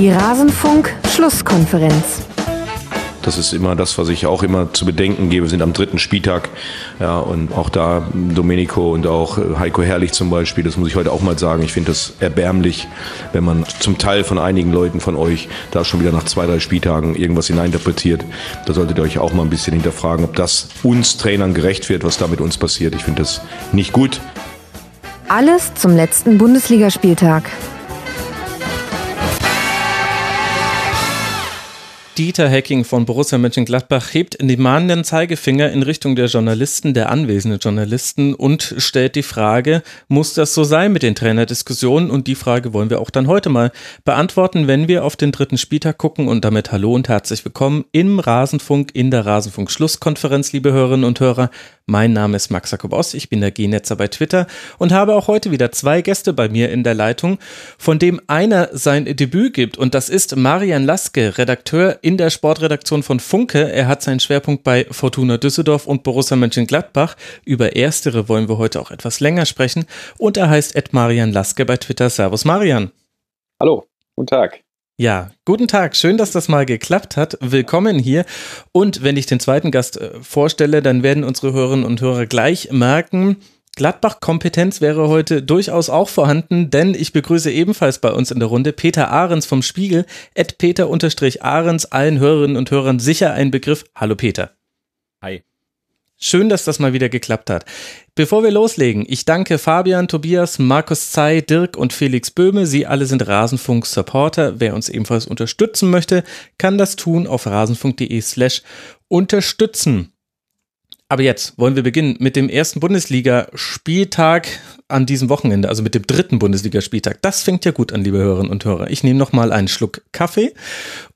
Die Rasenfunk-Schlusskonferenz. Das ist immer das, was ich auch immer zu bedenken gebe. Wir sind am dritten Spieltag. Ja, und auch da Domenico und auch Heiko Herrlich zum Beispiel, das muss ich heute auch mal sagen. Ich finde das erbärmlich, wenn man zum Teil von einigen Leuten von euch da schon wieder nach zwei, drei Spieltagen irgendwas hineininterpretiert. Da solltet ihr euch auch mal ein bisschen hinterfragen, ob das uns Trainern gerecht wird, was da mit uns passiert. Ich finde das nicht gut. Alles zum letzten Bundesligaspieltag. Dieter Hecking von Borussia Mönchengladbach hebt den mahnenden Zeigefinger in Richtung der Journalisten, der anwesenden Journalisten und stellt die Frage, muss das so sein mit den Trainerdiskussionen? Und die Frage wollen wir auch dann heute mal beantworten, wenn wir auf den dritten Spieltag gucken und damit hallo und herzlich willkommen im Rasenfunk, in der Rasenfunk-Schlusskonferenz, liebe Hörerinnen und Hörer. Mein Name ist Max Jakob Ost, ich bin der G-Netzer bei Twitter und habe auch heute wieder zwei Gäste bei mir in der Leitung, von dem einer sein Debüt gibt und das ist Marian Laske, Redakteur in der Sportredaktion von Funke. Er hat seinen Schwerpunkt bei Fortuna Düsseldorf und Borussia Mönchengladbach. Über erstere wollen wir heute auch etwas länger sprechen und er heißt Ed Marian Laske bei Twitter. Servus Marian. Hallo, guten Tag. Ja, guten Tag. Schön, dass das mal geklappt hat. Willkommen hier. Und wenn ich den zweiten Gast äh, vorstelle, dann werden unsere Hörerinnen und Hörer gleich merken, Gladbach-Kompetenz wäre heute durchaus auch vorhanden, denn ich begrüße ebenfalls bei uns in der Runde Peter Ahrens vom Spiegel, at Peter-Ahrens, allen Hörerinnen und Hörern sicher ein Begriff. Hallo Peter. Schön, dass das mal wieder geklappt hat. Bevor wir loslegen, ich danke Fabian, Tobias, Markus Zei, Dirk und Felix Böhme. Sie alle sind Rasenfunk-Supporter. Wer uns ebenfalls unterstützen möchte, kann das tun auf rasenfunk.de slash unterstützen. Aber jetzt wollen wir beginnen mit dem ersten Bundesliga-Spieltag an diesem Wochenende, also mit dem dritten Bundesligaspieltag. Das fängt ja gut an, liebe Hörerinnen und Hörer. Ich nehme noch mal einen Schluck Kaffee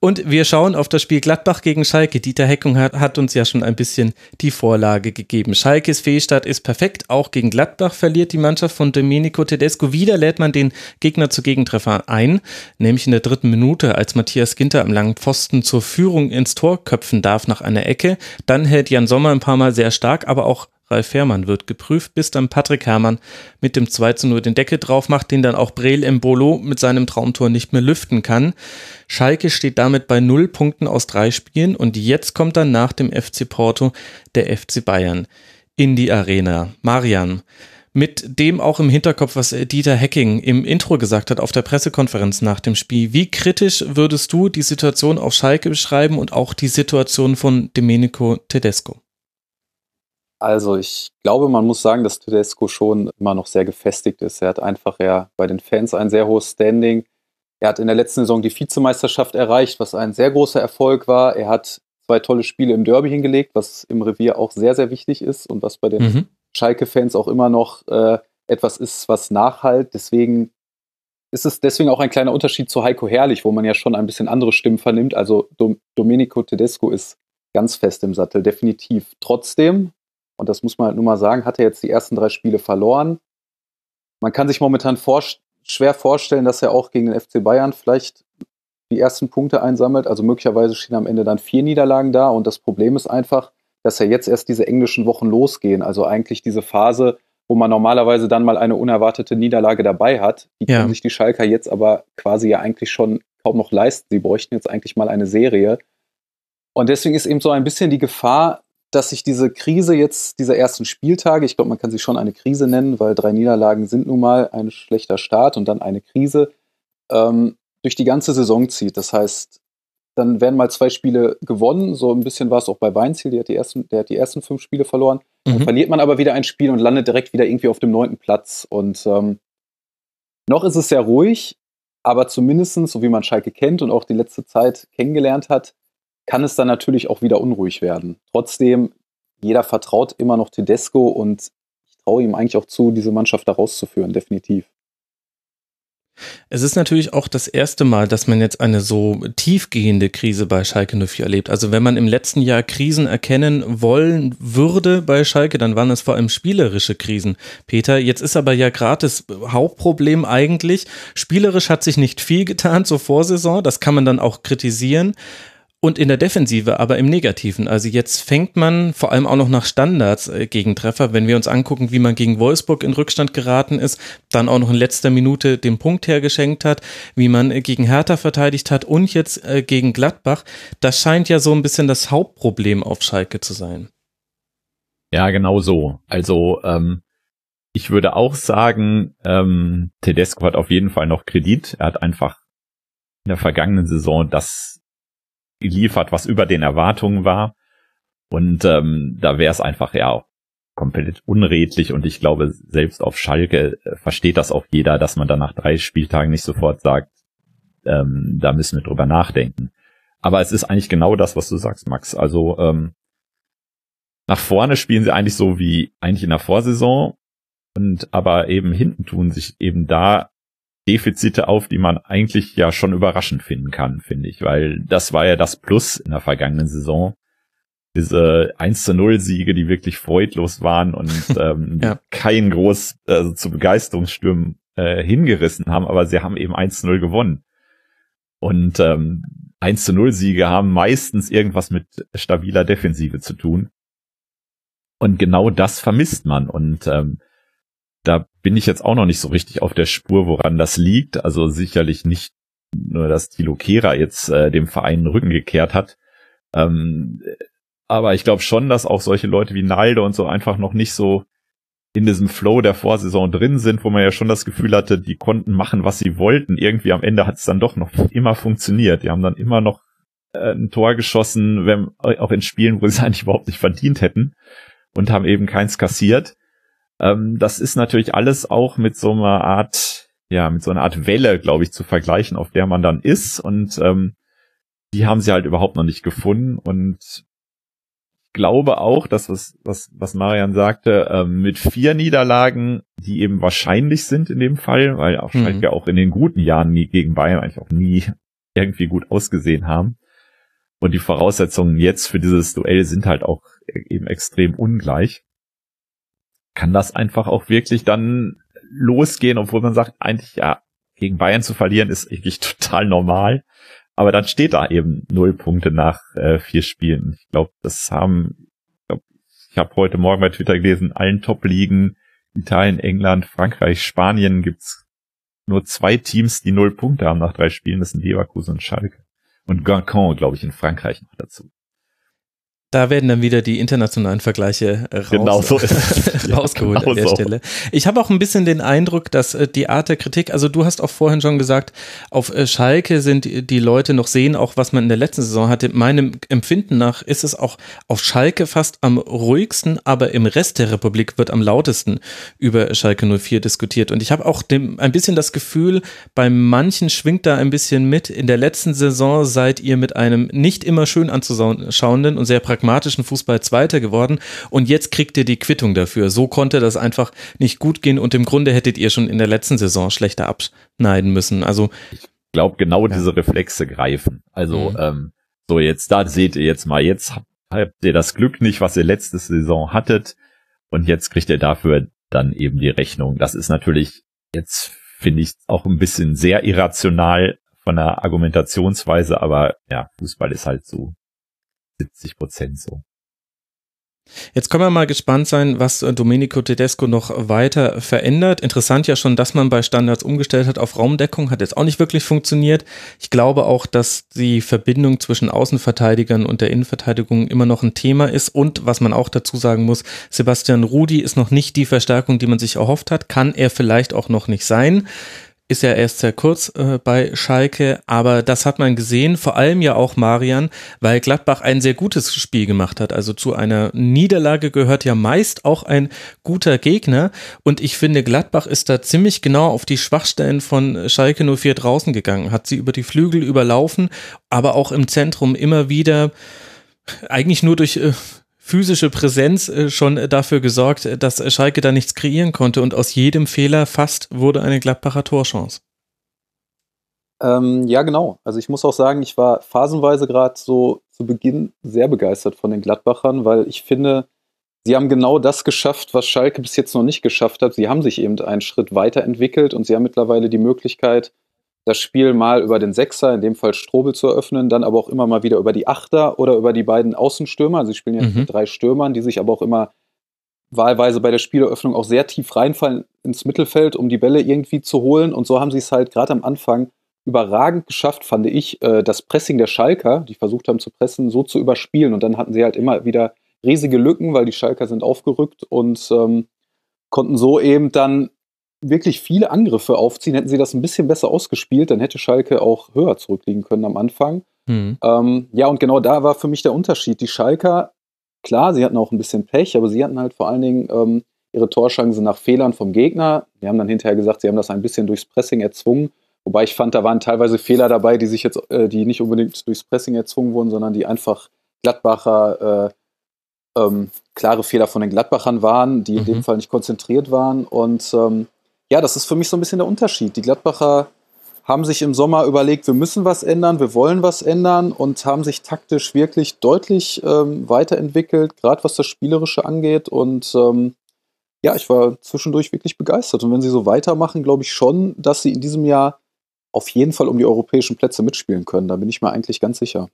und wir schauen auf das Spiel Gladbach gegen Schalke. Dieter Heckung hat, hat uns ja schon ein bisschen die Vorlage gegeben. Schalkes Fehlstart ist perfekt. Auch gegen Gladbach verliert die Mannschaft von Domenico Tedesco. Wieder lädt man den Gegner zu Gegentreffer ein, nämlich in der dritten Minute, als Matthias Ginter am langen Pfosten zur Führung ins Tor köpfen darf nach einer Ecke. Dann hält Jan Sommer ein paar Mal sehr stark, aber auch Ralf Fährmann wird geprüft, bis dann Patrick Herrmann mit dem 2 zu 0 den Deckel drauf macht, den dann auch Breel Bolo mit seinem Traumtor nicht mehr lüften kann. Schalke steht damit bei null Punkten aus drei Spielen und jetzt kommt dann nach dem FC Porto der FC Bayern in die Arena. Marian, mit dem auch im Hinterkopf, was Dieter Hecking im Intro gesagt hat auf der Pressekonferenz nach dem Spiel. Wie kritisch würdest du die Situation auf Schalke beschreiben und auch die Situation von Domenico Tedesco? Also ich glaube, man muss sagen, dass Tedesco schon immer noch sehr gefestigt ist. Er hat einfach ja bei den Fans ein sehr hohes Standing. Er hat in der letzten Saison die Vizemeisterschaft erreicht, was ein sehr großer Erfolg war. Er hat zwei tolle Spiele im Derby hingelegt, was im Revier auch sehr, sehr wichtig ist und was bei den mhm. Schalke-Fans auch immer noch äh, etwas ist, was nachhalt. Deswegen ist es deswegen auch ein kleiner Unterschied zu Heiko Herrlich, wo man ja schon ein bisschen andere Stimmen vernimmt. Also Dom Domenico Tedesco ist ganz fest im Sattel, definitiv. Trotzdem und das muss man halt nur mal sagen, hat er jetzt die ersten drei Spiele verloren. Man kann sich momentan vor, schwer vorstellen, dass er auch gegen den FC Bayern vielleicht die ersten Punkte einsammelt. Also möglicherweise stehen am Ende dann vier Niederlagen da. Und das Problem ist einfach, dass ja jetzt erst diese englischen Wochen losgehen. Also eigentlich diese Phase, wo man normalerweise dann mal eine unerwartete Niederlage dabei hat. Die ja. können sich die Schalker jetzt aber quasi ja eigentlich schon kaum noch leisten. Sie bräuchten jetzt eigentlich mal eine Serie. Und deswegen ist eben so ein bisschen die Gefahr, dass sich diese Krise jetzt, dieser ersten Spieltage, ich glaube, man kann sie schon eine Krise nennen, weil drei Niederlagen sind nun mal ein schlechter Start und dann eine Krise, ähm, durch die ganze Saison zieht. Das heißt, dann werden mal zwei Spiele gewonnen. So ein bisschen war es auch bei Weinziel, der hat die ersten, der hat die ersten fünf Spiele verloren. Mhm. Dann verliert man aber wieder ein Spiel und landet direkt wieder irgendwie auf dem neunten Platz. Und ähm, noch ist es sehr ruhig, aber zumindest, so wie man Schalke kennt und auch die letzte Zeit kennengelernt hat, kann es dann natürlich auch wieder unruhig werden. Trotzdem, jeder vertraut immer noch Tedesco und ich traue ihm eigentlich auch zu, diese Mannschaft da rauszuführen, definitiv. Es ist natürlich auch das erste Mal, dass man jetzt eine so tiefgehende Krise bei Schalke 04 erlebt. Also wenn man im letzten Jahr Krisen erkennen wollen würde bei Schalke, dann waren es vor allem spielerische Krisen. Peter, jetzt ist aber ja gerade das Hauptproblem eigentlich, spielerisch hat sich nicht viel getan zur Vorsaison, das kann man dann auch kritisieren. Und in der Defensive aber im Negativen. Also jetzt fängt man vor allem auch noch nach Standards äh, gegen Treffer. Wenn wir uns angucken, wie man gegen Wolfsburg in Rückstand geraten ist, dann auch noch in letzter Minute den Punkt hergeschenkt hat, wie man äh, gegen Hertha verteidigt hat und jetzt äh, gegen Gladbach. Das scheint ja so ein bisschen das Hauptproblem auf Schalke zu sein. Ja, genau so. Also ähm, ich würde auch sagen, ähm, Tedesco hat auf jeden Fall noch Kredit. Er hat einfach in der vergangenen Saison das geliefert, was über den Erwartungen war. Und ähm, da wäre es einfach ja komplett unredlich und ich glaube, selbst auf Schalke äh, versteht das auch jeder, dass man dann nach drei Spieltagen nicht sofort sagt, ähm, da müssen wir drüber nachdenken. Aber es ist eigentlich genau das, was du sagst, Max. Also ähm, nach vorne spielen sie eigentlich so wie eigentlich in der Vorsaison und aber eben hinten tun sich eben da Defizite auf, die man eigentlich ja schon überraschend finden kann, finde ich, weil das war ja das Plus in der vergangenen Saison. Diese 1 zu 0 Siege, die wirklich freudlos waren und ähm, ja. kein groß also zu Begeisterungsstürmen äh, hingerissen haben, aber sie haben eben 1 zu 0 gewonnen. Und ähm, 1 zu 0 Siege haben meistens irgendwas mit stabiler Defensive zu tun. Und genau das vermisst man. Und ähm, da bin ich jetzt auch noch nicht so richtig auf der Spur, woran das liegt. Also sicherlich nicht nur, dass Tilo Kehrer jetzt äh, dem Verein den Rücken gekehrt hat. Ähm, aber ich glaube schon, dass auch solche Leute wie Naldo und so einfach noch nicht so in diesem Flow der Vorsaison drin sind, wo man ja schon das Gefühl hatte, die konnten machen, was sie wollten. Irgendwie am Ende hat es dann doch noch immer funktioniert. Die haben dann immer noch äh, ein Tor geschossen, wenn, auch in Spielen, wo sie es eigentlich überhaupt nicht verdient hätten und haben eben keins kassiert. Ähm, das ist natürlich alles auch mit so einer Art, ja, mit so einer Art Welle, glaube ich, zu vergleichen, auf der man dann ist. Und ähm, die haben sie halt überhaupt noch nicht gefunden. Und ich glaube auch, dass was, was, was Marian sagte, ähm, mit vier Niederlagen, die eben wahrscheinlich sind in dem Fall, weil auch mhm. Schalke auch in den guten Jahren nie gegen Bayern eigentlich auch nie irgendwie gut ausgesehen haben. Und die Voraussetzungen jetzt für dieses Duell sind halt auch eben extrem ungleich kann das einfach auch wirklich dann losgehen, obwohl man sagt, eigentlich ja, gegen Bayern zu verlieren ist eigentlich total normal. Aber dann steht da eben null Punkte nach äh, vier Spielen. Ich glaube, das haben, ich, glaub, ich habe heute Morgen bei Twitter gelesen, allen Top-Ligen, Italien, England, Frankreich, Spanien gibt's nur zwei Teams, die null Punkte haben nach drei Spielen. Das sind Leverkusen und Schalke. Und Guingamp, glaube ich, in Frankreich noch dazu. Da werden dann wieder die internationalen Vergleiche raus, genau so rausgeholt genau an der so. Stelle. Ich habe auch ein bisschen den Eindruck, dass äh, die Art der Kritik, also du hast auch vorhin schon gesagt, auf äh, Schalke sind die Leute noch sehen, auch was man in der letzten Saison hatte. Meinem Empfinden nach ist es auch auf Schalke fast am ruhigsten, aber im Rest der Republik wird am lautesten über Schalke 04 diskutiert. Und ich habe auch dem, ein bisschen das Gefühl, bei manchen schwingt da ein bisschen mit. In der letzten Saison seid ihr mit einem nicht immer schön anzuschauenden und sehr pragmatischen pragmatischen Fußball Zweiter geworden und jetzt kriegt ihr die Quittung dafür. So konnte das einfach nicht gut gehen und im Grunde hättet ihr schon in der letzten Saison schlechter abschneiden müssen. Also ich glaube genau ja. diese Reflexe greifen. Also mhm. ähm, so jetzt da seht ihr jetzt mal, jetzt habt ihr das Glück nicht, was ihr letzte Saison hattet und jetzt kriegt ihr dafür dann eben die Rechnung. Das ist natürlich jetzt finde ich auch ein bisschen sehr irrational von der Argumentationsweise, aber ja, Fußball ist halt so 70 Prozent so. Jetzt können wir mal gespannt sein, was Domenico Tedesco noch weiter verändert. Interessant ja schon, dass man bei Standards umgestellt hat auf Raumdeckung, hat jetzt auch nicht wirklich funktioniert. Ich glaube auch, dass die Verbindung zwischen Außenverteidigern und der Innenverteidigung immer noch ein Thema ist. Und was man auch dazu sagen muss, Sebastian Rudi ist noch nicht die Verstärkung, die man sich erhofft hat. Kann er vielleicht auch noch nicht sein ist ja erst sehr kurz äh, bei Schalke, aber das hat man gesehen, vor allem ja auch Marian, weil Gladbach ein sehr gutes Spiel gemacht hat. Also zu einer Niederlage gehört ja meist auch ein guter Gegner und ich finde, Gladbach ist da ziemlich genau auf die Schwachstellen von Schalke 04 draußen gegangen, hat sie über die Flügel überlaufen, aber auch im Zentrum immer wieder eigentlich nur durch äh, physische Präsenz äh, schon dafür gesorgt, dass Schalke da nichts kreieren konnte und aus jedem Fehler fast wurde eine Gladbacher Torchance. Ähm, ja, genau. Also ich muss auch sagen, ich war phasenweise gerade so zu Beginn sehr begeistert von den Gladbachern, weil ich finde, sie haben genau das geschafft, was Schalke bis jetzt noch nicht geschafft hat. Sie haben sich eben einen Schritt weiterentwickelt und sie haben mittlerweile die Möglichkeit, das Spiel mal über den Sechser, in dem Fall Strobel zu eröffnen, dann aber auch immer mal wieder über die Achter oder über die beiden Außenstürmer. Also sie spielen ja mhm. mit drei Stürmern, die sich aber auch immer wahlweise bei der Spieleröffnung auch sehr tief reinfallen ins Mittelfeld, um die Bälle irgendwie zu holen. Und so haben sie es halt gerade am Anfang überragend geschafft, fand ich, äh, das Pressing der Schalker, die versucht haben zu pressen, so zu überspielen. Und dann hatten sie halt immer wieder riesige Lücken, weil die Schalker sind aufgerückt und ähm, konnten so eben dann wirklich viele Angriffe aufziehen. Hätten sie das ein bisschen besser ausgespielt, dann hätte Schalke auch höher zurückliegen können am Anfang. Mhm. Ähm, ja, und genau da war für mich der Unterschied. Die Schalker, klar, sie hatten auch ein bisschen Pech, aber sie hatten halt vor allen Dingen ähm, ihre Torchancen nach Fehlern vom Gegner. Die haben dann hinterher gesagt, sie haben das ein bisschen durchs Pressing erzwungen. Wobei ich fand, da waren teilweise Fehler dabei, die sich jetzt, äh, die nicht unbedingt durchs Pressing erzwungen wurden, sondern die einfach Gladbacher äh, ähm, klare Fehler von den Gladbachern waren, die in dem mhm. Fall nicht konzentriert waren. Und ähm, ja, das ist für mich so ein bisschen der Unterschied. Die Gladbacher haben sich im Sommer überlegt, wir müssen was ändern, wir wollen was ändern und haben sich taktisch wirklich deutlich ähm, weiterentwickelt, gerade was das Spielerische angeht. Und ähm, ja, ich war zwischendurch wirklich begeistert. Und wenn sie so weitermachen, glaube ich schon, dass sie in diesem Jahr auf jeden Fall um die europäischen Plätze mitspielen können. Da bin ich mir eigentlich ganz sicher.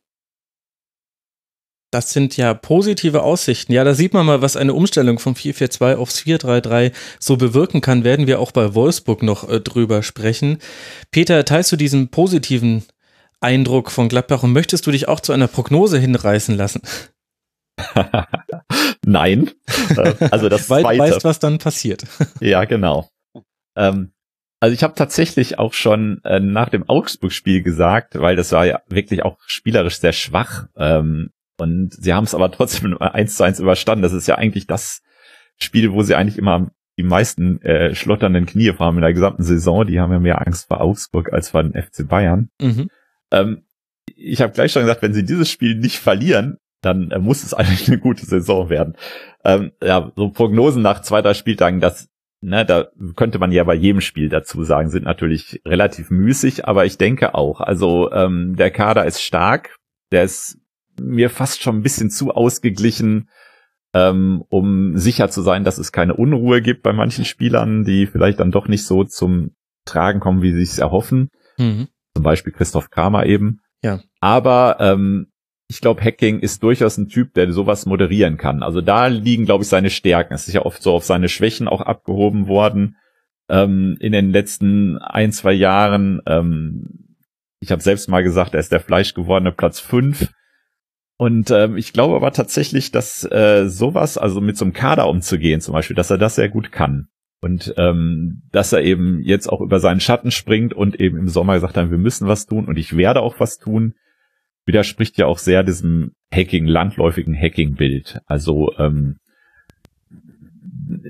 Das sind ja positive Aussichten. Ja, da sieht man mal, was eine Umstellung vom 4-4-2 aufs 4-3-3 so bewirken kann. Werden wir auch bei Wolfsburg noch äh, drüber sprechen. Peter, teilst du diesen positiven Eindruck von Gladbach und möchtest du dich auch zu einer Prognose hinreißen lassen? Nein. Äh, also das Weil, zweite. weißt, was dann passiert. ja, genau. Ähm, also ich habe tatsächlich auch schon äh, nach dem Augsburg-Spiel gesagt, weil das war ja wirklich auch spielerisch sehr schwach. Ähm, und sie haben es aber trotzdem eins zu eins überstanden. Das ist ja eigentlich das Spiel, wo sie eigentlich immer die meisten äh, schlotternden Knie haben in der gesamten Saison. Die haben ja mehr Angst vor Augsburg als vor den FC Bayern. Mhm. Ähm, ich habe gleich schon gesagt, wenn sie dieses Spiel nicht verlieren, dann äh, muss es eigentlich eine gute Saison werden. Ähm, ja, so Prognosen nach zwei, drei Spieltagen, das, ne, da könnte man ja bei jedem Spiel dazu sagen, sind natürlich relativ müßig, aber ich denke auch, also ähm, der Kader ist stark, der ist mir fast schon ein bisschen zu ausgeglichen, ähm, um sicher zu sein, dass es keine Unruhe gibt bei manchen Spielern, die vielleicht dann doch nicht so zum Tragen kommen, wie sie es erhoffen. Mhm. Zum Beispiel Christoph Kramer eben. Ja. Aber ähm, ich glaube, Hacking ist durchaus ein Typ, der sowas moderieren kann. Also da liegen, glaube ich, seine Stärken. Es ist ja oft so auf seine Schwächen auch abgehoben worden ähm, in den letzten ein, zwei Jahren. Ähm, ich habe selbst mal gesagt, er ist der fleischgewordene Platz fünf und ähm, ich glaube aber tatsächlich, dass äh, sowas, also mit so einem Kader umzugehen zum Beispiel, dass er das sehr gut kann. Und ähm, dass er eben jetzt auch über seinen Schatten springt und eben im Sommer gesagt hat, wir müssen was tun und ich werde auch was tun, widerspricht ja auch sehr diesem Hacking, landläufigen Hacking-Bild. Also ähm,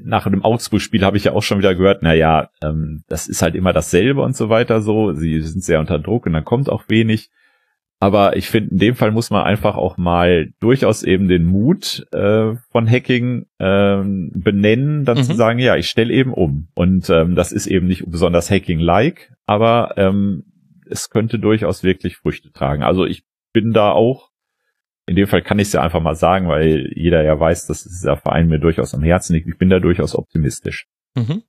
nach dem Augsburg-Spiel habe ich ja auch schon wieder gehört, na ja, ähm, das ist halt immer dasselbe und so weiter so. Sie sind sehr unter Druck und dann kommt auch wenig. Aber ich finde, in dem Fall muss man einfach auch mal durchaus eben den Mut äh, von Hacking ähm, benennen, dann mhm. zu sagen, ja, ich stelle eben um. Und ähm, das ist eben nicht besonders Hacking-like, aber ähm, es könnte durchaus wirklich Früchte tragen. Also ich bin da auch, in dem Fall kann ich es ja einfach mal sagen, weil jeder ja weiß, dass dieser Verein mir durchaus am Herzen liegt. Ich bin da durchaus optimistisch. Mhm.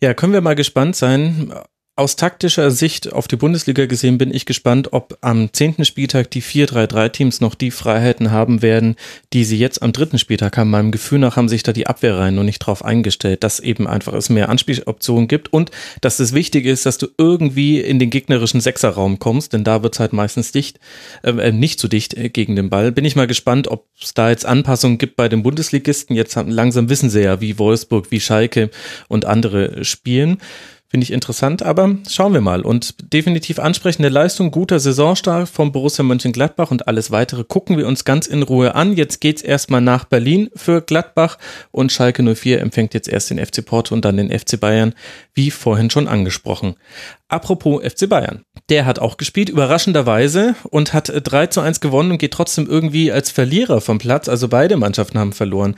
Ja, können wir mal gespannt sein, aus taktischer Sicht auf die Bundesliga gesehen bin ich gespannt, ob am zehnten Spieltag die 4-3-3-Teams noch die Freiheiten haben werden, die sie jetzt am dritten Spieltag haben. Meinem Gefühl nach haben sich da die Abwehrreihen noch nicht drauf eingestellt, dass eben einfach es mehr Anspieloptionen gibt und dass es wichtig ist, dass du irgendwie in den gegnerischen Sechserraum kommst, denn da wird es halt meistens dicht, äh, äh, nicht so dicht äh, gegen den Ball. Bin ich mal gespannt, ob es da jetzt Anpassungen gibt bei den Bundesligisten. Jetzt langsam wissen sie ja, wie Wolfsburg, wie Schalke und andere spielen. Finde ich interessant, aber schauen wir mal. Und definitiv ansprechende Leistung, guter Saisonstart von Borussia Mönchengladbach und alles weitere gucken wir uns ganz in Ruhe an. Jetzt geht's erstmal nach Berlin für Gladbach und Schalke 04 empfängt jetzt erst den FC Porto und dann den FC Bayern, wie vorhin schon angesprochen. Apropos FC Bayern. Der hat auch gespielt, überraschenderweise, und hat 3 zu 1 gewonnen und geht trotzdem irgendwie als Verlierer vom Platz. Also beide Mannschaften haben verloren.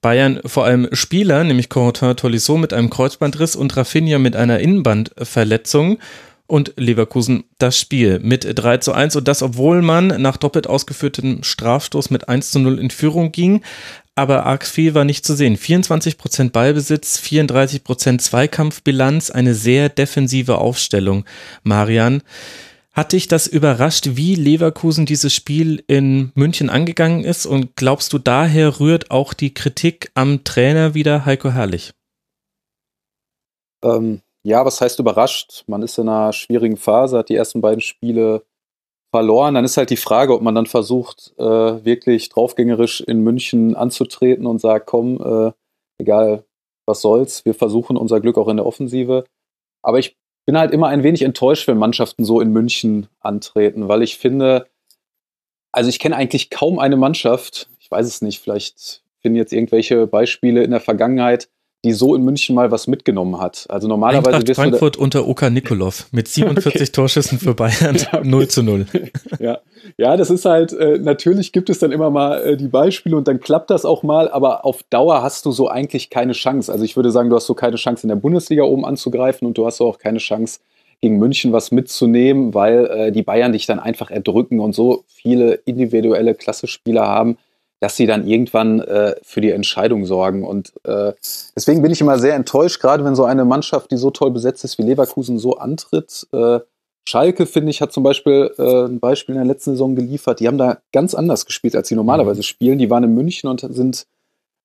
Bayern vor allem Spieler, nämlich Corentin Tolisso mit einem Kreuzbandriss und Rafinha mit einer Innenbandverletzung und Leverkusen das Spiel mit 3 zu 1 und das, obwohl man nach doppelt ausgeführtem Strafstoß mit 1 zu 0 in Führung ging. aber arg viel war nicht zu sehen. 24% Ballbesitz, 34% Zweikampfbilanz, eine sehr defensive Aufstellung. Marian, hat dich das überrascht, wie Leverkusen dieses Spiel in München angegangen ist? Und glaubst du, daher rührt auch die Kritik am Trainer wieder Heiko Herrlich? Ähm, ja, was heißt überrascht? Man ist in einer schwierigen Phase, hat die ersten beiden Spiele verloren. Dann ist halt die Frage, ob man dann versucht, äh, wirklich draufgängerisch in München anzutreten und sagt, komm, äh, egal was soll's, wir versuchen unser Glück auch in der Offensive. Aber ich bin halt immer ein wenig enttäuscht, wenn Mannschaften so in München antreten, weil ich finde, also ich kenne eigentlich kaum eine Mannschaft, ich weiß es nicht, vielleicht finden jetzt irgendwelche Beispiele in der Vergangenheit, die so in München mal was mitgenommen hat. Also normalerweise Eintracht Frankfurt unter Oka Nikolov mit 47 okay. Torschüssen für Bayern, ja, okay. 0 zu 0. Ja, ja das ist halt, äh, natürlich gibt es dann immer mal äh, die Beispiele und dann klappt das auch mal, aber auf Dauer hast du so eigentlich keine Chance. Also ich würde sagen, du hast so keine Chance in der Bundesliga oben anzugreifen und du hast auch keine Chance gegen München was mitzunehmen, weil äh, die Bayern dich dann einfach erdrücken und so viele individuelle Klasse-Spieler haben dass sie dann irgendwann äh, für die Entscheidung sorgen. Und äh, deswegen bin ich immer sehr enttäuscht, gerade wenn so eine Mannschaft, die so toll besetzt ist wie Leverkusen, so antritt. Äh, Schalke, finde ich, hat zum Beispiel äh, ein Beispiel in der letzten Saison geliefert. Die haben da ganz anders gespielt, als sie normalerweise spielen. Die waren in München und sind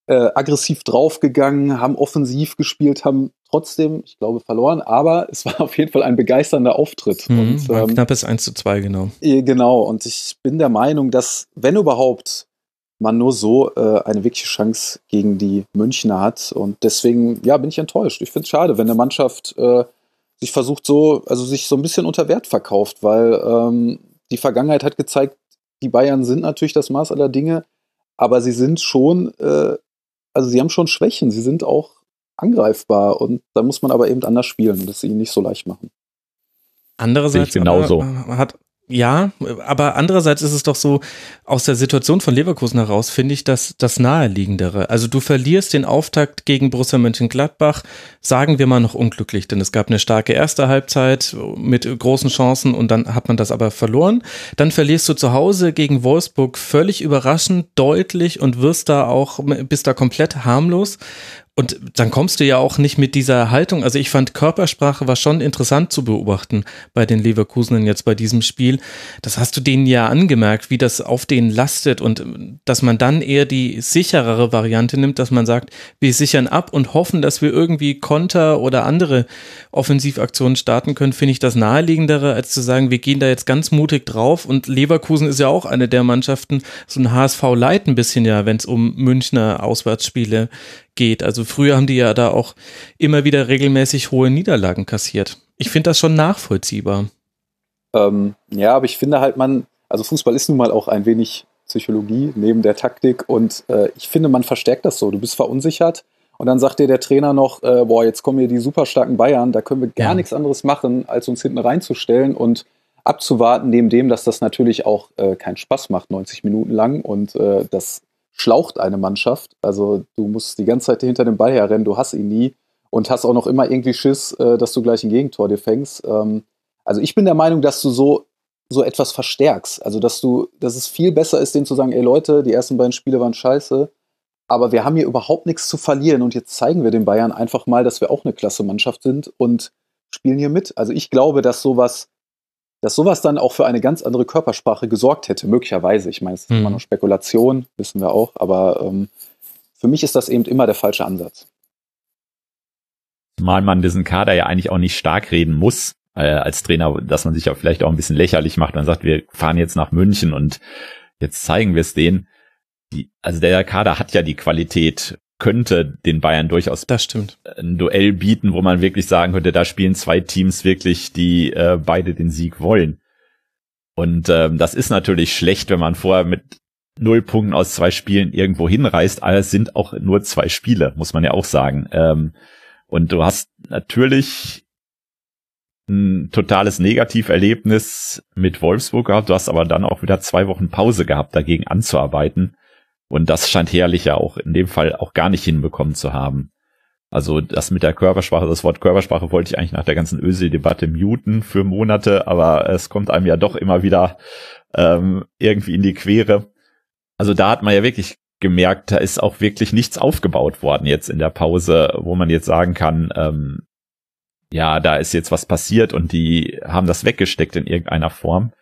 äh, aggressiv draufgegangen, haben offensiv gespielt, haben trotzdem, ich glaube, verloren, aber es war auf jeden Fall ein begeisternder Auftritt. Mhm, und, ähm, knappes 1 zu 2, genau. Genau, und ich bin der Meinung, dass, wenn überhaupt, man nur so äh, eine wirkliche Chance gegen die Münchner hat. Und deswegen, ja, bin ich enttäuscht. Ich finde es schade, wenn eine Mannschaft äh, sich versucht so, also sich so ein bisschen unter Wert verkauft, weil ähm, die Vergangenheit hat gezeigt, die Bayern sind natürlich das Maß aller Dinge, aber sie sind schon, äh, also sie haben schon Schwächen, sie sind auch angreifbar und da muss man aber eben anders spielen und das ihnen nicht so leicht machen. Andererseits genauso. hat ja, aber andererseits ist es doch so, aus der Situation von Leverkusen heraus finde ich das das naheliegendere. Also du verlierst den Auftakt gegen Borussia Mönchengladbach, sagen wir mal noch unglücklich, denn es gab eine starke erste Halbzeit mit großen Chancen und dann hat man das aber verloren. Dann verlierst du zu Hause gegen Wolfsburg völlig überraschend, deutlich und wirst da auch, bist da komplett harmlos und dann kommst du ja auch nicht mit dieser Haltung. Also ich fand Körpersprache war schon interessant zu beobachten bei den Leverkusenern jetzt bei diesem Spiel. Das hast du denen ja angemerkt, wie das auf denen lastet und dass man dann eher die sicherere Variante nimmt, dass man sagt, wir sichern ab und hoffen, dass wir irgendwie Konter oder andere Offensivaktionen starten können, finde ich das naheliegendere, als zu sagen, wir gehen da jetzt ganz mutig drauf und Leverkusen ist ja auch eine der Mannschaften, so ein HSV Light ein bisschen ja, wenn es um Münchner Auswärtsspiele geht. Also früher haben die ja da auch immer wieder regelmäßig hohe Niederlagen kassiert. Ich finde das schon nachvollziehbar. Ähm, ja, aber ich finde halt, man, also Fußball ist nun mal auch ein wenig Psychologie neben der Taktik und äh, ich finde, man verstärkt das so. Du bist verunsichert und dann sagt dir der Trainer noch, äh, boah, jetzt kommen hier die super starken Bayern, da können wir gar ja. nichts anderes machen, als uns hinten reinzustellen und abzuwarten, neben dem, dass das natürlich auch äh, keinen Spaß macht, 90 Minuten lang und äh, das schlaucht eine Mannschaft. Also du musst die ganze Zeit hinter dem Ball herrennen, du hast ihn nie und hast auch noch immer irgendwie Schiss, äh, dass du gleich ein Gegentor dir fängst. Ähm, also ich bin der Meinung, dass du so so etwas verstärkst. Also dass du, dass es viel besser ist, denen zu sagen, ey Leute, die ersten beiden Spiele waren scheiße, aber wir haben hier überhaupt nichts zu verlieren und jetzt zeigen wir den Bayern einfach mal, dass wir auch eine klasse Mannschaft sind und spielen hier mit. Also ich glaube, dass sowas dass sowas dann auch für eine ganz andere Körpersprache gesorgt hätte, möglicherweise. Ich meine, es ist mhm. immer noch Spekulation, wissen wir auch, aber ähm, für mich ist das eben immer der falsche Ansatz. Mal man diesen Kader ja eigentlich auch nicht stark reden muss, äh, als Trainer, dass man sich ja vielleicht auch ein bisschen lächerlich macht und sagt, wir fahren jetzt nach München und jetzt zeigen wir es denen. Die, also der Kader hat ja die Qualität, könnte den Bayern durchaus das stimmt. ein Duell bieten, wo man wirklich sagen könnte, da spielen zwei Teams wirklich, die äh, beide den Sieg wollen. Und ähm, das ist natürlich schlecht, wenn man vorher mit null Punkten aus zwei Spielen irgendwo hinreist, aber es sind auch nur zwei Spiele, muss man ja auch sagen. Ähm, und du hast natürlich ein totales Negativerlebnis mit Wolfsburg gehabt, du hast aber dann auch wieder zwei Wochen Pause gehabt, dagegen anzuarbeiten. Und das scheint Herrlich ja auch in dem Fall auch gar nicht hinbekommen zu haben. Also das mit der Körpersprache, das Wort Körpersprache wollte ich eigentlich nach der ganzen Ösel-Debatte muten für Monate, aber es kommt einem ja doch immer wieder ähm, irgendwie in die Quere. Also da hat man ja wirklich gemerkt, da ist auch wirklich nichts aufgebaut worden jetzt in der Pause, wo man jetzt sagen kann, ähm, ja, da ist jetzt was passiert und die haben das weggesteckt in irgendeiner Form.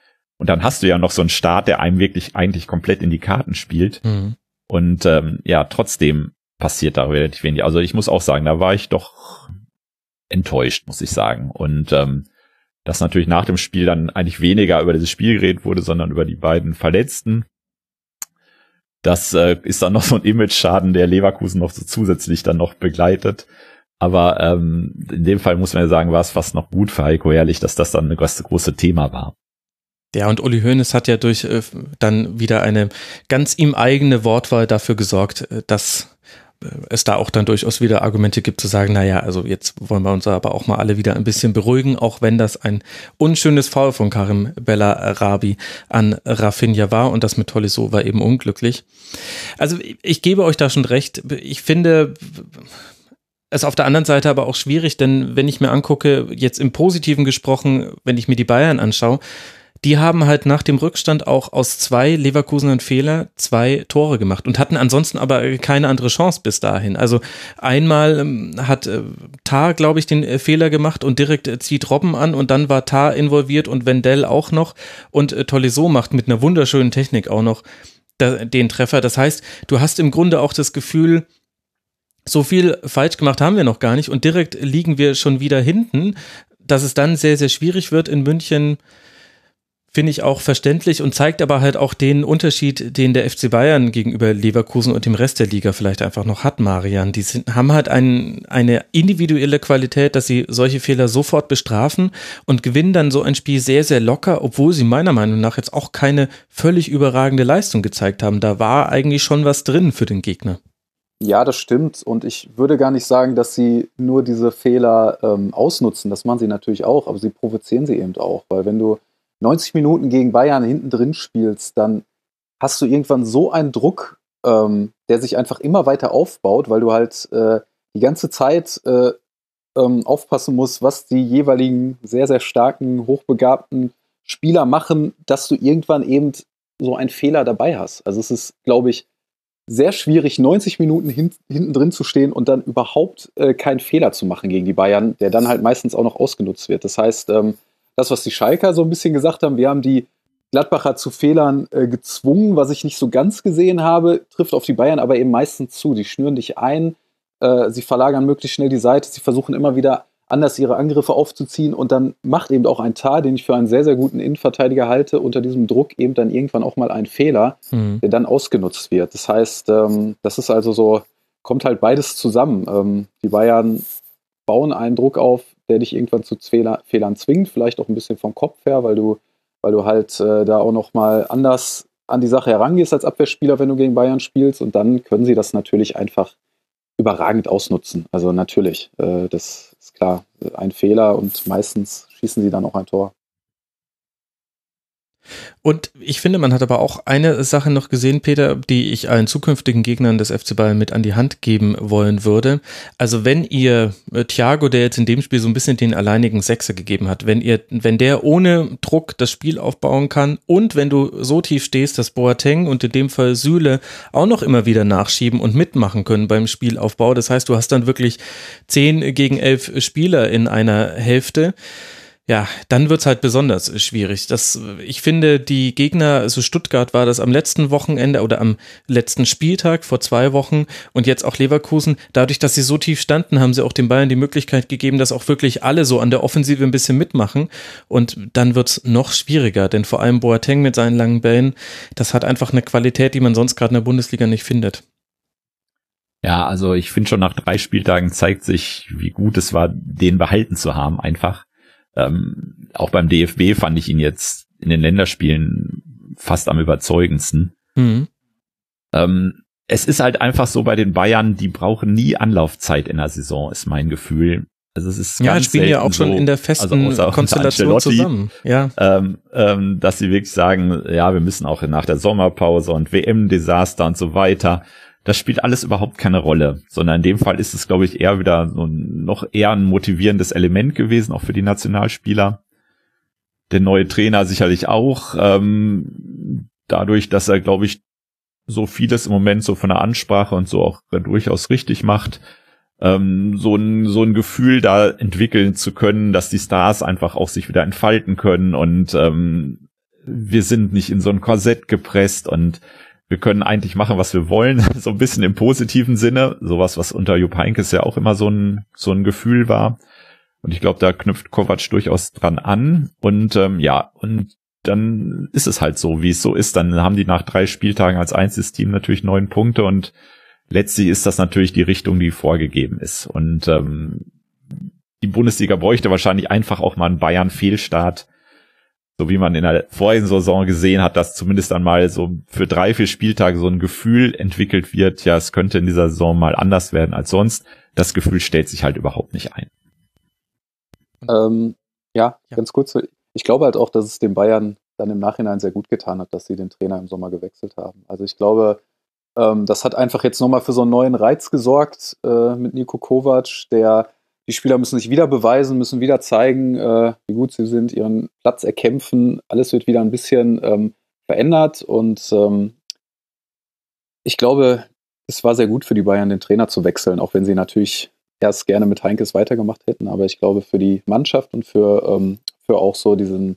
Und dann hast du ja noch so einen Start, der einem wirklich eigentlich komplett in die Karten spielt. Mhm. Und ähm, ja, trotzdem passiert da relativ wenig. Also ich muss auch sagen, da war ich doch enttäuscht, muss ich sagen. Und ähm, dass natürlich nach dem Spiel dann eigentlich weniger über dieses Spiel geredet wurde, sondern über die beiden Verletzten. Das äh, ist dann noch so ein Image-Schaden, der Leverkusen noch so zusätzlich dann noch begleitet. Aber ähm, in dem Fall muss man ja sagen, war es fast noch gut für Heiko Ehrlich, dass das dann ein große Thema war. Ja, und Uli Hoeneß hat ja durch äh, dann wieder eine ganz ihm eigene Wortwahl dafür gesorgt, äh, dass äh, es da auch dann durchaus wieder Argumente gibt zu sagen, naja, also jetzt wollen wir uns aber auch mal alle wieder ein bisschen beruhigen, auch wenn das ein unschönes Foul von Karim Bella Rabi an Rafinha war und das mit Tolisso war eben unglücklich. Also ich gebe euch da schon recht. Ich finde, es auf der anderen Seite aber auch schwierig, denn wenn ich mir angucke, jetzt im Positiven gesprochen, wenn ich mir die Bayern anschaue, die haben halt nach dem Rückstand auch aus zwei Leverkusener Fehler zwei Tore gemacht und hatten ansonsten aber keine andere Chance bis dahin. Also einmal ähm, hat äh, Tar, glaube ich, den äh, Fehler gemacht und direkt äh, zieht Robben an und dann war Tar involviert und Wendell auch noch und äh, Tolisso macht mit einer wunderschönen Technik auch noch den Treffer. Das heißt, du hast im Grunde auch das Gefühl, so viel falsch gemacht haben wir noch gar nicht und direkt liegen wir schon wieder hinten, dass es dann sehr, sehr schwierig wird in München finde ich auch verständlich und zeigt aber halt auch den Unterschied, den der FC Bayern gegenüber Leverkusen und dem Rest der Liga vielleicht einfach noch hat, Marian. Die sind, haben halt ein, eine individuelle Qualität, dass sie solche Fehler sofort bestrafen und gewinnen dann so ein Spiel sehr, sehr locker, obwohl sie meiner Meinung nach jetzt auch keine völlig überragende Leistung gezeigt haben. Da war eigentlich schon was drin für den Gegner. Ja, das stimmt. Und ich würde gar nicht sagen, dass sie nur diese Fehler ähm, ausnutzen. Das machen sie natürlich auch, aber sie provozieren sie eben auch. Weil wenn du 90 Minuten gegen Bayern hinten drin spielst, dann hast du irgendwann so einen Druck, ähm, der sich einfach immer weiter aufbaut, weil du halt äh, die ganze Zeit äh, ähm, aufpassen musst, was die jeweiligen sehr, sehr starken, hochbegabten Spieler machen, dass du irgendwann eben so einen Fehler dabei hast. Also es ist, glaube ich, sehr schwierig, 90 Minuten hin, hinten drin zu stehen und dann überhaupt äh, keinen Fehler zu machen gegen die Bayern, der dann halt meistens auch noch ausgenutzt wird. Das heißt, ähm, das, was die Schalker so ein bisschen gesagt haben, wir haben die Gladbacher zu Fehlern äh, gezwungen, was ich nicht so ganz gesehen habe, trifft auf die Bayern aber eben meistens zu. Die schnüren dich ein, äh, sie verlagern möglichst schnell die Seite, sie versuchen immer wieder anders ihre Angriffe aufzuziehen und dann macht eben auch ein Tar, den ich für einen sehr, sehr guten Innenverteidiger halte, unter diesem Druck eben dann irgendwann auch mal ein Fehler, mhm. der dann ausgenutzt wird. Das heißt, ähm, das ist also so, kommt halt beides zusammen. Ähm, die Bayern bauen einen Druck auf, der dich irgendwann zu Fehler, Fehlern zwingt, vielleicht auch ein bisschen vom Kopf her, weil du, weil du halt äh, da auch nochmal anders an die Sache herangehst als Abwehrspieler, wenn du gegen Bayern spielst. Und dann können sie das natürlich einfach überragend ausnutzen. Also natürlich, äh, das ist klar, ein Fehler und meistens schießen sie dann auch ein Tor. Und ich finde, man hat aber auch eine Sache noch gesehen, Peter, die ich allen zukünftigen Gegnern des FC Bayern mit an die Hand geben wollen würde. Also wenn ihr äh, Thiago, der jetzt in dem Spiel so ein bisschen den alleinigen Sechser gegeben hat, wenn ihr, wenn der ohne Druck das Spiel aufbauen kann und wenn du so tief stehst, dass Boateng und in dem Fall Süle auch noch immer wieder nachschieben und mitmachen können beim Spielaufbau. Das heißt, du hast dann wirklich zehn gegen elf Spieler in einer Hälfte ja, dann wird's halt besonders schwierig. Das, ich finde, die Gegner, also Stuttgart war das am letzten Wochenende oder am letzten Spieltag vor zwei Wochen und jetzt auch Leverkusen. Dadurch, dass sie so tief standen, haben sie auch den Bayern die Möglichkeit gegeben, dass auch wirklich alle so an der Offensive ein bisschen mitmachen. Und dann wird's noch schwieriger, denn vor allem Boateng mit seinen langen Bällen, das hat einfach eine Qualität, die man sonst gerade in der Bundesliga nicht findet. Ja, also ich finde schon nach drei Spieltagen zeigt sich, wie gut es war, den behalten zu haben, einfach. Ähm, auch beim DFB fand ich ihn jetzt in den Länderspielen fast am überzeugendsten. Mhm. Ähm, es ist halt einfach so bei den Bayern, die brauchen nie Anlaufzeit in der Saison, ist mein Gefühl. Also es ist ja, ganz spielen ja auch schon so, in der festen also Konstellation zusammen. Ja. Ähm, ähm, dass sie wirklich sagen, ja, wir müssen auch nach der Sommerpause und WM-Desaster und so weiter das spielt alles überhaupt keine Rolle, sondern in dem Fall ist es, glaube ich, eher wieder so ein, noch eher ein motivierendes Element gewesen, auch für die Nationalspieler. Der neue Trainer sicherlich auch, ähm, dadurch, dass er, glaube ich, so vieles im Moment so von der Ansprache und so auch durchaus richtig macht. Ähm, so ein so ein Gefühl da entwickeln zu können, dass die Stars einfach auch sich wieder entfalten können und ähm, wir sind nicht in so ein Korsett gepresst und wir können eigentlich machen, was wir wollen, so ein bisschen im positiven Sinne, sowas, was unter Jupp Heynckes ja auch immer so ein, so ein Gefühl war. Und ich glaube, da knüpft Kovac durchaus dran an. Und ähm, ja, und dann ist es halt so, wie es so ist. Dann haben die nach drei Spieltagen als einziges Team natürlich neun Punkte und letztlich ist das natürlich die Richtung, die vorgegeben ist. Und ähm, die Bundesliga bräuchte wahrscheinlich einfach auch mal einen Bayern-Fehlstart, so wie man in der vorigen Saison gesehen hat, dass zumindest einmal so für drei, vier Spieltage so ein Gefühl entwickelt wird, ja, es könnte in dieser Saison mal anders werden als sonst. Das Gefühl stellt sich halt überhaupt nicht ein. Ähm, ja, ja, ganz kurz. Ich glaube halt auch, dass es den Bayern dann im Nachhinein sehr gut getan hat, dass sie den Trainer im Sommer gewechselt haben. Also ich glaube, ähm, das hat einfach jetzt nochmal für so einen neuen Reiz gesorgt äh, mit Nico Kovac, der die Spieler müssen sich wieder beweisen, müssen wieder zeigen, äh, wie gut sie sind, ihren Platz erkämpfen. Alles wird wieder ein bisschen ähm, verändert und ähm, ich glaube, es war sehr gut für die Bayern, den Trainer zu wechseln, auch wenn sie natürlich erst gerne mit Heinkes weitergemacht hätten. Aber ich glaube, für die Mannschaft und für, ähm, für auch so diesen,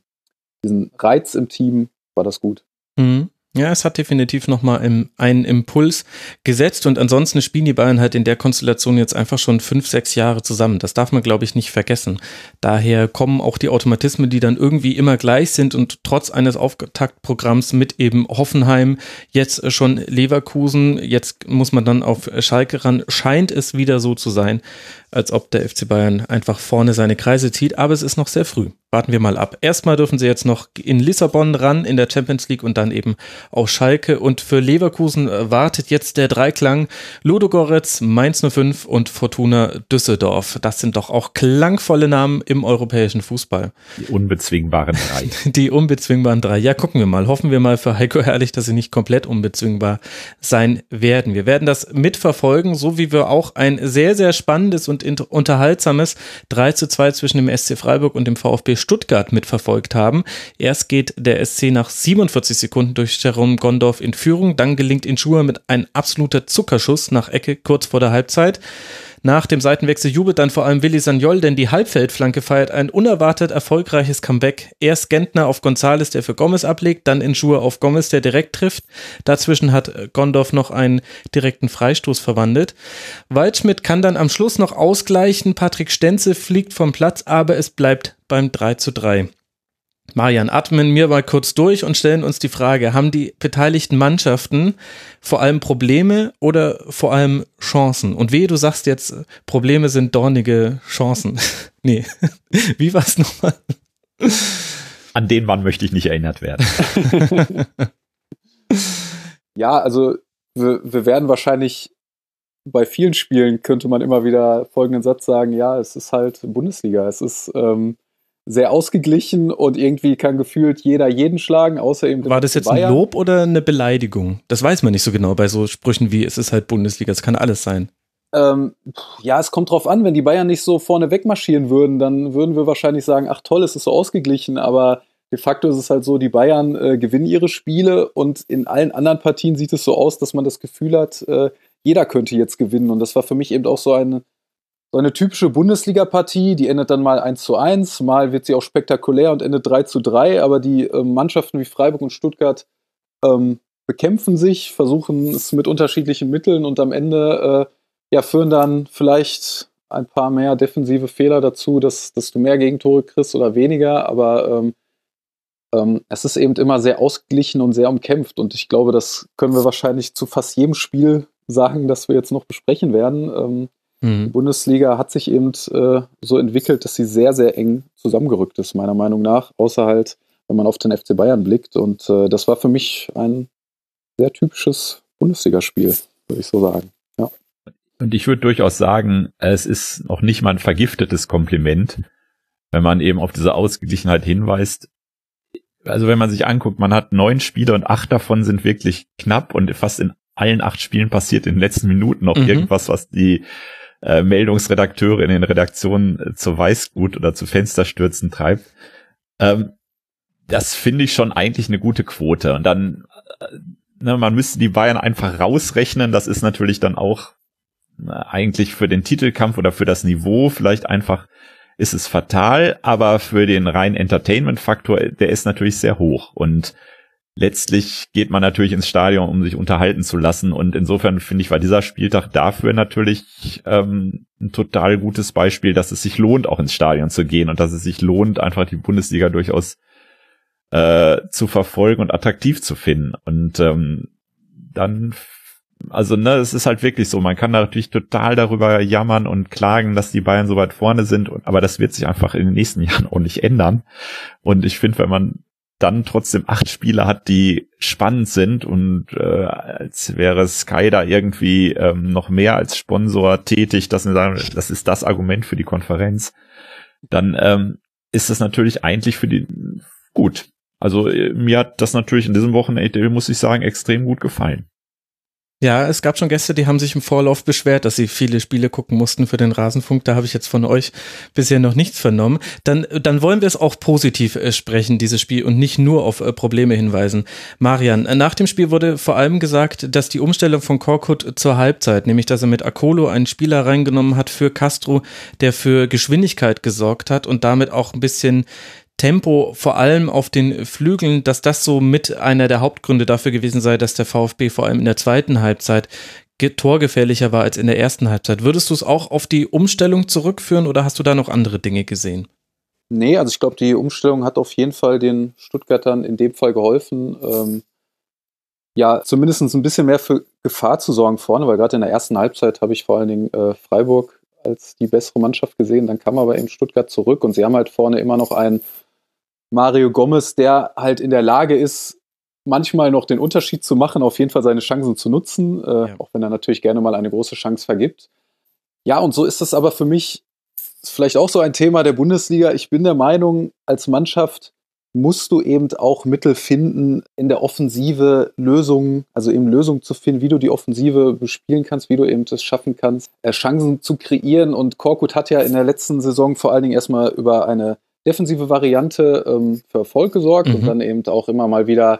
diesen Reiz im Team war das gut. Mhm. Ja, es hat definitiv nochmal einen Impuls gesetzt und ansonsten spielen die Bayern halt in der Konstellation jetzt einfach schon fünf, sechs Jahre zusammen. Das darf man, glaube ich, nicht vergessen. Daher kommen auch die Automatismen, die dann irgendwie immer gleich sind und trotz eines Auftaktprogramms mit eben Hoffenheim, jetzt schon Leverkusen, jetzt muss man dann auf Schalke ran, scheint es wieder so zu sein, als ob der FC Bayern einfach vorne seine Kreise zieht, aber es ist noch sehr früh. Warten wir mal ab. Erstmal dürfen sie jetzt noch in Lissabon ran in der Champions League und dann eben auf Schalke. Und für Leverkusen äh, wartet jetzt der Dreiklang Ludo Goretz, Mainz 05 und Fortuna Düsseldorf. Das sind doch auch klangvolle Namen im europäischen Fußball. Die unbezwingbaren drei. Die unbezwingbaren drei. Ja, gucken wir mal. Hoffen wir mal für Heiko Herrlich, dass sie nicht komplett unbezwingbar sein werden. Wir werden das mitverfolgen, so wie wir auch ein sehr, sehr spannendes und unterhaltsames 3 zu 2 zwischen dem SC Freiburg und dem VfB Stuttgart mitverfolgt haben. Erst geht der SC nach 47 Sekunden durch Jerome Gondorf in Führung, dann gelingt Inschua mit einem absoluter Zuckerschuss nach Ecke kurz vor der Halbzeit. Nach dem Seitenwechsel jubelt dann vor allem Willi Sagnol, denn die Halbfeldflanke feiert ein unerwartet erfolgreiches Comeback. Erst Gentner auf Gonzales, der für Gomez ablegt, dann Inschuhe auf Gomez, der direkt trifft. Dazwischen hat Gondorf noch einen direkten Freistoß verwandelt. Waldschmidt kann dann am Schluss noch ausgleichen. Patrick Stenze fliegt vom Platz, aber es bleibt beim 3 zu 3. Marian, atmen wir mal kurz durch und stellen uns die Frage, haben die beteiligten Mannschaften vor allem Probleme oder vor allem Chancen? Und wehe, du sagst jetzt, Probleme sind dornige Chancen. nee, wie war es nochmal? An den Mann möchte ich nicht erinnert werden. ja, also wir, wir werden wahrscheinlich bei vielen Spielen könnte man immer wieder folgenden Satz sagen, ja, es ist halt Bundesliga, es ist ähm, sehr ausgeglichen und irgendwie kann gefühlt jeder jeden schlagen, außer eben. War das jetzt Bayern. ein Lob oder eine Beleidigung? Das weiß man nicht so genau bei so Sprüchen wie es ist halt Bundesliga, es kann alles sein. Ähm, ja, es kommt drauf an, wenn die Bayern nicht so vorne wegmarschieren würden, dann würden wir wahrscheinlich sagen, ach toll, es ist so ausgeglichen, aber de facto ist es halt so, die Bayern äh, gewinnen ihre Spiele und in allen anderen Partien sieht es so aus, dass man das Gefühl hat, äh, jeder könnte jetzt gewinnen und das war für mich eben auch so eine so eine typische Bundesliga-Partie, die endet dann mal 1 zu 1, mal wird sie auch spektakulär und endet 3 zu 3, aber die äh, Mannschaften wie Freiburg und Stuttgart ähm, bekämpfen sich, versuchen es mit unterschiedlichen Mitteln und am Ende äh, ja, führen dann vielleicht ein paar mehr defensive Fehler dazu, dass, dass du mehr Gegentore kriegst oder weniger, aber ähm, ähm, es ist eben immer sehr ausgeglichen und sehr umkämpft. Und ich glaube, das können wir wahrscheinlich zu fast jedem Spiel sagen, das wir jetzt noch besprechen werden. Ähm, Mhm. Die Bundesliga hat sich eben äh, so entwickelt, dass sie sehr, sehr eng zusammengerückt ist, meiner Meinung nach. Außer halt, wenn man auf den FC Bayern blickt. Und äh, das war für mich ein sehr typisches Bundesligaspiel, würde ich so sagen. Ja. Und ich würde durchaus sagen, es ist noch nicht mal ein vergiftetes Kompliment, wenn man eben auf diese Ausgeglichenheit hinweist. Also wenn man sich anguckt, man hat neun Spiele und acht davon sind wirklich knapp und fast in allen acht Spielen passiert in den letzten Minuten noch mhm. irgendwas, was die äh, Meldungsredakteure in den Redaktionen äh, zu Weißgut oder zu Fensterstürzen treibt. Ähm, das finde ich schon eigentlich eine gute Quote. Und dann äh, ne, man müsste die Bayern einfach rausrechnen. Das ist natürlich dann auch eigentlich für den Titelkampf oder für das Niveau vielleicht einfach ist es fatal, aber für den reinen Entertainment-Faktor, der ist natürlich sehr hoch und letztlich geht man natürlich ins Stadion, um sich unterhalten zu lassen. Und insofern finde ich, war dieser Spieltag dafür natürlich ähm, ein total gutes Beispiel, dass es sich lohnt, auch ins Stadion zu gehen und dass es sich lohnt, einfach die Bundesliga durchaus äh, zu verfolgen und attraktiv zu finden. Und ähm, dann, also ne, es ist halt wirklich so, man kann natürlich total darüber jammern und klagen, dass die Bayern so weit vorne sind, aber das wird sich einfach in den nächsten Jahren auch nicht ändern. Und ich finde, wenn man dann trotzdem acht Spiele hat, die spannend sind und äh, als wäre Sky da irgendwie ähm, noch mehr als Sponsor tätig, das, das ist das Argument für die Konferenz, dann ähm, ist das natürlich eigentlich für die gut. Also äh, mir hat das natürlich in diesem Wochenende, muss ich sagen, extrem gut gefallen. Ja, es gab schon Gäste, die haben sich im Vorlauf beschwert, dass sie viele Spiele gucken mussten für den Rasenfunk. Da habe ich jetzt von euch bisher noch nichts vernommen. Dann, dann wollen wir es auch positiv äh, sprechen, dieses Spiel, und nicht nur auf äh, Probleme hinweisen. Marian, äh, nach dem Spiel wurde vor allem gesagt, dass die Umstellung von Korkut zur Halbzeit, nämlich dass er mit Akolo einen Spieler reingenommen hat für Castro, der für Geschwindigkeit gesorgt hat und damit auch ein bisschen Tempo, vor allem auf den Flügeln, dass das so mit einer der Hauptgründe dafür gewesen sei, dass der VfB vor allem in der zweiten Halbzeit torgefährlicher war als in der ersten Halbzeit. Würdest du es auch auf die Umstellung zurückführen oder hast du da noch andere Dinge gesehen? Nee, also ich glaube, die Umstellung hat auf jeden Fall den Stuttgartern in dem Fall geholfen, ähm, ja, zumindest ein bisschen mehr für Gefahr zu sorgen vorne, weil gerade in der ersten Halbzeit habe ich vor allen Dingen äh, Freiburg als die bessere Mannschaft gesehen. Dann kam aber eben Stuttgart zurück und sie haben halt vorne immer noch einen Mario Gomez, der halt in der Lage ist, manchmal noch den Unterschied zu machen, auf jeden Fall seine Chancen zu nutzen, äh, ja. auch wenn er natürlich gerne mal eine große Chance vergibt. Ja, und so ist das aber für mich vielleicht auch so ein Thema der Bundesliga. Ich bin der Meinung, als Mannschaft musst du eben auch Mittel finden, in der Offensive Lösungen, also eben Lösungen zu finden, wie du die Offensive bespielen kannst, wie du eben es schaffen kannst, äh, Chancen zu kreieren. Und Korkut hat ja in der letzten Saison vor allen Dingen erstmal über eine defensive Variante ähm, für Erfolg gesorgt mhm. und dann eben auch immer mal wieder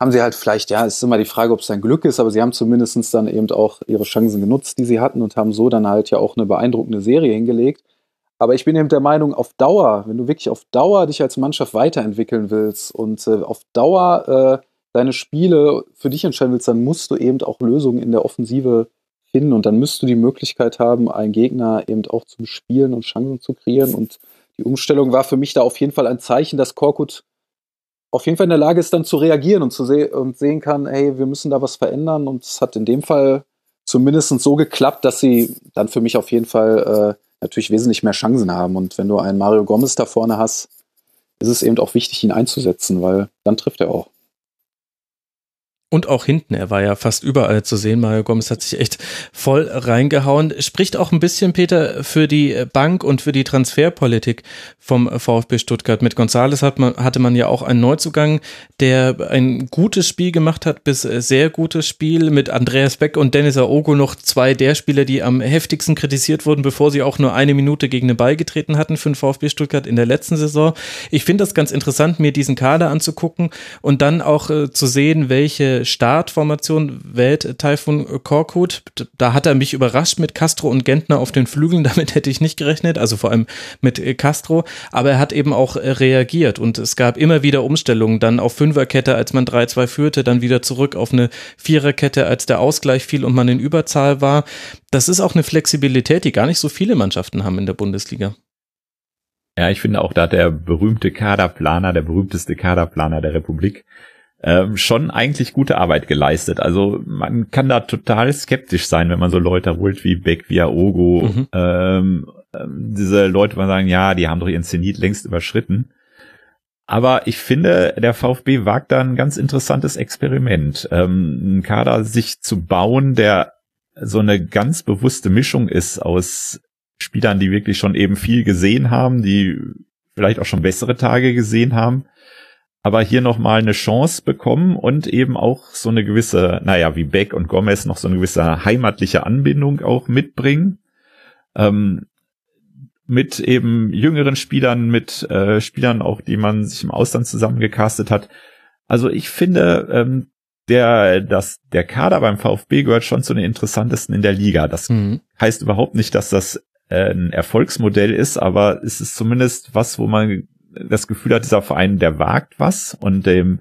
haben sie halt vielleicht, ja, es ist immer die Frage, ob es ein Glück ist, aber sie haben zumindest dann eben auch ihre Chancen genutzt, die sie hatten und haben so dann halt ja auch eine beeindruckende Serie hingelegt. Aber ich bin eben der Meinung, auf Dauer, wenn du wirklich auf Dauer dich als Mannschaft weiterentwickeln willst und äh, auf Dauer äh, deine Spiele für dich entscheiden willst, dann musst du eben auch Lösungen in der Offensive finden und dann müsst du die Möglichkeit haben, einen Gegner eben auch zu bespielen und Chancen zu kreieren und die Umstellung war für mich da auf jeden Fall ein Zeichen, dass Korkut auf jeden Fall in der Lage ist, dann zu reagieren und zu se und sehen kann, hey, wir müssen da was verändern. Und es hat in dem Fall zumindest so geklappt, dass sie dann für mich auf jeden Fall äh, natürlich wesentlich mehr Chancen haben. Und wenn du einen Mario Gomez da vorne hast, ist es eben auch wichtig, ihn einzusetzen, weil dann trifft er auch. Und auch hinten, er war ja fast überall zu sehen. Mario Gomez hat sich echt voll reingehauen. Spricht auch ein bisschen, Peter, für die Bank und für die Transferpolitik vom VfB Stuttgart. Mit Gonzales hat man, hatte man ja auch einen Neuzugang, der ein gutes Spiel gemacht hat, bis sehr gutes Spiel. Mit Andreas Beck und Dennis Aogo noch zwei der Spieler, die am heftigsten kritisiert wurden, bevor sie auch nur eine Minute gegen den Ball getreten hatten für den VfB Stuttgart in der letzten Saison. Ich finde das ganz interessant, mir diesen Kader anzugucken und dann auch äh, zu sehen, welche Startformation wählt Taifun Korkut. Da hat er mich überrascht mit Castro und Gentner auf den Flügeln. Damit hätte ich nicht gerechnet, also vor allem mit Castro. Aber er hat eben auch reagiert und es gab immer wieder Umstellungen. Dann auf Fünferkette, als man 3-2 führte, dann wieder zurück auf eine Viererkette, als der Ausgleich fiel und man in Überzahl war. Das ist auch eine Flexibilität, die gar nicht so viele Mannschaften haben in der Bundesliga. Ja, ich finde auch da der berühmte Kaderplaner, der berühmteste Kaderplaner der Republik, ähm, schon eigentlich gute Arbeit geleistet. Also man kann da total skeptisch sein, wenn man so Leute holt wie Beck, wie Aogo, mhm. ähm, ähm, diese Leute, man sagen, ja, die haben doch ihren Zenit längst überschritten. Aber ich finde, der VfB wagt da ein ganz interessantes Experiment, ähm, einen Kader sich zu bauen, der so eine ganz bewusste Mischung ist aus Spielern, die wirklich schon eben viel gesehen haben, die vielleicht auch schon bessere Tage gesehen haben aber hier nochmal eine Chance bekommen und eben auch so eine gewisse, naja, wie Beck und Gomez noch so eine gewisse heimatliche Anbindung auch mitbringen. Ähm, mit eben jüngeren Spielern, mit äh, Spielern auch, die man sich im Ausland zusammengecastet hat. Also ich finde, ähm, der, das, der Kader beim VfB gehört schon zu den interessantesten in der Liga. Das mhm. heißt überhaupt nicht, dass das äh, ein Erfolgsmodell ist, aber es ist zumindest was, wo man das Gefühl hat, dieser Verein, der wagt was und dem,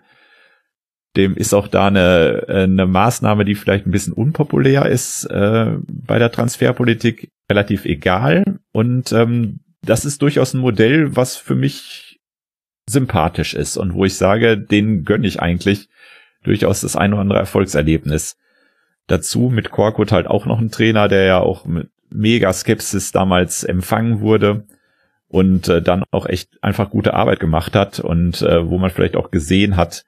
dem ist auch da eine, eine Maßnahme, die vielleicht ein bisschen unpopulär ist äh, bei der Transferpolitik, relativ egal. Und ähm, das ist durchaus ein Modell, was für mich sympathisch ist und wo ich sage, den gönne ich eigentlich durchaus das ein oder andere Erfolgserlebnis. Dazu mit Korkut halt auch noch ein Trainer, der ja auch mit mega Skepsis damals empfangen wurde und äh, dann auch echt einfach gute Arbeit gemacht hat und äh, wo man vielleicht auch gesehen hat,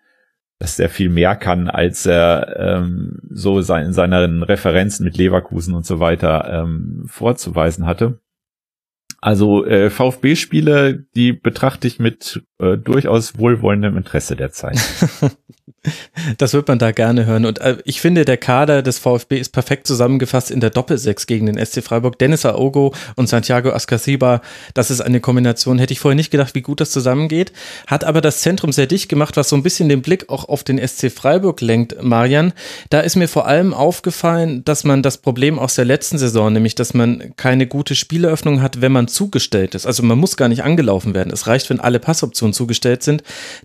dass er viel mehr kann, als er ähm, so sein, in seinen Referenzen mit Leverkusen und so weiter ähm, vorzuweisen hatte. Also äh, VfB-Spiele, die betrachte ich mit äh, durchaus wohlwollendem Interesse derzeit. Das wird man da gerne hören. Und äh, ich finde, der Kader des VfB ist perfekt zusammengefasst in der Doppelsechs gegen den SC Freiburg. Dennis Aogo und Santiago Ascasiba, das ist eine Kombination. Hätte ich vorher nicht gedacht, wie gut das zusammengeht. Hat aber das Zentrum sehr dicht gemacht, was so ein bisschen den Blick auch auf den SC Freiburg lenkt, Marian. Da ist mir vor allem aufgefallen, dass man das Problem aus der letzten Saison, nämlich, dass man keine gute Spieleröffnung hat, wenn man zugestellt ist. Also man muss gar nicht angelaufen werden. Es reicht, wenn alle Passoptionen zugestellt sind.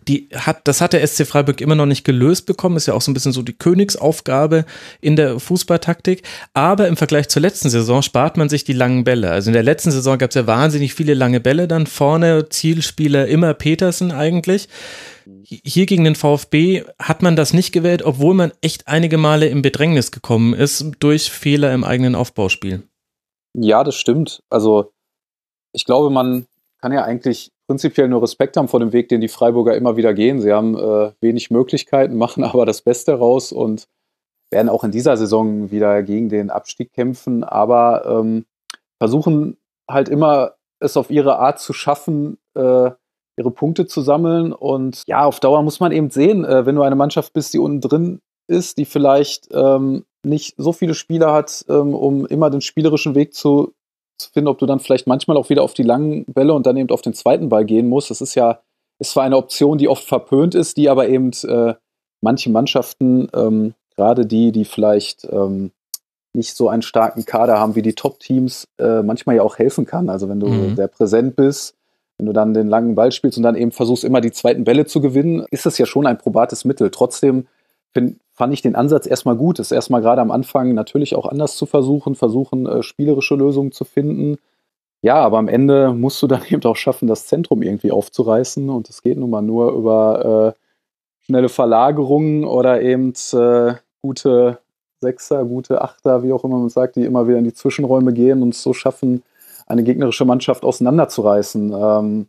Die hat, das hat der SC Freiburg immer noch nicht gelöst bekommen. Ist ja auch so ein bisschen so die Königsaufgabe in der Fußballtaktik. Aber im Vergleich zur letzten Saison spart man sich die langen Bälle. Also in der letzten Saison gab es ja wahnsinnig viele lange Bälle dann. Vorne Zielspieler immer Petersen eigentlich. Hier gegen den VfB hat man das nicht gewählt, obwohl man echt einige Male im Bedrängnis gekommen ist durch Fehler im eigenen Aufbauspiel. Ja, das stimmt. Also ich glaube, man kann ja eigentlich prinzipiell nur Respekt haben vor dem Weg, den die Freiburger immer wieder gehen. Sie haben äh, wenig Möglichkeiten, machen aber das Beste raus und werden auch in dieser Saison wieder gegen den Abstieg kämpfen, aber ähm, versuchen halt immer es auf ihre Art zu schaffen, äh, ihre Punkte zu sammeln. Und ja, auf Dauer muss man eben sehen, äh, wenn du eine Mannschaft bist, die unten drin ist, die vielleicht ähm, nicht so viele Spieler hat, ähm, um immer den spielerischen Weg zu zu finden, ob du dann vielleicht manchmal auch wieder auf die langen Bälle und dann eben auf den zweiten Ball gehen musst. Das ist ja, ist zwar eine Option, die oft verpönt ist, die aber eben äh, manche Mannschaften, ähm, gerade die, die vielleicht ähm, nicht so einen starken Kader haben wie die Top-Teams, äh, manchmal ja auch helfen kann. Also wenn du mhm. sehr präsent bist, wenn du dann den langen Ball spielst und dann eben versuchst, immer die zweiten Bälle zu gewinnen, ist das ja schon ein probates Mittel. Trotzdem find, fand ich den Ansatz erstmal gut, es erstmal gerade am Anfang natürlich auch anders zu versuchen, versuchen, äh, spielerische Lösungen zu finden. Ja, aber am Ende musst du dann eben auch schaffen, das Zentrum irgendwie aufzureißen. Und es geht nun mal nur über äh, schnelle Verlagerungen oder eben äh, gute Sechser, gute Achter, wie auch immer man sagt, die immer wieder in die Zwischenräume gehen und es so schaffen, eine gegnerische Mannschaft auseinanderzureißen. Ähm.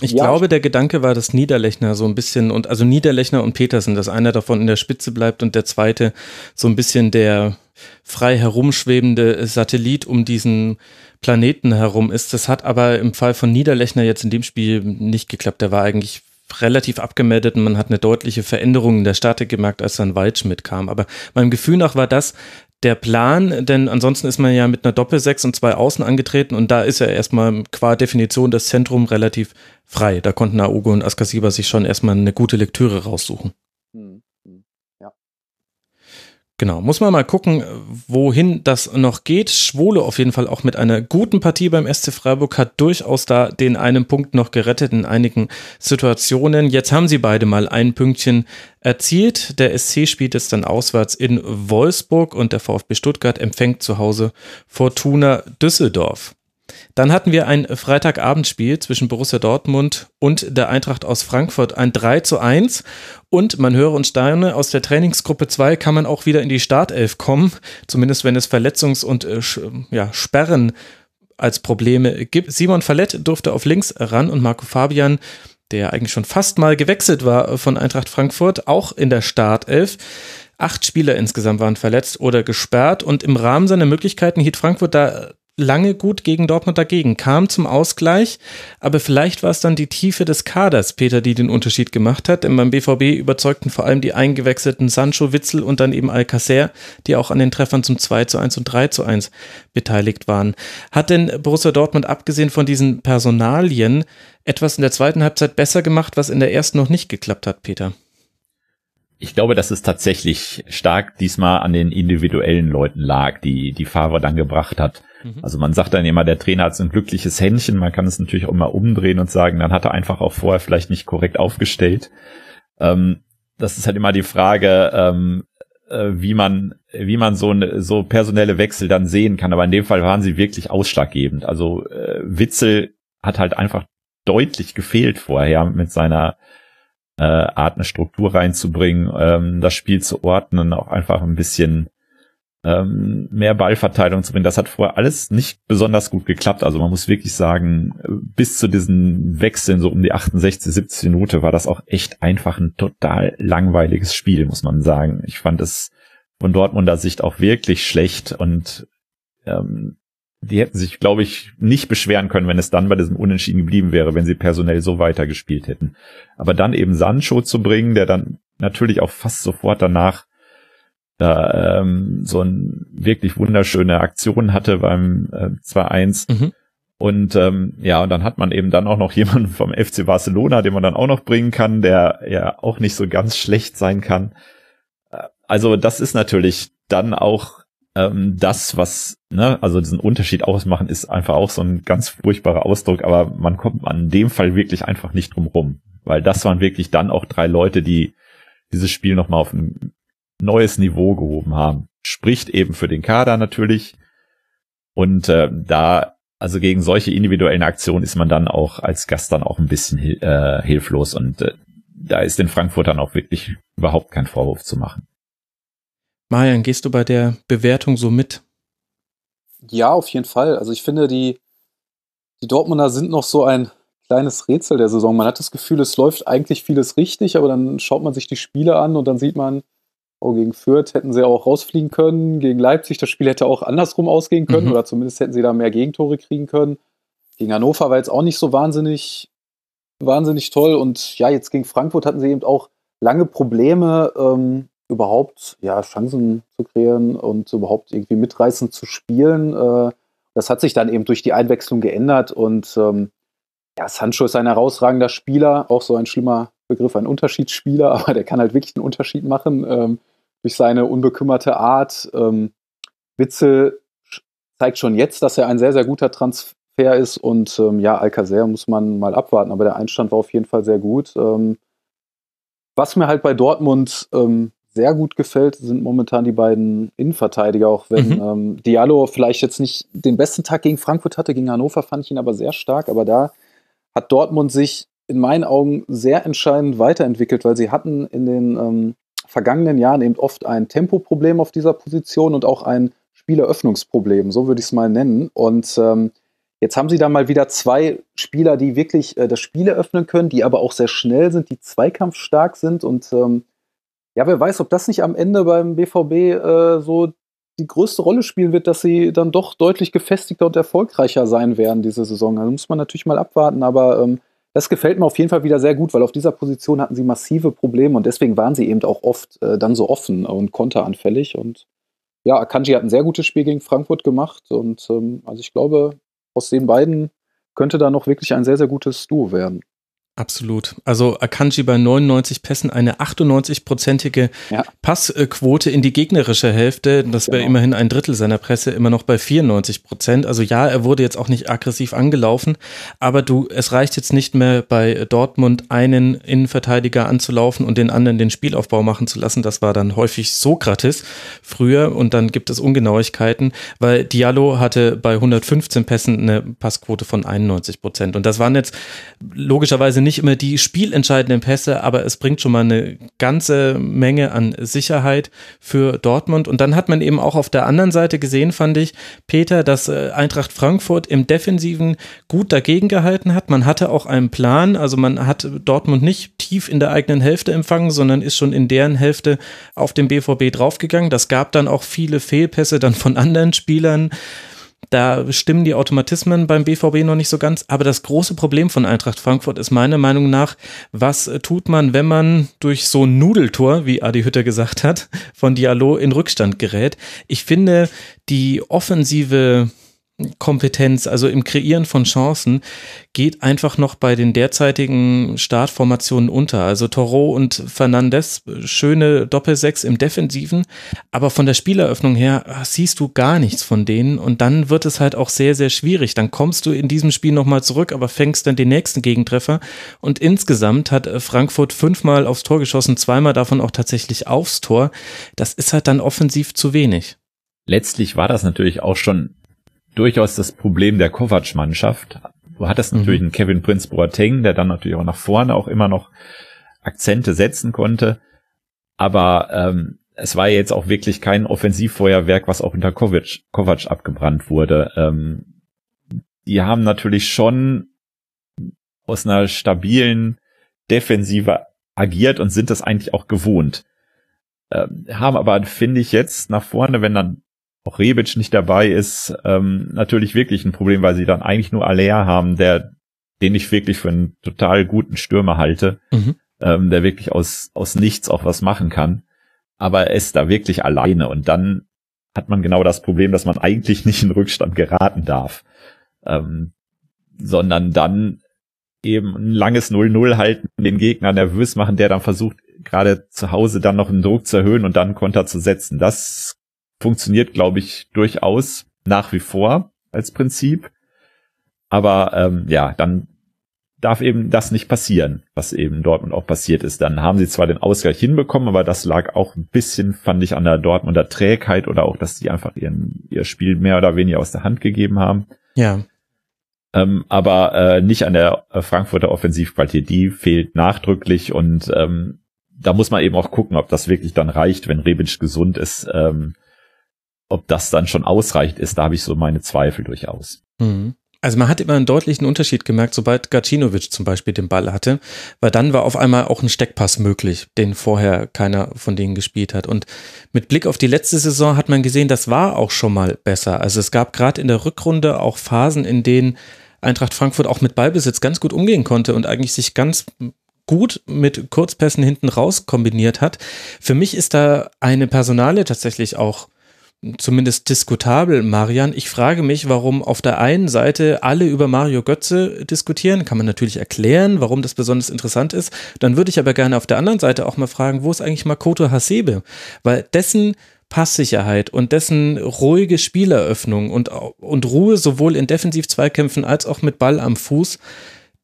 Ich ja, glaube, der Gedanke war, dass Niederlechner so ein bisschen und also Niederlechner und Petersen, dass einer davon in der Spitze bleibt und der zweite so ein bisschen der frei herumschwebende Satellit um diesen Planeten herum ist. Das hat aber im Fall von Niederlechner jetzt in dem Spiel nicht geklappt. Der war eigentlich relativ abgemeldet und man hat eine deutliche Veränderung in der Statik gemerkt, als dann Waldschmidt kam. Aber meinem Gefühl nach war das der Plan, denn ansonsten ist man ja mit einer Doppelsechs und zwei Außen angetreten und da ist ja erstmal qua Definition das Zentrum relativ frei. Da konnten Aogo und Askasiba sich schon erstmal eine gute Lektüre raussuchen. Genau, muss man mal gucken, wohin das noch geht. Schwole auf jeden Fall auch mit einer guten Partie beim SC Freiburg hat durchaus da den einen Punkt noch gerettet in einigen Situationen. Jetzt haben sie beide mal ein Pünktchen erzielt. Der SC spielt jetzt dann auswärts in Wolfsburg und der VfB Stuttgart empfängt zu Hause Fortuna Düsseldorf. Dann hatten wir ein Freitagabendspiel zwischen Borussia Dortmund und der Eintracht aus Frankfurt, ein 3 zu 1. Und man höre und staune, aus der Trainingsgruppe 2 kann man auch wieder in die Startelf kommen, zumindest wenn es Verletzungs- und äh, ja, Sperren als Probleme gibt. Simon Fallett durfte auf links ran und Marco Fabian, der eigentlich schon fast mal gewechselt war von Eintracht Frankfurt, auch in der Startelf. Acht Spieler insgesamt waren verletzt oder gesperrt und im Rahmen seiner Möglichkeiten hielt Frankfurt da lange gut gegen Dortmund dagegen, kam zum Ausgleich, aber vielleicht war es dann die Tiefe des Kaders, Peter, die den Unterschied gemacht hat. Denn beim BVB überzeugten vor allem die eingewechselten Sancho, Witzel und dann eben Alcacer, die auch an den Treffern zum 2 zu 1 und 3 zu 1 beteiligt waren. Hat denn Borussia Dortmund abgesehen von diesen Personalien etwas in der zweiten Halbzeit besser gemacht, was in der ersten noch nicht geklappt hat, Peter? ich glaube, dass es tatsächlich stark diesmal an den individuellen Leuten lag, die die Favre dann gebracht hat. Mhm. Also man sagt dann immer, der Trainer hat so ein glückliches Händchen. Man kann es natürlich auch mal umdrehen und sagen, dann hat er einfach auch vorher vielleicht nicht korrekt aufgestellt. Ähm, das ist halt immer die Frage, ähm, äh, wie man, wie man so, ne, so personelle Wechsel dann sehen kann. Aber in dem Fall waren sie wirklich ausschlaggebend. Also äh, Witzel hat halt einfach deutlich gefehlt vorher mit seiner äh, Art, eine Struktur reinzubringen, ähm, das Spiel zu ordnen, auch einfach ein bisschen ähm, mehr Ballverteilung zu bringen. Das hat vorher alles nicht besonders gut geklappt. Also man muss wirklich sagen, bis zu diesen Wechseln, so um die 68, 70 Minute, war das auch echt einfach ein total langweiliges Spiel, muss man sagen. Ich fand es von Dortmunder Sicht auch wirklich schlecht und ähm, die hätten sich, glaube ich, nicht beschweren können, wenn es dann bei diesem Unentschieden geblieben wäre, wenn sie personell so weitergespielt hätten. Aber dann eben Sancho zu bringen, der dann natürlich auch fast sofort danach da ähm, so ein wirklich wunderschöne Aktion hatte beim äh, 2-1. Mhm. Und ähm, ja, und dann hat man eben dann auch noch jemanden vom FC Barcelona, den man dann auch noch bringen kann, der ja auch nicht so ganz schlecht sein kann. Äh, also das ist natürlich dann auch ähm, das, was, ne, also diesen Unterschied ausmachen, ist einfach auch so ein ganz furchtbarer Ausdruck, aber man kommt an dem Fall wirklich einfach nicht drum rum. Weil das waren wirklich dann auch drei Leute, die dieses Spiel nochmal auf ein neues Niveau gehoben haben. Spricht eben für den Kader natürlich. Und äh, da, also gegen solche individuellen Aktionen ist man dann auch als Gast dann auch ein bisschen äh, hilflos und äh, da ist den Frankfurtern auch wirklich überhaupt kein Vorwurf zu machen. Marian, gehst du bei der Bewertung so mit? Ja, auf jeden Fall. Also ich finde, die, die Dortmunder sind noch so ein kleines Rätsel der Saison. Man hat das Gefühl, es läuft eigentlich vieles richtig, aber dann schaut man sich die Spiele an und dann sieht man, oh, gegen Fürth hätten sie auch rausfliegen können. Gegen Leipzig, das Spiel hätte auch andersrum ausgehen können mhm. oder zumindest hätten sie da mehr Gegentore kriegen können. Gegen Hannover war jetzt auch nicht so wahnsinnig, wahnsinnig toll. Und ja, jetzt gegen Frankfurt hatten sie eben auch lange Probleme, ähm, überhaupt ja, Chancen zu kreieren und überhaupt irgendwie mitreißend zu spielen. Äh, das hat sich dann eben durch die Einwechslung geändert und ähm, ja, Sancho ist ein herausragender Spieler, auch so ein schlimmer Begriff, ein Unterschiedsspieler, aber der kann halt wirklich einen Unterschied machen ähm, durch seine unbekümmerte Art. Ähm, Witzel zeigt schon jetzt, dass er ein sehr, sehr guter Transfer ist und ähm, ja, Alcacer muss man mal abwarten, aber der Einstand war auf jeden Fall sehr gut. Ähm, was mir halt bei Dortmund ähm, sehr gut gefällt, sind momentan die beiden Innenverteidiger, auch wenn mhm. ähm, Diallo vielleicht jetzt nicht den besten Tag gegen Frankfurt hatte, gegen Hannover fand ich ihn aber sehr stark, aber da hat Dortmund sich in meinen Augen sehr entscheidend weiterentwickelt, weil sie hatten in den ähm, vergangenen Jahren eben oft ein Tempoproblem auf dieser Position und auch ein Spieleröffnungsproblem, so würde ich es mal nennen. Und ähm, jetzt haben sie da mal wieder zwei Spieler, die wirklich äh, das Spiel eröffnen können, die aber auch sehr schnell sind, die zweikampfstark sind und ähm, ja, wer weiß, ob das nicht am Ende beim BVB äh, so die größte Rolle spielen wird, dass sie dann doch deutlich gefestigter und erfolgreicher sein werden diese Saison. Da muss man natürlich mal abwarten, aber ähm, das gefällt mir auf jeden Fall wieder sehr gut, weil auf dieser Position hatten sie massive Probleme und deswegen waren sie eben auch oft äh, dann so offen und konteranfällig. Und ja, Akanji hat ein sehr gutes Spiel gegen Frankfurt gemacht und ähm, also ich glaube, aus den beiden könnte da noch wirklich ein sehr, sehr gutes Duo werden. Absolut. Also Akanji bei 99 Pässen eine 98-prozentige ja. Passquote in die gegnerische Hälfte. Das wäre genau. immerhin ein Drittel seiner Presse, immer noch bei 94 Prozent. Also ja, er wurde jetzt auch nicht aggressiv angelaufen, aber du, es reicht jetzt nicht mehr bei Dortmund einen Innenverteidiger anzulaufen und den anderen den Spielaufbau machen zu lassen. Das war dann häufig Sokrates früher und dann gibt es Ungenauigkeiten, weil Diallo hatte bei 115 Pässen eine Passquote von 91 Prozent. Und das waren jetzt logischerweise nicht nicht immer die spielentscheidenden Pässe, aber es bringt schon mal eine ganze Menge an Sicherheit für Dortmund. Und dann hat man eben auch auf der anderen Seite gesehen, fand ich, Peter, dass äh, Eintracht Frankfurt im Defensiven gut dagegen gehalten hat. Man hatte auch einen Plan, also man hat Dortmund nicht tief in der eigenen Hälfte empfangen, sondern ist schon in deren Hälfte auf den BVB draufgegangen. Das gab dann auch viele Fehlpässe dann von anderen Spielern. Da stimmen die Automatismen beim BVB noch nicht so ganz. Aber das große Problem von Eintracht Frankfurt ist meiner Meinung nach, was tut man, wenn man durch so ein Nudeltor, wie Adi Hütter gesagt hat, von Diallo in Rückstand gerät? Ich finde, die offensive Kompetenz, also im Kreieren von Chancen, geht einfach noch bei den derzeitigen Startformationen unter. Also Toro und Fernandez, schöne Doppelsechs im Defensiven, aber von der Spieleröffnung her siehst du gar nichts von denen und dann wird es halt auch sehr, sehr schwierig. Dann kommst du in diesem Spiel nochmal zurück, aber fängst dann den nächsten Gegentreffer und insgesamt hat Frankfurt fünfmal aufs Tor geschossen, zweimal davon auch tatsächlich aufs Tor. Das ist halt dann offensiv zu wenig. Letztlich war das natürlich auch schon durchaus das Problem der Kovac-Mannschaft. Du hattest mhm. natürlich einen Kevin Prince Boateng, der dann natürlich auch nach vorne auch immer noch Akzente setzen konnte. Aber ähm, es war jetzt auch wirklich kein Offensivfeuerwerk, was auch unter Kovac, Kovac abgebrannt wurde. Ähm, die haben natürlich schon aus einer stabilen Defensive agiert und sind das eigentlich auch gewohnt. Ähm, haben aber, finde ich, jetzt nach vorne, wenn dann auch Rebic nicht dabei ist, ähm, natürlich wirklich ein Problem, weil sie dann eigentlich nur Alea haben, der, den ich wirklich für einen total guten Stürmer halte, mhm. ähm, der wirklich aus, aus nichts auch was machen kann. Aber er ist da wirklich alleine und dann hat man genau das Problem, dass man eigentlich nicht in Rückstand geraten darf, ähm, sondern dann eben ein langes 0-0 halten, den Gegner nervös machen, der dann versucht, gerade zu Hause dann noch einen Druck zu erhöhen und dann Konter zu setzen. Das funktioniert, glaube ich, durchaus nach wie vor als Prinzip. Aber ähm, ja, dann darf eben das nicht passieren, was eben Dortmund auch passiert ist. Dann haben sie zwar den Ausgleich hinbekommen, aber das lag auch ein bisschen, fand ich, an der Dortmunder Trägheit oder auch, dass die einfach ihren, ihr Spiel mehr oder weniger aus der Hand gegeben haben. Ja. Ähm, aber äh, nicht an der Frankfurter Offensivqualität. Die fehlt nachdrücklich und ähm, da muss man eben auch gucken, ob das wirklich dann reicht, wenn Rebic gesund ist. Ähm, ob das dann schon ausreicht ist, da habe ich so meine Zweifel durchaus. Mhm. Also man hat immer einen deutlichen Unterschied gemerkt, sobald Gacinovic zum Beispiel den Ball hatte, weil dann war auf einmal auch ein Steckpass möglich, den vorher keiner von denen gespielt hat. Und mit Blick auf die letzte Saison hat man gesehen, das war auch schon mal besser. Also es gab gerade in der Rückrunde auch Phasen, in denen Eintracht Frankfurt auch mit Ballbesitz ganz gut umgehen konnte und eigentlich sich ganz gut mit Kurzpässen hinten raus kombiniert hat. Für mich ist da eine Personale tatsächlich auch zumindest diskutabel, Marian. Ich frage mich, warum auf der einen Seite alle über Mario Götze diskutieren. Kann man natürlich erklären, warum das besonders interessant ist. Dann würde ich aber gerne auf der anderen Seite auch mal fragen, wo ist eigentlich Makoto Hasebe? Weil dessen Passsicherheit und dessen ruhige Spieleröffnung und, und Ruhe sowohl in Defensiv-Zweikämpfen als auch mit Ball am Fuß,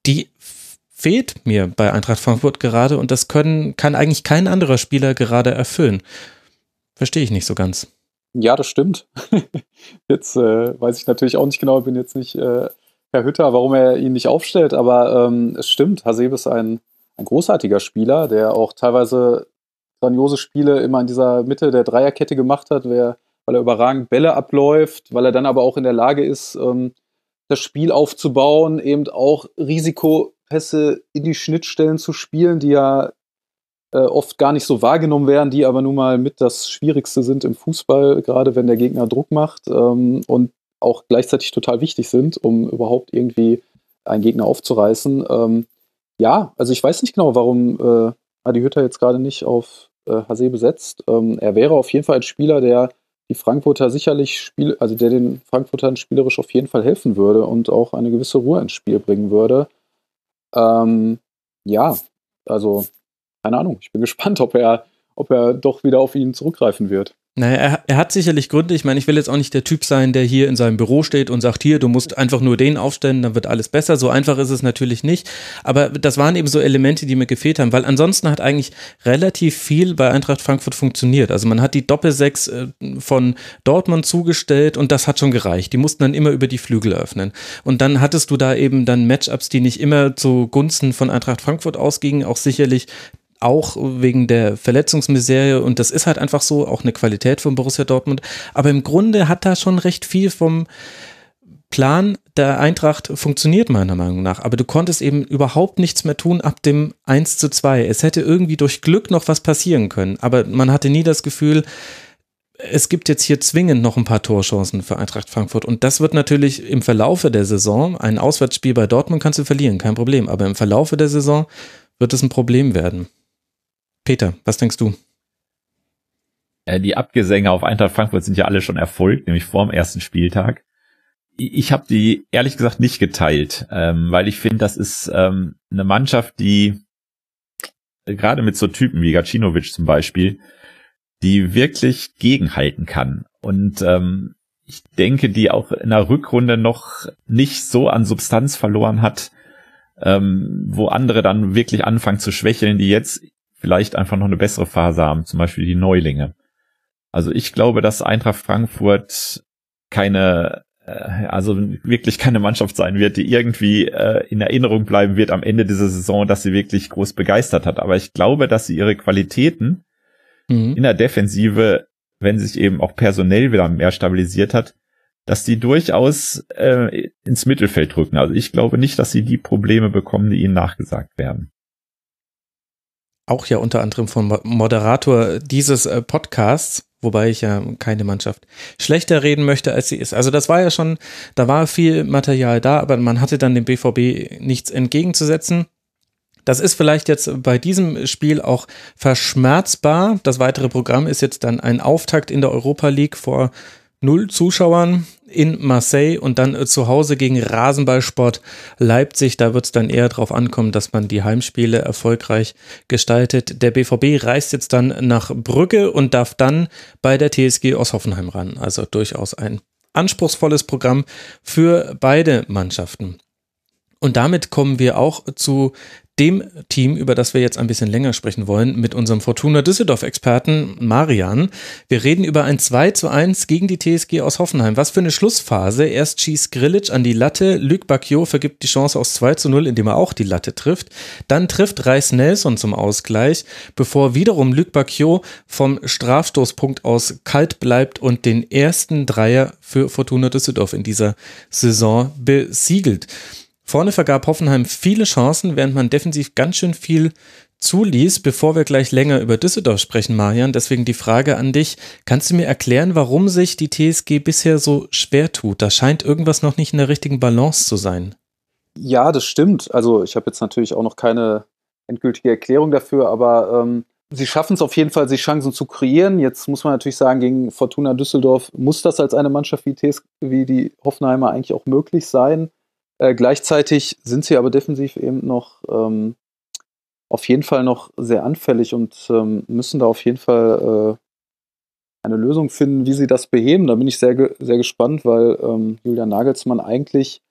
die fehlt mir bei Eintracht Frankfurt gerade und das können, kann eigentlich kein anderer Spieler gerade erfüllen. Verstehe ich nicht so ganz. Ja, das stimmt. jetzt äh, weiß ich natürlich auch nicht genau, bin jetzt nicht äh, Herr Hütter, warum er ihn nicht aufstellt, aber ähm, es stimmt, Hasebe ist ein, ein großartiger Spieler, der auch teilweise grandiose Spiele immer in dieser Mitte der Dreierkette gemacht hat, wer, weil er überragend Bälle abläuft, weil er dann aber auch in der Lage ist, ähm, das Spiel aufzubauen, eben auch Risikopässe in die Schnittstellen zu spielen, die ja äh, oft gar nicht so wahrgenommen werden, die aber nun mal mit das Schwierigste sind im Fußball, gerade wenn der Gegner Druck macht ähm, und auch gleichzeitig total wichtig sind, um überhaupt irgendwie einen Gegner aufzureißen. Ähm, ja, also ich weiß nicht genau, warum äh, Adi Hütter jetzt gerade nicht auf äh, Hase besetzt. Ähm, er wäre auf jeden Fall ein Spieler, der die Frankfurter sicherlich spiel, also der den Frankfurtern spielerisch auf jeden Fall helfen würde und auch eine gewisse Ruhe ins Spiel bringen würde. Ähm, ja, also keine Ahnung. Ich bin gespannt, ob er, ob er doch wieder auf ihn zurückgreifen wird. Naja, er, er hat sicherlich Gründe. Ich meine, ich will jetzt auch nicht der Typ sein, der hier in seinem Büro steht und sagt, hier, du musst einfach nur den aufstellen, dann wird alles besser. So einfach ist es natürlich nicht. Aber das waren eben so Elemente, die mir gefehlt haben, weil ansonsten hat eigentlich relativ viel bei Eintracht Frankfurt funktioniert. Also man hat die Doppelsechs äh, von Dortmund zugestellt und das hat schon gereicht. Die mussten dann immer über die Flügel öffnen. Und dann hattest du da eben dann Matchups, die nicht immer zugunsten von Eintracht Frankfurt ausgingen, auch sicherlich auch wegen der Verletzungsmisere und das ist halt einfach so, auch eine Qualität von Borussia Dortmund. Aber im Grunde hat da schon recht viel vom Plan der Eintracht funktioniert meiner Meinung nach. Aber du konntest eben überhaupt nichts mehr tun ab dem 1 zu 2. Es hätte irgendwie durch Glück noch was passieren können. Aber man hatte nie das Gefühl, es gibt jetzt hier zwingend noch ein paar Torchancen für Eintracht Frankfurt. Und das wird natürlich im Verlaufe der Saison, ein Auswärtsspiel bei Dortmund kannst du verlieren, kein Problem. Aber im Verlaufe der Saison wird es ein Problem werden. Peter, was denkst du? Äh, die Abgesänge auf Eintracht Frankfurt sind ja alle schon erfolgt, nämlich vor dem ersten Spieltag. ich habe die ehrlich gesagt nicht geteilt, ähm, weil ich finde, das ist ähm, eine Mannschaft, die gerade mit so Typen wie Gacinovic zum Beispiel, die wirklich gegenhalten kann. Und ähm, ich denke, die auch in der Rückrunde noch nicht so an Substanz verloren hat, wo andere dann wirklich anfangen zu schwächeln, die jetzt vielleicht einfach noch eine bessere Phase haben, zum Beispiel die Neulinge. Also ich glaube, dass Eintracht Frankfurt keine, äh, also wirklich keine Mannschaft sein wird, die irgendwie äh, in Erinnerung bleiben wird am Ende dieser Saison, dass sie wirklich groß begeistert hat. Aber ich glaube, dass sie ihre Qualitäten mhm. in der Defensive, wenn sich eben auch personell wieder mehr stabilisiert hat, dass die durchaus äh, ins Mittelfeld drücken. Also ich glaube nicht, dass sie die Probleme bekommen, die ihnen nachgesagt werden. Auch ja unter anderem vom Moderator dieses äh, Podcasts, wobei ich ja keine Mannschaft schlechter reden möchte, als sie ist. Also das war ja schon, da war viel Material da, aber man hatte dann dem BVB nichts entgegenzusetzen. Das ist vielleicht jetzt bei diesem Spiel auch verschmerzbar. Das weitere Programm ist jetzt dann ein Auftakt in der Europa League vor null Zuschauern in Marseille und dann äh, zu Hause gegen Rasenballsport Leipzig. Da wird es dann eher darauf ankommen, dass man die Heimspiele erfolgreich gestaltet. Der BVB reist jetzt dann nach Brügge und darf dann bei der TSG aus Hoffenheim ran. Also durchaus ein anspruchsvolles Programm für beide Mannschaften. Und damit kommen wir auch zu dem Team, über das wir jetzt ein bisschen länger sprechen wollen, mit unserem Fortuna Düsseldorf-Experten Marian. Wir reden über ein 2 zu 1 gegen die TSG aus Hoffenheim. Was für eine Schlussphase. Erst schießt Grilic an die Latte, Luc Bacchio vergibt die Chance aus 2 zu 0, indem er auch die Latte trifft. Dann trifft Reis Nelson zum Ausgleich, bevor wiederum Luc Bacchio vom Strafstoßpunkt aus kalt bleibt und den ersten Dreier für Fortuna Düsseldorf in dieser Saison besiegelt. Vorne vergab Hoffenheim viele Chancen, während man defensiv ganz schön viel zuließ, bevor wir gleich länger über Düsseldorf sprechen, Marian. Deswegen die Frage an dich. Kannst du mir erklären, warum sich die TSG bisher so schwer tut? Da scheint irgendwas noch nicht in der richtigen Balance zu sein. Ja, das stimmt. Also ich habe jetzt natürlich auch noch keine endgültige Erklärung dafür, aber ähm, sie schaffen es auf jeden Fall, sich Chancen zu kreieren. Jetzt muss man natürlich sagen, gegen Fortuna Düsseldorf muss das als eine Mannschaft wie, TSG, wie die Hoffenheimer eigentlich auch möglich sein. Äh, gleichzeitig sind sie aber defensiv eben noch ähm, auf jeden Fall noch sehr anfällig und ähm, müssen da auf jeden Fall äh, eine Lösung finden, wie sie das beheben. Da bin ich sehr, sehr gespannt, weil ähm, Julian Nagelsmann eigentlich,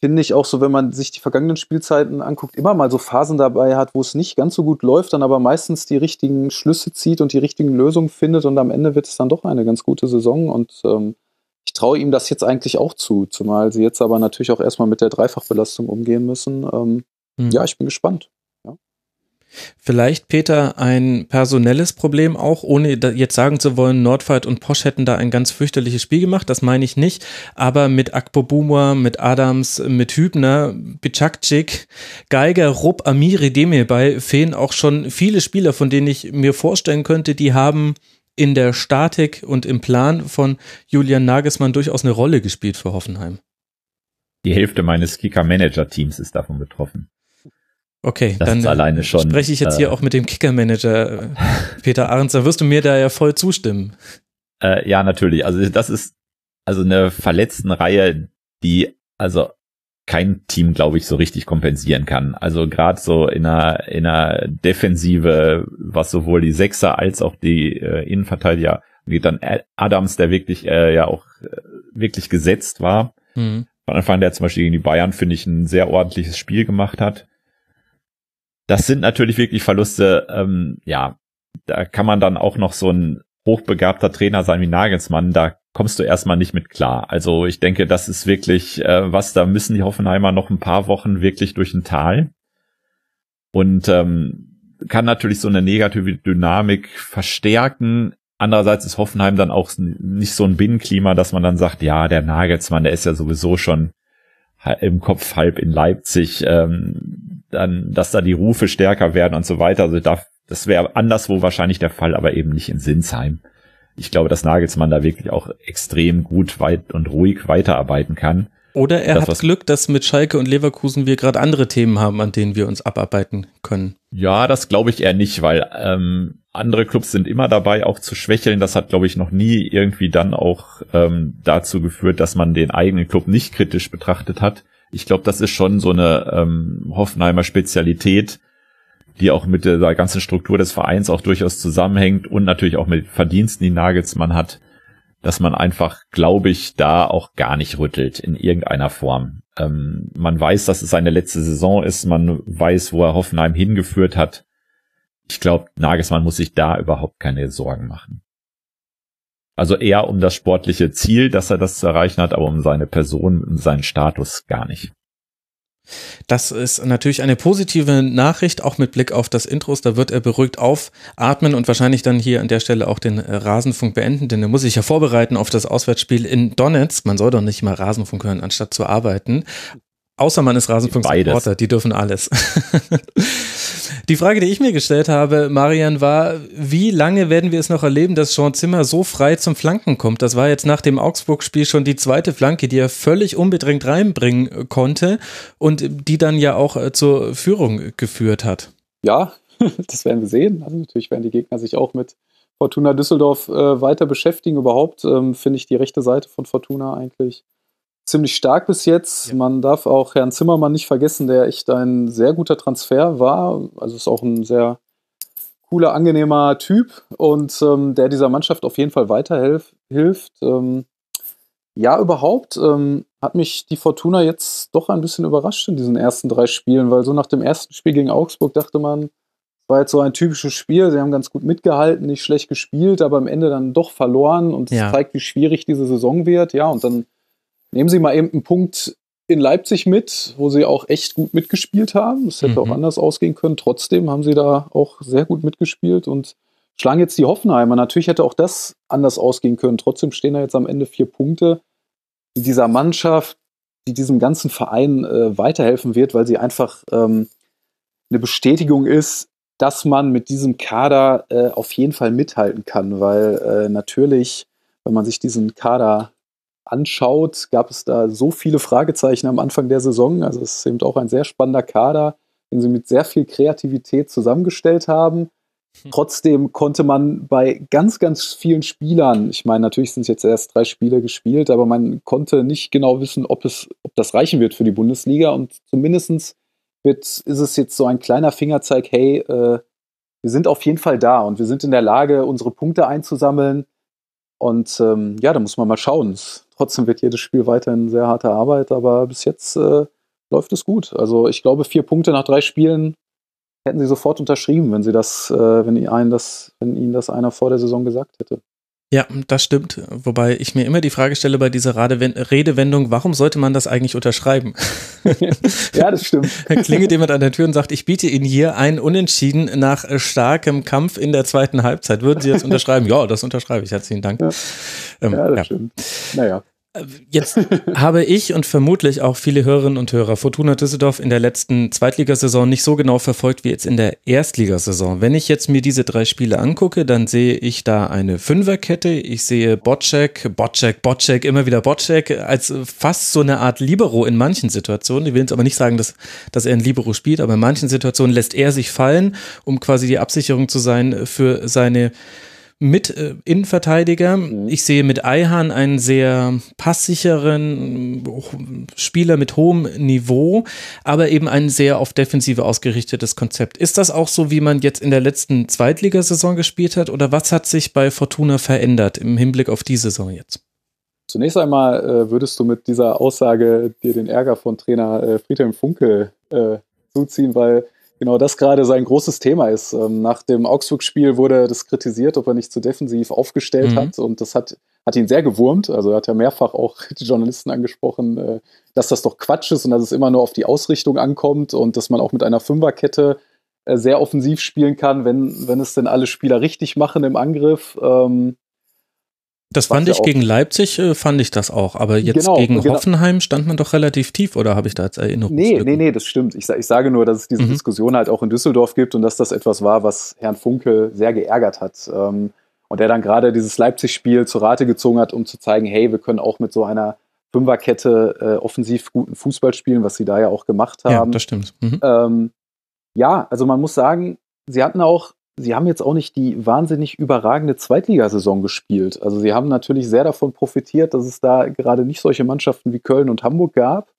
finde ich auch so, wenn man sich die vergangenen Spielzeiten anguckt, immer mal so Phasen dabei hat, wo es nicht ganz so gut läuft, dann aber meistens die richtigen Schlüsse zieht und die richtigen Lösungen findet und am Ende wird es dann doch eine ganz gute Saison und ähm, ich traue ihm das jetzt eigentlich auch zu, zumal sie jetzt aber natürlich auch erstmal mit der Dreifachbelastung umgehen müssen. Ähm, mhm. Ja, ich bin gespannt. Vielleicht, Peter, ein personelles Problem auch, ohne jetzt sagen zu wollen, Nordfight und Posch hätten da ein ganz fürchterliches Spiel gemacht, das meine ich nicht, aber mit Akpobumwa, mit Adams, mit Hübner, Bicakcik, Geiger, Rupp, Amiri, Demir bei fehlen auch schon viele Spieler, von denen ich mir vorstellen könnte, die haben in der Statik und im Plan von Julian Nagelsmann durchaus eine Rolle gespielt für Hoffenheim. Die Hälfte meines Kicker-Manager-Teams ist davon betroffen. Okay, das dann alleine schon, spreche ich jetzt äh, hier auch mit dem Kicker-Manager äh, Peter Ahrens, da wirst du mir da ja voll zustimmen. Äh, ja, natürlich. Also das ist also eine verletzten Reihe, die also kein Team, glaube ich, so richtig kompensieren kann. Also gerade so in einer, in einer Defensive, was sowohl die Sechser als auch die äh, Innenverteidiger geht dann Adams, der wirklich äh, ja auch äh, wirklich gesetzt war. Mhm. Von Anfang der zum Beispiel gegen die Bayern, finde ich, ein sehr ordentliches Spiel gemacht hat. Das sind natürlich wirklich Verluste, ähm, ja, da kann man dann auch noch so ein hochbegabter Trainer sein wie Nagelsmann, da kommst du erstmal nicht mit klar. Also ich denke, das ist wirklich äh, was, da müssen die Hoffenheimer noch ein paar Wochen wirklich durch ein Tal. Und ähm, kann natürlich so eine negative Dynamik verstärken. Andererseits ist Hoffenheim dann auch nicht so ein Binnenklima, dass man dann sagt, ja, der Nagelsmann, der ist ja sowieso schon im Kopf halb in Leipzig, ähm, dann, dass da die Rufe stärker werden und so weiter. Also da, das wäre anderswo wahrscheinlich der Fall, aber eben nicht in Sinsheim ich glaube, dass Nagelsmann da wirklich auch extrem gut weit und ruhig weiterarbeiten kann. Oder er das, hat Glück, dass mit Schalke und Leverkusen wir gerade andere Themen haben, an denen wir uns abarbeiten können. Ja, das glaube ich eher nicht, weil ähm, andere Clubs sind immer dabei, auch zu schwächeln. Das hat, glaube ich, noch nie irgendwie dann auch ähm, dazu geführt, dass man den eigenen Club nicht kritisch betrachtet hat. Ich glaube, das ist schon so eine ähm, Hoffenheimer Spezialität, die auch mit der ganzen Struktur des Vereins auch durchaus zusammenhängt und natürlich auch mit Verdiensten, die Nagelsmann hat, dass man einfach, glaube ich, da auch gar nicht rüttelt in irgendeiner Form. Ähm, man weiß, dass es seine letzte Saison ist, man weiß, wo er Hoffenheim hingeführt hat. Ich glaube, Nagelsmann muss sich da überhaupt keine Sorgen machen. Also eher um das sportliche Ziel, dass er das zu erreichen hat, aber um seine Person und seinen Status gar nicht. Das ist natürlich eine positive Nachricht, auch mit Blick auf das Intros. Da wird er beruhigt aufatmen und wahrscheinlich dann hier an der Stelle auch den äh, Rasenfunk beenden, denn er muss sich ja vorbereiten auf das Auswärtsspiel in Donetsk. Man soll doch nicht mal Rasenfunk hören, anstatt zu arbeiten. Außer man ist Rasenfunk-Supporter, die dürfen alles. die Frage, die ich mir gestellt habe, Marian, war, wie lange werden wir es noch erleben, dass Sean Zimmer so frei zum Flanken kommt? Das war jetzt nach dem Augsburg-Spiel schon die zweite Flanke, die er völlig unbedrängt reinbringen konnte und die dann ja auch äh, zur Führung geführt hat. Ja, das werden wir sehen. Also natürlich werden die Gegner sich auch mit Fortuna Düsseldorf äh, weiter beschäftigen. Überhaupt ähm, finde ich die rechte Seite von Fortuna eigentlich ziemlich stark bis jetzt. Ja. Man darf auch Herrn Zimmermann nicht vergessen, der echt ein sehr guter Transfer war. Also ist auch ein sehr cooler, angenehmer Typ und ähm, der dieser Mannschaft auf jeden Fall weiterhilft. Ähm, ja, überhaupt ähm, hat mich die Fortuna jetzt doch ein bisschen überrascht in diesen ersten drei Spielen, weil so nach dem ersten Spiel gegen Augsburg dachte man, war jetzt so ein typisches Spiel. Sie haben ganz gut mitgehalten, nicht schlecht gespielt, aber am Ende dann doch verloren und es ja. zeigt, wie schwierig diese Saison wird. Ja, und dann Nehmen Sie mal eben einen Punkt in Leipzig mit, wo sie auch echt gut mitgespielt haben. Es hätte mhm. auch anders ausgehen können. Trotzdem haben sie da auch sehr gut mitgespielt und schlagen jetzt die Hoffenheimer. Natürlich hätte auch das anders ausgehen können. Trotzdem stehen da jetzt am Ende vier Punkte, die dieser Mannschaft, die diesem ganzen Verein äh, weiterhelfen wird, weil sie einfach ähm, eine Bestätigung ist, dass man mit diesem Kader äh, auf jeden Fall mithalten kann, weil äh, natürlich, wenn man sich diesen Kader anschaut, gab es da so viele Fragezeichen am Anfang der Saison. Also es ist eben auch ein sehr spannender Kader, den sie mit sehr viel Kreativität zusammengestellt haben. Hm. Trotzdem konnte man bei ganz, ganz vielen Spielern, ich meine, natürlich sind es jetzt erst drei Spiele gespielt, aber man konnte nicht genau wissen, ob, es, ob das reichen wird für die Bundesliga. Und zumindest wird, ist es jetzt so ein kleiner Fingerzeig, hey, äh, wir sind auf jeden Fall da und wir sind in der Lage, unsere Punkte einzusammeln. Und ähm, ja, da muss man mal schauen. Trotzdem wird jedes Spiel weiterhin sehr harte Arbeit, aber bis jetzt äh, läuft es gut. Also ich glaube, vier Punkte nach drei Spielen hätten sie sofort unterschrieben, wenn sie das, äh, wenn ihnen das, wenn ihnen das einer vor der Saison gesagt hätte. Ja, das stimmt. Wobei ich mir immer die Frage stelle bei dieser Redewendung, warum sollte man das eigentlich unterschreiben? ja, das stimmt. Klingelt jemand an der Tür und sagt, ich biete Ihnen hier ein Unentschieden nach starkem Kampf in der zweiten Halbzeit. Würden Sie das unterschreiben? ja, das unterschreibe ich. Herzlichen Dank. Ja, ähm, ja das ja. stimmt. Naja. Jetzt habe ich und vermutlich auch viele Hörerinnen und Hörer Fortuna Düsseldorf in der letzten Zweitligasaison nicht so genau verfolgt wie jetzt in der Erstligasaison. Wenn ich jetzt mir diese drei Spiele angucke, dann sehe ich da eine Fünferkette. Ich sehe Bocek, Bocek, Bocek, immer wieder Bocek als fast so eine Art Libero in manchen Situationen. Ich will jetzt aber nicht sagen, dass, dass er ein Libero spielt, aber in manchen Situationen lässt er sich fallen, um quasi die Absicherung zu sein für seine mit äh, Innenverteidiger. Mhm. Ich sehe mit Eihan einen sehr passsicheren Spieler mit hohem Niveau, aber eben ein sehr auf Defensive ausgerichtetes Konzept. Ist das auch so, wie man jetzt in der letzten Zweitligasaison gespielt hat oder was hat sich bei Fortuna verändert im Hinblick auf die Saison jetzt? Zunächst einmal äh, würdest du mit dieser Aussage dir den Ärger von Trainer äh, Friedhelm Funke äh, zuziehen, weil genau das gerade sein großes Thema ist. Ähm, nach dem Augsburg-Spiel wurde das kritisiert, ob er nicht zu defensiv aufgestellt mhm. hat. Und das hat, hat ihn sehr gewurmt. Also er hat ja mehrfach auch die Journalisten angesprochen, äh, dass das doch Quatsch ist und dass es immer nur auf die Ausrichtung ankommt und dass man auch mit einer Fünferkette äh, sehr offensiv spielen kann, wenn, wenn es denn alle Spieler richtig machen im Angriff. Ähm, das fand ich gegen Leipzig, äh, fand ich das auch. Aber jetzt genau, gegen genau. Hoffenheim stand man doch relativ tief, oder habe ich da jetzt Erinnerung? Nee, nee, nee, das stimmt. Ich, ich, sage nur, dass es diese mhm. Diskussion halt auch in Düsseldorf gibt und dass das etwas war, was Herrn Funkel sehr geärgert hat. Ähm, und der dann gerade dieses Leipzig-Spiel zur Rate gezogen hat, um zu zeigen, hey, wir können auch mit so einer Fünferkette äh, offensiv guten Fußball spielen, was sie da ja auch gemacht haben. Ja, das stimmt. Mhm. Ähm, ja, also man muss sagen, sie hatten auch sie haben jetzt auch nicht die wahnsinnig überragende Zweitligasaison gespielt. Also sie haben natürlich sehr davon profitiert, dass es da gerade nicht solche Mannschaften wie Köln und Hamburg gab.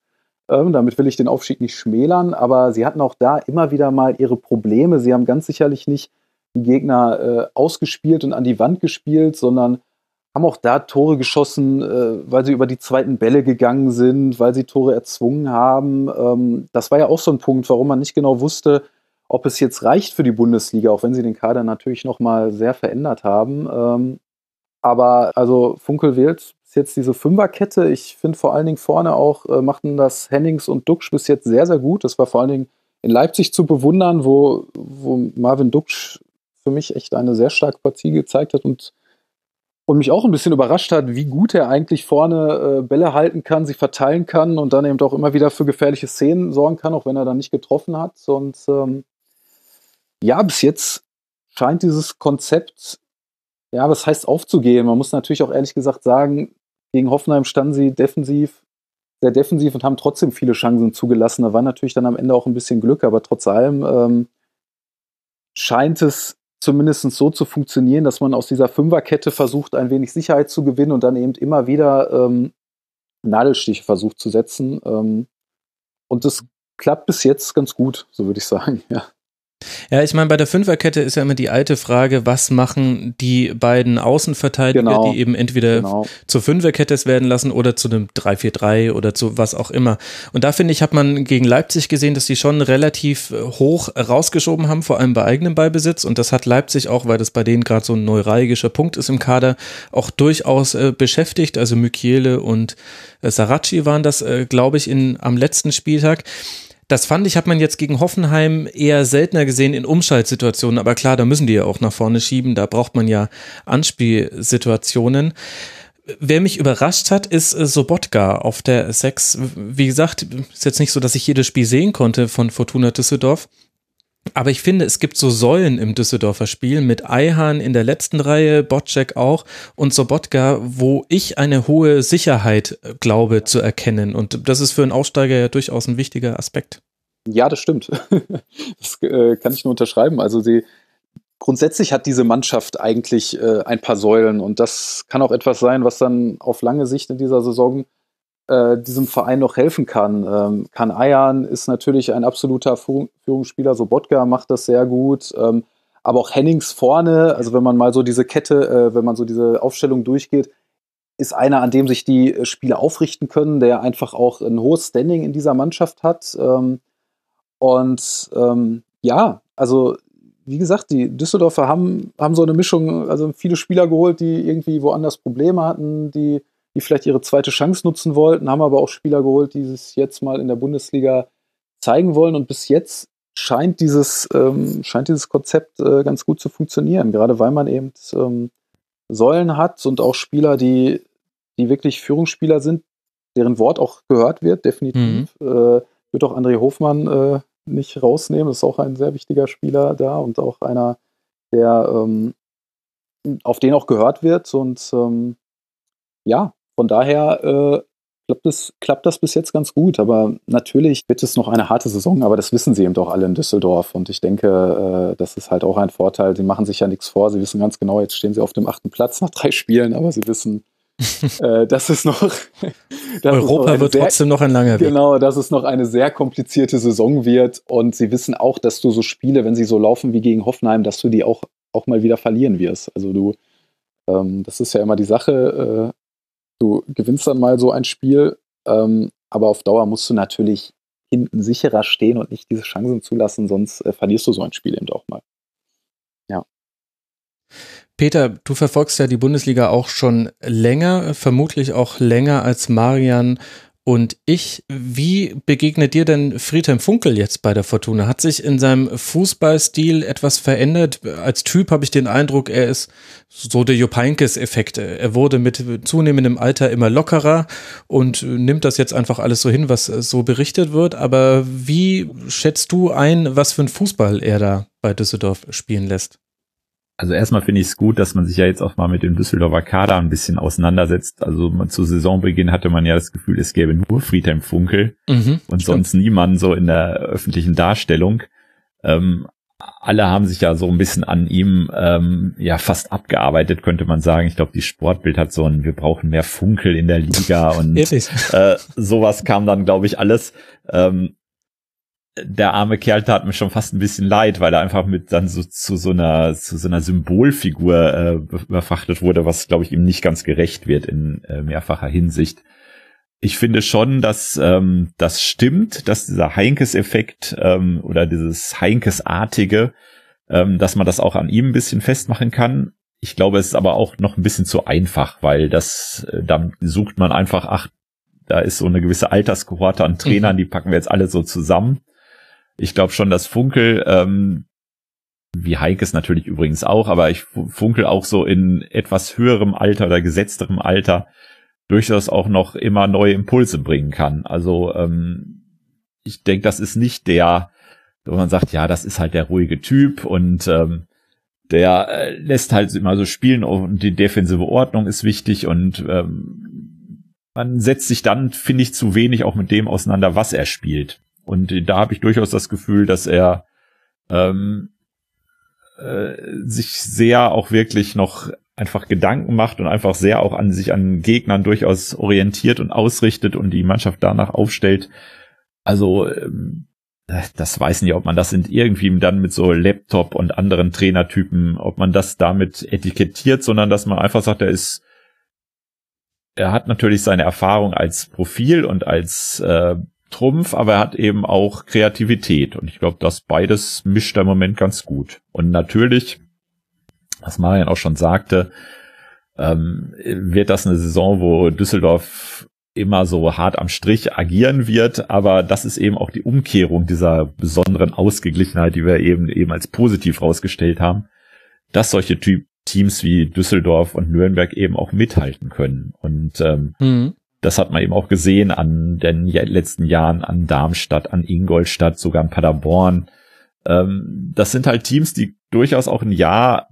Ähm, damit will ich den Aufstieg nicht schmälern, aber sie hatten auch da immer wieder mal ihre Probleme. Sie haben ganz sicherlich nicht die Gegner äh, ausgespielt und an die Wand gespielt, sondern haben auch da Tore geschossen, äh, weil sie über die zweiten Bälle gegangen sind, weil sie Tore erzwungen haben. Ähm, das war ja auch so ein Punkt, warum man nicht genau wusste, ob es jetzt reicht für die Bundesliga, auch wenn sie den Kader natürlich noch mal sehr verändert haben. Ähm, aber also Funkel wählt bis jetzt diese Fünferkette. Ich finde vor allen Dingen vorne auch äh, machten das Hennings und Duxch bis jetzt sehr, sehr gut. Das war vor allen Dingen in Leipzig zu bewundern, wo, wo Marvin Duxch für mich echt eine sehr starke Partie gezeigt hat und und mich auch ein bisschen überrascht hat, wie gut er eigentlich vorne äh, Bälle halten kann, sie verteilen kann und dann eben auch immer wieder für gefährliche Szenen sorgen kann, auch wenn er dann nicht getroffen hat. Und ähm, ja, bis jetzt scheint dieses Konzept, ja, was heißt aufzugehen? Man muss natürlich auch ehrlich gesagt sagen, gegen Hoffenheim standen sie defensiv, sehr defensiv und haben trotzdem viele Chancen zugelassen. Da war natürlich dann am Ende auch ein bisschen Glück, aber trotz allem ähm, scheint es zumindest so zu funktionieren, dass man aus dieser Fünferkette versucht, ein wenig Sicherheit zu gewinnen und dann eben immer wieder ähm, Nadelstiche versucht zu setzen. Ähm, und das klappt bis jetzt ganz gut, so würde ich sagen, ja. Ja, ich meine, bei der Fünferkette ist ja immer die alte Frage, was machen die beiden Außenverteidiger, genau. die eben entweder genau. zur Fünferkette werden lassen oder zu einem 3-4-3 oder zu was auch immer. Und da finde ich, hat man gegen Leipzig gesehen, dass die schon relativ hoch rausgeschoben haben, vor allem bei eigenem Ballbesitz. Und das hat Leipzig auch, weil das bei denen gerade so ein neuralgischer Punkt ist im Kader, auch durchaus äh, beschäftigt. Also Mykiele und äh, Saracchi waren das, äh, glaube ich, in, am letzten Spieltag. Das fand ich, hat man jetzt gegen Hoffenheim eher seltener gesehen in Umschaltsituationen. Aber klar, da müssen die ja auch nach vorne schieben. Da braucht man ja Anspielsituationen. Wer mich überrascht hat, ist äh, Sobotka auf der 6. Wie gesagt, ist jetzt nicht so, dass ich jedes Spiel sehen konnte von Fortuna Düsseldorf. Aber ich finde, es gibt so Säulen im Düsseldorfer Spiel mit Eihan in der letzten Reihe, Botczek auch und Sobotka, wo ich eine hohe Sicherheit äh, glaube zu erkennen. Und das ist für einen Aussteiger ja durchaus ein wichtiger Aspekt. Ja, das stimmt. Das äh, kann ich nur unterschreiben. Also sie grundsätzlich hat diese Mannschaft eigentlich äh, ein paar Säulen und das kann auch etwas sein, was dann auf lange Sicht in dieser Saison äh, diesem Verein noch helfen kann. Ähm, kann Ayan ist natürlich ein absoluter Führungsspieler, Sobotka macht das sehr gut. Ähm, aber auch Hennings vorne, also wenn man mal so diese Kette, äh, wenn man so diese Aufstellung durchgeht, ist einer, an dem sich die äh, Spieler aufrichten können, der einfach auch ein hohes Standing in dieser Mannschaft hat. Ähm, und ähm, ja, also wie gesagt, die Düsseldorfer haben, haben so eine Mischung, also viele Spieler geholt, die irgendwie woanders Probleme hatten, die die vielleicht ihre zweite Chance nutzen wollten, haben aber auch Spieler geholt, die es jetzt mal in der Bundesliga zeigen wollen. Und bis jetzt scheint dieses, ähm, scheint dieses Konzept äh, ganz gut zu funktionieren, gerade weil man eben ähm, Säulen hat und auch Spieler, die, die wirklich Führungsspieler sind, deren Wort auch gehört wird, definitiv. Mhm. Äh, wird auch André Hofmann äh, nicht rausnehmen, das ist auch ein sehr wichtiger Spieler da und auch einer, der ähm, auf den auch gehört wird. Und ähm, ja, von daher äh, klappt, das, klappt das bis jetzt ganz gut. Aber natürlich wird es noch eine harte Saison, aber das wissen sie eben doch alle in Düsseldorf. Und ich denke, äh, das ist halt auch ein Vorteil. Sie machen sich ja nichts vor. Sie wissen ganz genau, jetzt stehen sie auf dem achten Platz nach drei Spielen, aber sie wissen, äh, das ist noch. Das Europa noch wird sehr, trotzdem noch ein langer Weg. Genau, dass es noch eine sehr komplizierte Saison wird. Und sie wissen auch, dass du so Spiele, wenn sie so laufen wie gegen Hoffenheim, dass du die auch, auch mal wieder verlieren wirst. Also du, ähm, das ist ja immer die Sache. Du gewinnst dann mal so ein Spiel, ähm, aber auf Dauer musst du natürlich hinten sicherer stehen und nicht diese Chancen zulassen, sonst äh, verlierst du so ein Spiel eben auch mal. Ja. Peter, du verfolgst ja die Bundesliga auch schon länger, vermutlich auch länger als Marian und ich, wie begegnet dir denn Friedhelm Funkel jetzt bei der Fortuna? Hat sich in seinem Fußballstil etwas verändert? Als Typ habe ich den Eindruck, er ist so der Jupp Heynckes-Effekt. Er wurde mit zunehmendem Alter immer lockerer und nimmt das jetzt einfach alles so hin, was so berichtet wird. Aber wie schätzt du ein, was für ein Fußball er da bei Düsseldorf spielen lässt? Also erstmal finde ich es gut, dass man sich ja jetzt auch mal mit dem Düsseldorfer Kader ein bisschen auseinandersetzt. Also zu Saisonbeginn hatte man ja das Gefühl, es gäbe nur Friedhelm Funkel mhm, und sonst niemanden so in der öffentlichen Darstellung. Ähm, alle haben sich ja so ein bisschen an ihm ähm, ja fast abgearbeitet, könnte man sagen. Ich glaube, die Sportbild hat so ein, wir brauchen mehr Funkel in der Liga und äh, sowas kam dann, glaube ich, alles. Ähm, der arme Kerl tat mir schon fast ein bisschen leid, weil er einfach mit dann so zu so einer zu so einer Symbolfigur äh, überfrachtet wurde, was glaube ich ihm nicht ganz gerecht wird in äh, mehrfacher Hinsicht. Ich finde schon, dass ähm, das stimmt, dass dieser Heinkes-Effekt ähm, oder dieses Heinkes-artige, ähm, dass man das auch an ihm ein bisschen festmachen kann. Ich glaube, es ist aber auch noch ein bisschen zu einfach, weil das äh, dann sucht man einfach, ach, da ist so eine gewisse Alterskohorte an Trainern, mhm. die packen wir jetzt alle so zusammen ich glaube schon, dass Funkel, ähm, wie Heikes natürlich übrigens auch, aber ich funkel auch so in etwas höherem Alter oder gesetzterem Alter durchaus auch noch immer neue Impulse bringen kann. Also ähm, ich denke, das ist nicht der, wo man sagt, ja, das ist halt der ruhige Typ und ähm, der äh, lässt halt immer so spielen und die defensive Ordnung ist wichtig und ähm, man setzt sich dann, finde ich, zu wenig auch mit dem auseinander, was er spielt. Und da habe ich durchaus das Gefühl, dass er ähm, äh, sich sehr auch wirklich noch einfach Gedanken macht und einfach sehr auch an sich an Gegnern durchaus orientiert und ausrichtet und die Mannschaft danach aufstellt. Also ähm, das weiß nicht, ob man das in irgendwie dann mit so Laptop und anderen Trainertypen, ob man das damit etikettiert, sondern dass man einfach sagt, er ist, er hat natürlich seine Erfahrung als Profil und als äh, Trumpf, aber er hat eben auch Kreativität. Und ich glaube, das beides mischt er im Moment ganz gut. Und natürlich, was Marian auch schon sagte, ähm, wird das eine Saison, wo Düsseldorf immer so hart am Strich agieren wird, aber das ist eben auch die Umkehrung dieser besonderen Ausgeglichenheit, die wir eben eben als positiv rausgestellt haben, dass solche Typ Teams wie Düsseldorf und Nürnberg eben auch mithalten können. Und ähm, mhm das hat man eben auch gesehen an den letzten Jahren an Darmstadt, an Ingolstadt, sogar an Paderborn. Ähm, das sind halt Teams, die durchaus auch ein Jahr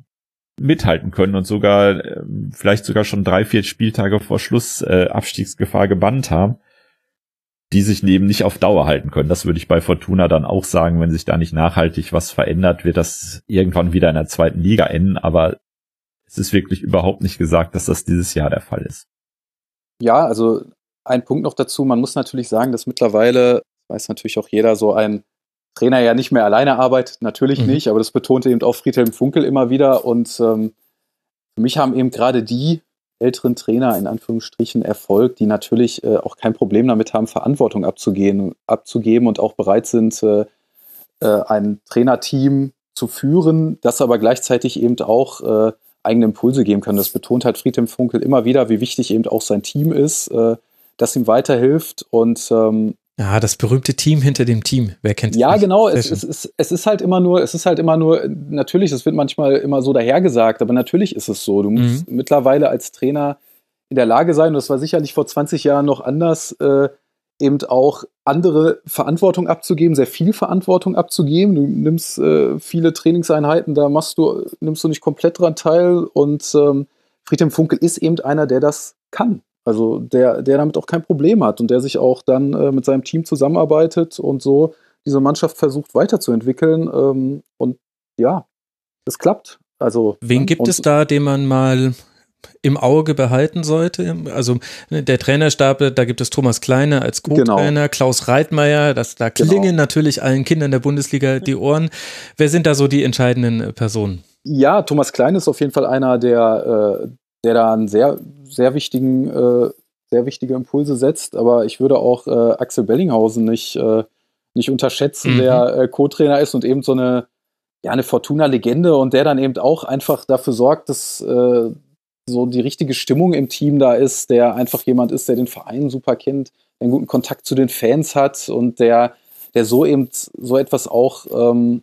mithalten können und sogar äh, vielleicht sogar schon drei, vier Spieltage vor Schluss äh, Abstiegsgefahr gebannt haben, die sich eben nicht auf Dauer halten können. Das würde ich bei Fortuna dann auch sagen, wenn sich da nicht nachhaltig was verändert, wird das irgendwann wieder in der zweiten Liga enden, aber es ist wirklich überhaupt nicht gesagt, dass das dieses Jahr der Fall ist. Ja, also ein Punkt noch dazu. Man muss natürlich sagen, dass mittlerweile, weiß natürlich auch jeder, so ein Trainer ja nicht mehr alleine arbeitet. Natürlich mhm. nicht, aber das betonte eben auch Friedhelm Funkel immer wieder. Und ähm, für mich haben eben gerade die älteren Trainer in Anführungsstrichen Erfolg, die natürlich äh, auch kein Problem damit haben, Verantwortung abzugehen, abzugeben und auch bereit sind, äh, äh, ein Trainerteam zu führen, das aber gleichzeitig eben auch äh, eigene Impulse geben kann. Das betont halt Friedhelm Funkel immer wieder, wie wichtig eben auch sein Team ist, äh, das ihm weiterhilft und ähm, ja, das berühmte Team hinter dem Team. Wer kennt es? Ja, nicht? genau. Es, es, ist, es ist halt immer nur, es ist halt immer nur, natürlich, es wird manchmal immer so dahergesagt, aber natürlich ist es so. Du musst mhm. mittlerweile als Trainer in der Lage sein, und das war sicherlich vor 20 Jahren noch anders, äh, eben auch andere Verantwortung abzugeben, sehr viel Verantwortung abzugeben. Du nimmst äh, viele Trainingseinheiten, da machst du, nimmst du nicht komplett dran teil und ähm, Friedhelm Funkel ist eben einer, der das kann. Also der, der damit auch kein Problem hat und der sich auch dann äh, mit seinem Team zusammenarbeitet und so diese Mannschaft versucht weiterzuentwickeln. Ähm, und ja, es klappt. Also, Wen gibt es da, den man mal im Auge behalten sollte. Also ne, der Trainerstab, da gibt es Thomas Kleine als Co-Trainer, genau. Klaus Reitmeier, das, da genau. klingen genau. natürlich allen Kindern der Bundesliga die Ohren. Wer sind da so die entscheidenden äh, Personen? Ja, Thomas Kleine ist auf jeden Fall einer, der, äh, der da einen sehr, sehr wichtigen, äh, sehr wichtige Impulse setzt. Aber ich würde auch Axel Bellinghausen nicht, nicht unterschätzen, mhm. der Co-Trainer ist und eben so eine, ja, eine Fortuna-Legende und der dann eben auch einfach dafür sorgt, dass so die richtige Stimmung im Team da ist, der einfach jemand ist, der den Verein super kennt, einen guten Kontakt zu den Fans hat und der, der so eben so etwas auch ähm,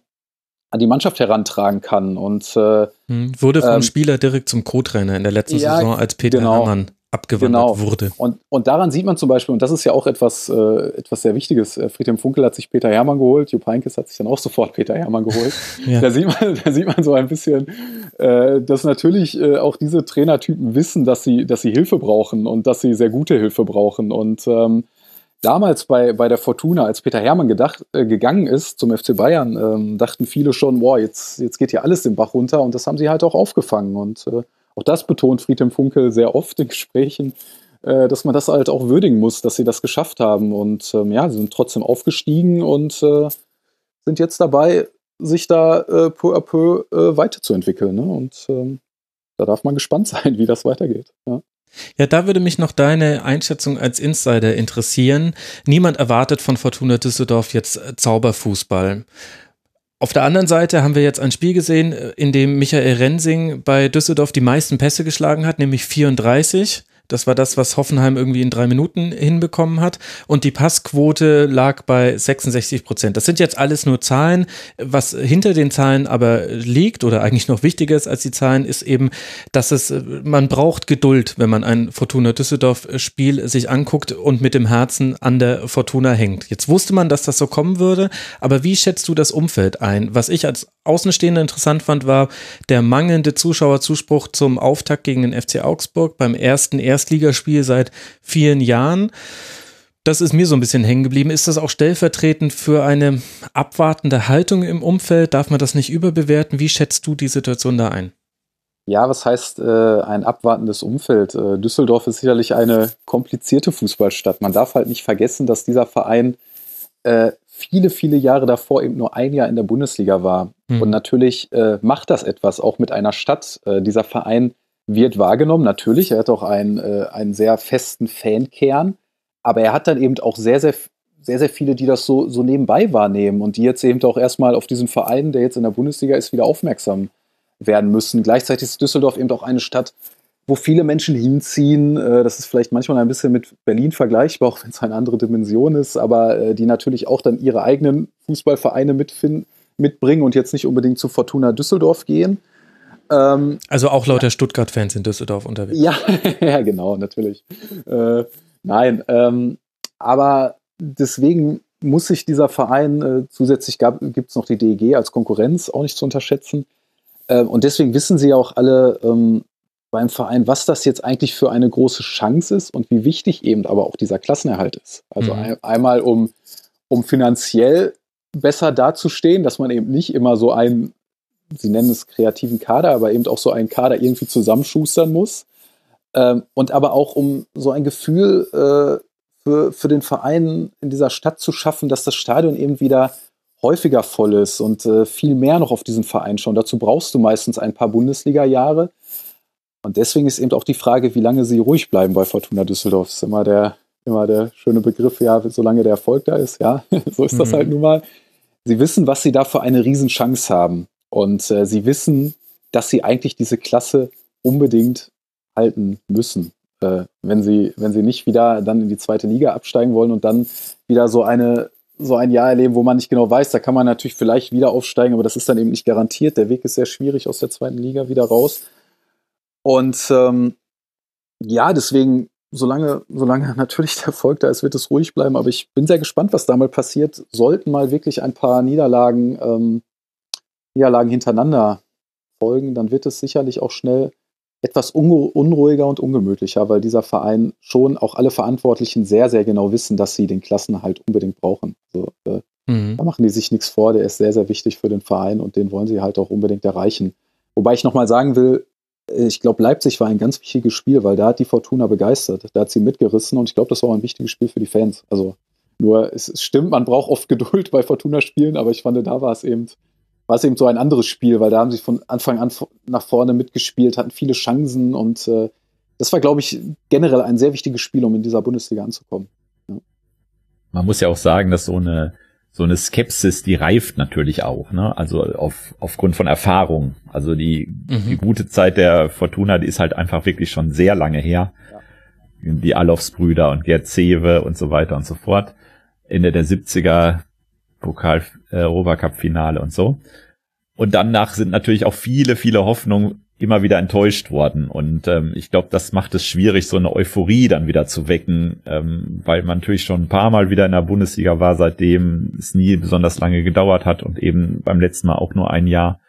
an die Mannschaft herantragen kann. Und äh, hm, wurde vom ähm, Spieler direkt zum Co-Trainer in der letzten ja, Saison, als Peter genau. Herrmann abgewandert genau. wurde. Und, und daran sieht man zum Beispiel, und das ist ja auch etwas, äh, etwas sehr Wichtiges, äh, Friedhelm Funkel hat sich Peter Hermann geholt, Jupp Heynckes hat sich dann auch sofort Peter Hermann geholt. ja. da, sieht man, da sieht man so ein bisschen, äh, dass natürlich äh, auch diese Trainertypen wissen, dass sie, dass sie Hilfe brauchen und dass sie sehr gute Hilfe brauchen. Und ähm, damals bei, bei der Fortuna, als Peter Hermann gedacht, äh, gegangen ist zum FC Bayern, ähm, dachten viele schon, boah, jetzt, jetzt geht hier alles den Bach runter und das haben sie halt auch aufgefangen. Und äh, auch das betont Friedhelm Funkel sehr oft in Gesprächen, äh, dass man das halt auch würdigen muss, dass sie das geschafft haben. Und ähm, ja, sie sind trotzdem aufgestiegen und äh, sind jetzt dabei, sich da äh, peu à peu äh, weiterzuentwickeln. Ne? Und ähm, da darf man gespannt sein, wie das weitergeht. Ja. Ja, da würde mich noch deine Einschätzung als Insider interessieren. Niemand erwartet von Fortuna Düsseldorf jetzt äh, Zauberfußball. Auf der anderen Seite haben wir jetzt ein Spiel gesehen, äh, in dem Michael Rensing bei Düsseldorf die meisten Pässe geschlagen hat, nämlich 34. Das war das, was Hoffenheim irgendwie in drei Minuten hinbekommen hat. Und die Passquote lag bei 66 Prozent. Das sind jetzt alles nur Zahlen. Was hinter den Zahlen aber liegt oder eigentlich noch wichtiger ist als die Zahlen, ist eben, dass es, man braucht Geduld, wenn man ein Fortuna Düsseldorf Spiel sich anguckt und mit dem Herzen an der Fortuna hängt. Jetzt wusste man, dass das so kommen würde. Aber wie schätzt du das Umfeld ein? Was ich als Außenstehender interessant fand, war der mangelnde Zuschauerzuspruch zum Auftakt gegen den FC Augsburg beim ersten Erstligaspiel seit vielen Jahren. Das ist mir so ein bisschen hängen geblieben. Ist das auch stellvertretend für eine abwartende Haltung im Umfeld? Darf man das nicht überbewerten? Wie schätzt du die Situation da ein? Ja, was heißt äh, ein abwartendes Umfeld? Äh, Düsseldorf ist sicherlich eine komplizierte Fußballstadt. Man darf halt nicht vergessen, dass dieser Verein äh, viele, viele Jahre davor eben nur ein Jahr in der Bundesliga war. Mhm. Und natürlich äh, macht das etwas auch mit einer Stadt. Äh, dieser Verein wird wahrgenommen, natürlich. Er hat auch einen, äh, einen sehr festen Fankern, aber er hat dann eben auch sehr, sehr, sehr, sehr viele, die das so, so nebenbei wahrnehmen und die jetzt eben auch erstmal auf diesen Verein, der jetzt in der Bundesliga ist, wieder aufmerksam werden müssen. Gleichzeitig ist Düsseldorf eben auch eine Stadt, wo viele Menschen hinziehen. Äh, das ist vielleicht manchmal ein bisschen mit Berlin vergleichbar, auch wenn es eine andere Dimension ist, aber äh, die natürlich auch dann ihre eigenen Fußballvereine mitbringen und jetzt nicht unbedingt zu Fortuna Düsseldorf gehen. Ähm, also auch lauter ja. Stuttgart-Fans in Düsseldorf unterwegs. Ja, ja genau, natürlich. Äh, nein, ähm, aber deswegen muss sich dieser Verein, äh, zusätzlich gibt es noch die DEG als Konkurrenz, auch nicht zu unterschätzen. Äh, und deswegen wissen sie auch alle, ähm, beim Verein, was das jetzt eigentlich für eine große Chance ist und wie wichtig eben aber auch dieser Klassenerhalt ist. Also mhm. ein, einmal, um, um finanziell besser dazustehen, dass man eben nicht immer so einen, Sie nennen es kreativen Kader, aber eben auch so einen Kader irgendwie zusammenschustern muss. Ähm, und aber auch, um so ein Gefühl äh, für, für den Verein in dieser Stadt zu schaffen, dass das Stadion eben wieder häufiger voll ist und äh, viel mehr noch auf diesen Verein schauen. Dazu brauchst du meistens ein paar Bundesliga-Jahre. Und deswegen ist eben auch die Frage, wie lange sie ruhig bleiben bei Fortuna Düsseldorf. Das ist immer der, immer der schöne Begriff, ja, solange der Erfolg da ist, ja, so ist das mhm. halt nun mal. Sie wissen, was sie da für eine Riesenchance haben. Und äh, sie wissen, dass sie eigentlich diese Klasse unbedingt halten müssen. Äh, wenn, sie, wenn sie nicht wieder dann in die zweite Liga absteigen wollen und dann wieder so eine so ein Jahr erleben, wo man nicht genau weiß, da kann man natürlich vielleicht wieder aufsteigen, aber das ist dann eben nicht garantiert. Der Weg ist sehr schwierig aus der zweiten Liga wieder raus. Und ähm, ja, deswegen, solange, solange natürlich der Erfolg da ist, wird es ruhig bleiben. Aber ich bin sehr gespannt, was da mal passiert. Sollten mal wirklich ein paar Niederlagen, ähm, Niederlagen hintereinander folgen, dann wird es sicherlich auch schnell etwas unruhiger und ungemütlicher, weil dieser Verein schon auch alle Verantwortlichen sehr, sehr genau wissen, dass sie den Klassenhalt unbedingt brauchen. Also, äh, mhm. Da machen die sich nichts vor, der ist sehr, sehr wichtig für den Verein und den wollen sie halt auch unbedingt erreichen. Wobei ich nochmal sagen will, ich glaube, Leipzig war ein ganz wichtiges Spiel, weil da hat die Fortuna begeistert. Da hat sie mitgerissen und ich glaube, das war auch ein wichtiges Spiel für die Fans. Also nur, es, es stimmt, man braucht oft Geduld bei Fortuna-Spielen, aber ich fand, da war es eben, war es eben so ein anderes Spiel, weil da haben sie von Anfang an nach vorne mitgespielt, hatten viele Chancen und äh, das war, glaube ich, generell ein sehr wichtiges Spiel, um in dieser Bundesliga anzukommen. Ja. Man muss ja auch sagen, dass so eine so eine Skepsis, die reift natürlich auch, ne? Also auf, aufgrund von Erfahrung. Also die, mhm. die gute Zeit der Fortuna, die ist halt einfach wirklich schon sehr lange her. Ja. Die Alofs-Brüder und Gerd Zewe und so weiter und so fort. Ende der 70er Pokal äh, Europacup-Finale und so. Und danach sind natürlich auch viele, viele Hoffnungen immer wieder enttäuscht worden. Und ähm, ich glaube, das macht es schwierig, so eine Euphorie dann wieder zu wecken, ähm, weil man natürlich schon ein paar Mal wieder in der Bundesliga war, seitdem es nie besonders lange gedauert hat und eben beim letzten Mal auch nur ein Jahr.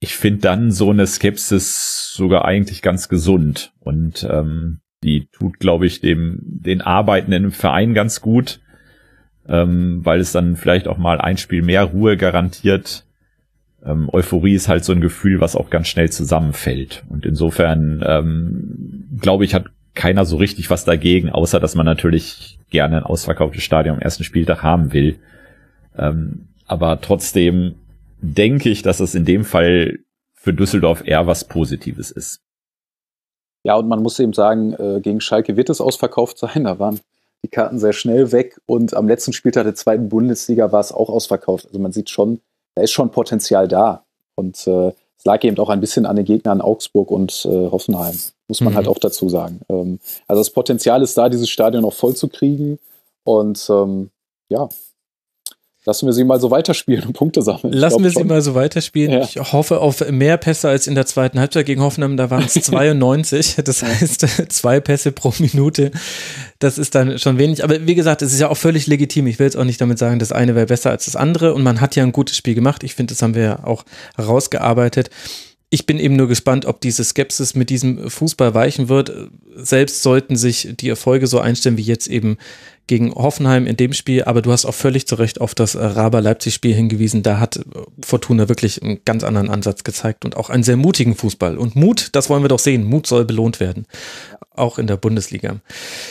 Ich finde dann so eine Skepsis sogar eigentlich ganz gesund. Und ähm, Die tut, glaube ich, dem den Arbeitenden im Verein ganz gut, ähm, weil es dann vielleicht auch mal ein Spiel mehr Ruhe garantiert. Ähm, Euphorie ist halt so ein Gefühl, was auch ganz schnell zusammenfällt. Und insofern, ähm, glaube ich, hat keiner so richtig was dagegen, außer dass man natürlich gerne ein ausverkauftes Stadion am ersten Spieltag haben will. Ähm, aber trotzdem denke ich, dass es in dem Fall für Düsseldorf eher was Positives ist. Ja, und man muss eben sagen, äh, gegen Schalke wird es ausverkauft sein. Da waren die Karten sehr schnell weg und am letzten Spieltag der zweiten Bundesliga war es auch ausverkauft. Also man sieht schon, da ist schon Potenzial da. Und äh, es lag eben auch ein bisschen an den Gegnern Augsburg und äh, Hoffenheim, muss man mhm. halt auch dazu sagen. Ähm, also das Potenzial ist da, dieses Stadion noch voll zu kriegen. Und ähm, ja, Lassen wir sie mal so weiterspielen und Punkte sammeln. Lassen wir schon. sie mal so weiterspielen. Ja. Ich hoffe auf mehr Pässe als in der zweiten Halbzeit gegen Hoffenheim. Da waren es 92. Das heißt, zwei Pässe pro Minute. Das ist dann schon wenig. Aber wie gesagt, es ist ja auch völlig legitim. Ich will jetzt auch nicht damit sagen, das eine wäre besser als das andere. Und man hat ja ein gutes Spiel gemacht. Ich finde, das haben wir ja auch herausgearbeitet. Ich bin eben nur gespannt, ob diese Skepsis mit diesem Fußball weichen wird. Selbst sollten sich die Erfolge so einstellen wie jetzt eben gegen Hoffenheim in dem Spiel, aber du hast auch völlig zu Recht auf das Raber-Leipzig-Spiel hingewiesen. Da hat Fortuna wirklich einen ganz anderen Ansatz gezeigt und auch einen sehr mutigen Fußball. Und Mut, das wollen wir doch sehen. Mut soll belohnt werden. Auch in der Bundesliga.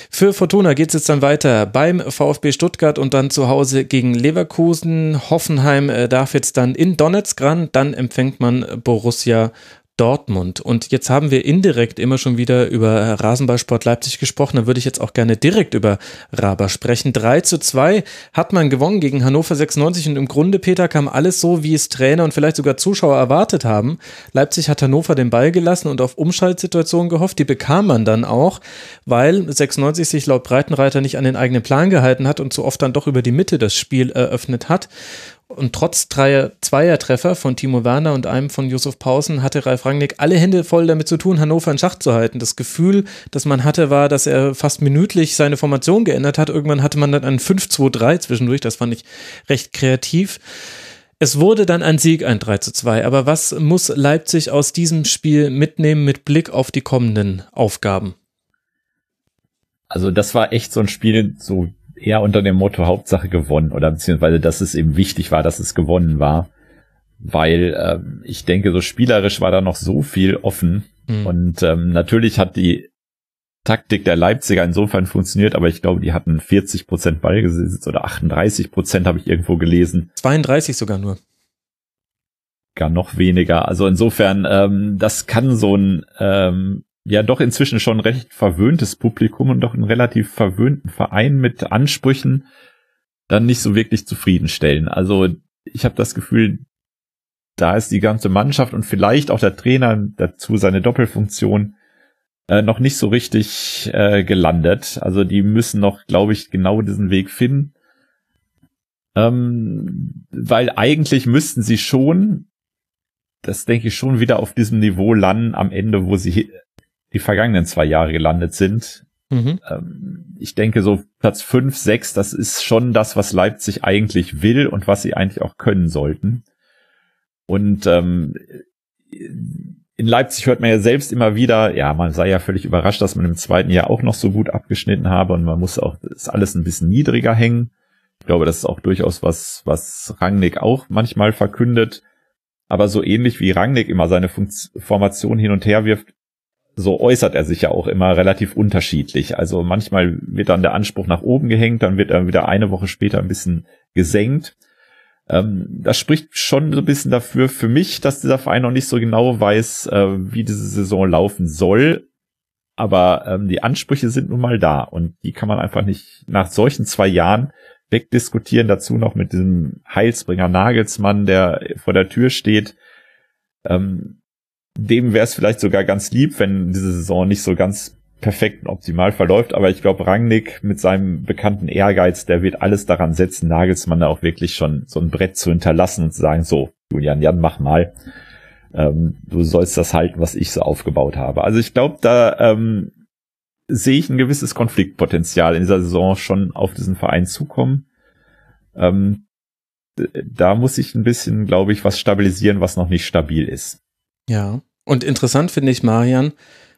Für Fortuna geht es jetzt dann weiter beim VfB Stuttgart und dann zu Hause gegen Leverkusen. Hoffenheim äh, darf jetzt dann in Donetsk ran. Dann empfängt man Borussia Dortmund. Und jetzt haben wir indirekt immer schon wieder über Rasenballsport Leipzig gesprochen. Da würde ich jetzt auch gerne direkt über Raber sprechen. 3 zu 2 hat man gewonnen gegen Hannover 96 und im Grunde, Peter, kam alles so, wie es Trainer und vielleicht sogar Zuschauer erwartet haben. Leipzig hat Hannover den Ball gelassen und auf Umschaltsituationen gehofft. Die bekam man dann auch, weil 96 sich laut Breitenreiter nicht an den eigenen Plan gehalten hat und zu oft dann doch über die Mitte das Spiel eröffnet hat. Und trotz dreier, zweier Treffer von Timo Werner und einem von Josef Pausen hatte Ralf Rangnick alle Hände voll damit zu tun, Hannover in Schach zu halten. Das Gefühl, das man hatte, war, dass er fast minütlich seine Formation geändert hat. Irgendwann hatte man dann einen 5-2-3 zwischendurch. Das fand ich recht kreativ. Es wurde dann ein Sieg, ein 3 zu 2. Aber was muss Leipzig aus diesem Spiel mitnehmen mit Blick auf die kommenden Aufgaben? Also das war echt so ein Spiel, so eher unter dem Motto Hauptsache gewonnen oder beziehungsweise, dass es eben wichtig war, dass es gewonnen war. Weil äh, ich denke, so spielerisch war da noch so viel offen. Mhm. Und ähm, natürlich hat die Taktik der Leipziger insofern funktioniert, aber ich glaube, die hatten 40 Prozent Ballbesitz oder 38 Prozent habe ich irgendwo gelesen. 32 sogar nur. Gar noch weniger. Also insofern, ähm, das kann so ein ähm, ja doch inzwischen schon recht verwöhntes Publikum und doch einen relativ verwöhnten Verein mit Ansprüchen dann nicht so wirklich zufriedenstellen. Also ich habe das Gefühl, da ist die ganze Mannschaft und vielleicht auch der Trainer dazu seine Doppelfunktion äh, noch nicht so richtig äh, gelandet. Also die müssen noch, glaube ich, genau diesen Weg finden. Ähm, weil eigentlich müssten sie schon, das denke ich schon wieder auf diesem Niveau landen am Ende, wo sie die vergangenen zwei Jahre gelandet sind. Mhm. Ähm, ich denke, so Platz fünf, sechs, das ist schon das, was Leipzig eigentlich will und was sie eigentlich auch können sollten. Und ähm, in Leipzig hört man ja selbst immer wieder, ja, man sei ja völlig überrascht, dass man im zweiten Jahr auch noch so gut abgeschnitten habe und man muss auch das alles ein bisschen niedriger hängen. Ich glaube, das ist auch durchaus was, was Rangnick auch manchmal verkündet. Aber so ähnlich wie Rangnick immer seine Funks Formation hin und her wirft, so äußert er sich ja auch immer relativ unterschiedlich. Also manchmal wird dann der Anspruch nach oben gehängt, dann wird er wieder eine Woche später ein bisschen gesenkt. Ähm, das spricht schon so ein bisschen dafür für mich, dass dieser Verein noch nicht so genau weiß, äh, wie diese Saison laufen soll. Aber ähm, die Ansprüche sind nun mal da und die kann man einfach nicht nach solchen zwei Jahren wegdiskutieren. Dazu noch mit diesem Heilsbringer Nagelsmann, der vor der Tür steht. Ähm, dem wäre es vielleicht sogar ganz lieb, wenn diese Saison nicht so ganz perfekt und optimal verläuft, aber ich glaube, Rangnick mit seinem bekannten Ehrgeiz, der wird alles daran setzen, Nagelsmann da auch wirklich schon so ein Brett zu hinterlassen und zu sagen, so, Julian, Jan, mach mal. Ähm, du sollst das halten, was ich so aufgebaut habe. Also ich glaube, da ähm, sehe ich ein gewisses Konfliktpotenzial in dieser Saison schon auf diesen Verein zukommen. Ähm, da muss ich ein bisschen, glaube ich, was stabilisieren, was noch nicht stabil ist. Ja. Und interessant finde ich, Marian,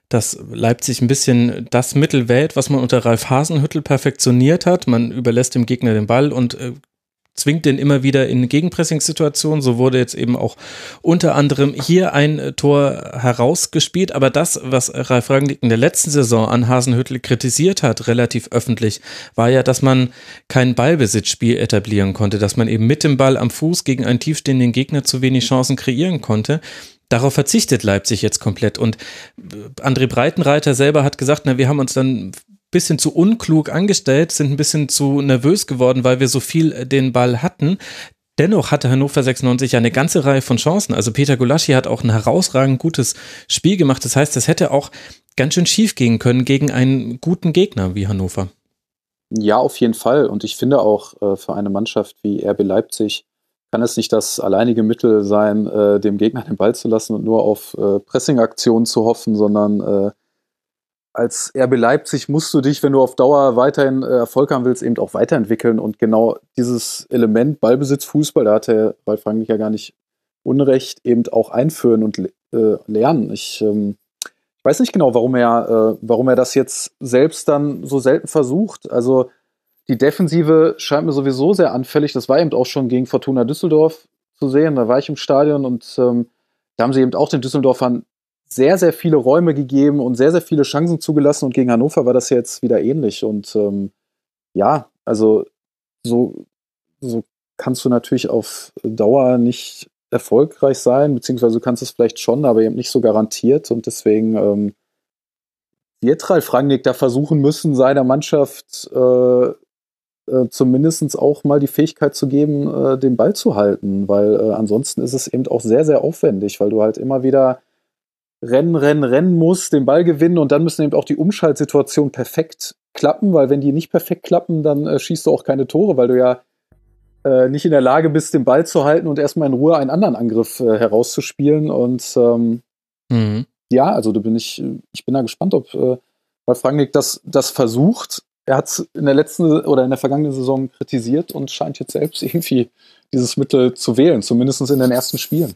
dass Leipzig ein bisschen das Mittel wählt, was man unter Ralf Hasenhüttel perfektioniert hat. Man überlässt dem Gegner den Ball und äh, zwingt den immer wieder in Gegenpressing-Situationen. So wurde jetzt eben auch unter anderem hier ein äh, Tor herausgespielt. Aber das, was Ralf Rangnick in der letzten Saison an Hasenhüttel kritisiert hat, relativ öffentlich, war ja, dass man kein Ballbesitzspiel etablieren konnte, dass man eben mit dem Ball am Fuß gegen einen tiefstehenden Gegner zu wenig Chancen kreieren konnte. Darauf verzichtet Leipzig jetzt komplett. Und äh, André Breitenreiter selber hat gesagt, na, wir haben uns dann bisschen zu unklug angestellt, sind ein bisschen zu nervös geworden, weil wir so viel äh, den Ball hatten. Dennoch hatte Hannover 96 ja eine ganze Reihe von Chancen. Also Peter Gulaschi hat auch ein herausragend gutes Spiel gemacht. Das heißt, das hätte auch ganz schön schief gehen können gegen einen guten Gegner wie Hannover. Ja, auf jeden Fall. Und ich finde auch äh, für eine Mannschaft wie RB Leipzig kann es nicht das alleinige Mittel sein, äh, dem Gegner den Ball zu lassen und nur auf äh, Pressing-Aktionen zu hoffen, sondern äh, als RB Leipzig musst du dich, wenn du auf Dauer weiterhin äh, Erfolg haben willst, eben auch weiterentwickeln. Und genau dieses Element Ballbesitz, Fußball, da hat der Ralf Rangnick ja gar nicht Unrecht, eben auch einführen und äh, lernen. Ich, ähm, ich weiß nicht genau, warum er, äh, warum er das jetzt selbst dann so selten versucht. Also die Defensive scheint mir sowieso sehr anfällig. Das war eben auch schon gegen Fortuna Düsseldorf zu sehen. Da war ich im Stadion und ähm, da haben sie eben auch den Düsseldorfern sehr, sehr viele Räume gegeben und sehr, sehr viele Chancen zugelassen. Und gegen Hannover war das jetzt wieder ähnlich. Und ähm, ja, also so, so kannst du natürlich auf Dauer nicht erfolgreich sein, beziehungsweise du kannst es vielleicht schon, aber eben nicht so garantiert. Und deswegen ähm, wird Ralf Rangnick da versuchen müssen, seiner Mannschaft äh, äh, zumindest auch mal die Fähigkeit zu geben, äh, den Ball zu halten, weil äh, ansonsten ist es eben auch sehr, sehr aufwendig, weil du halt immer wieder rennen, rennen, rennen muss, den Ball gewinnen und dann müssen eben auch die Umschaltsituationen perfekt klappen, weil wenn die nicht perfekt klappen, dann äh, schießt du auch keine Tore, weil du ja äh, nicht in der Lage bist, den Ball zu halten und erstmal in Ruhe einen anderen Angriff äh, herauszuspielen. Und ähm, mhm. ja, also da bin ich, ich bin da gespannt, ob äh, Ralf Rangnick das, das versucht. Er hat es in der letzten oder in der vergangenen Saison kritisiert und scheint jetzt selbst irgendwie dieses Mittel zu wählen, zumindest in den ersten Spielen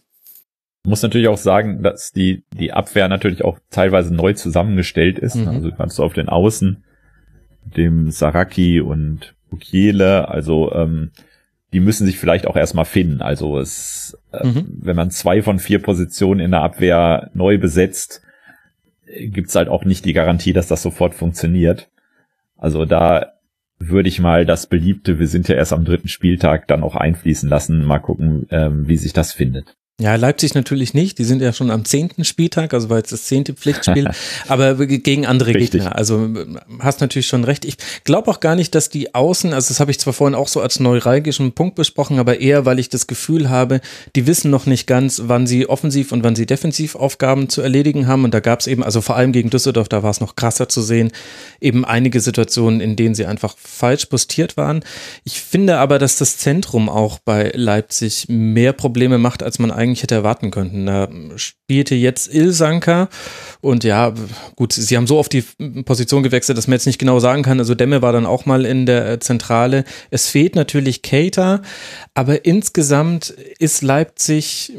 muss natürlich auch sagen, dass die, die Abwehr natürlich auch teilweise neu zusammengestellt ist. Mhm. Also kannst du auf den Außen, dem Saraki und Ukiele, also ähm, die müssen sich vielleicht auch erstmal finden. Also es, äh, mhm. wenn man zwei von vier Positionen in der Abwehr neu besetzt, gibt's halt auch nicht die Garantie, dass das sofort funktioniert. Also da würde ich mal das beliebte, wir sind ja erst am dritten Spieltag, dann auch einfließen lassen. Mal gucken, ähm, wie sich das findet. Ja, Leipzig natürlich nicht. Die sind ja schon am zehnten Spieltag, also war jetzt das zehnte Pflichtspiel, aber gegen andere Richtig. Gegner. Also hast natürlich schon recht. Ich glaube auch gar nicht, dass die Außen, also das habe ich zwar vorhin auch so als neuralgischen Punkt besprochen, aber eher, weil ich das Gefühl habe, die wissen noch nicht ganz, wann sie offensiv und wann sie defensiv Aufgaben zu erledigen haben. Und da gab es eben, also vor allem gegen Düsseldorf, da war es noch krasser zu sehen, eben einige Situationen, in denen sie einfach falsch postiert waren. Ich finde aber, dass das Zentrum auch bei Leipzig mehr Probleme macht, als man eigentlich eigentlich hätte erwarten können. Da spielte jetzt Ilsanka und ja, gut, sie haben so oft die Position gewechselt, dass man jetzt nicht genau sagen kann. Also Demme war dann auch mal in der Zentrale. Es fehlt natürlich Keita, aber insgesamt ist Leipzig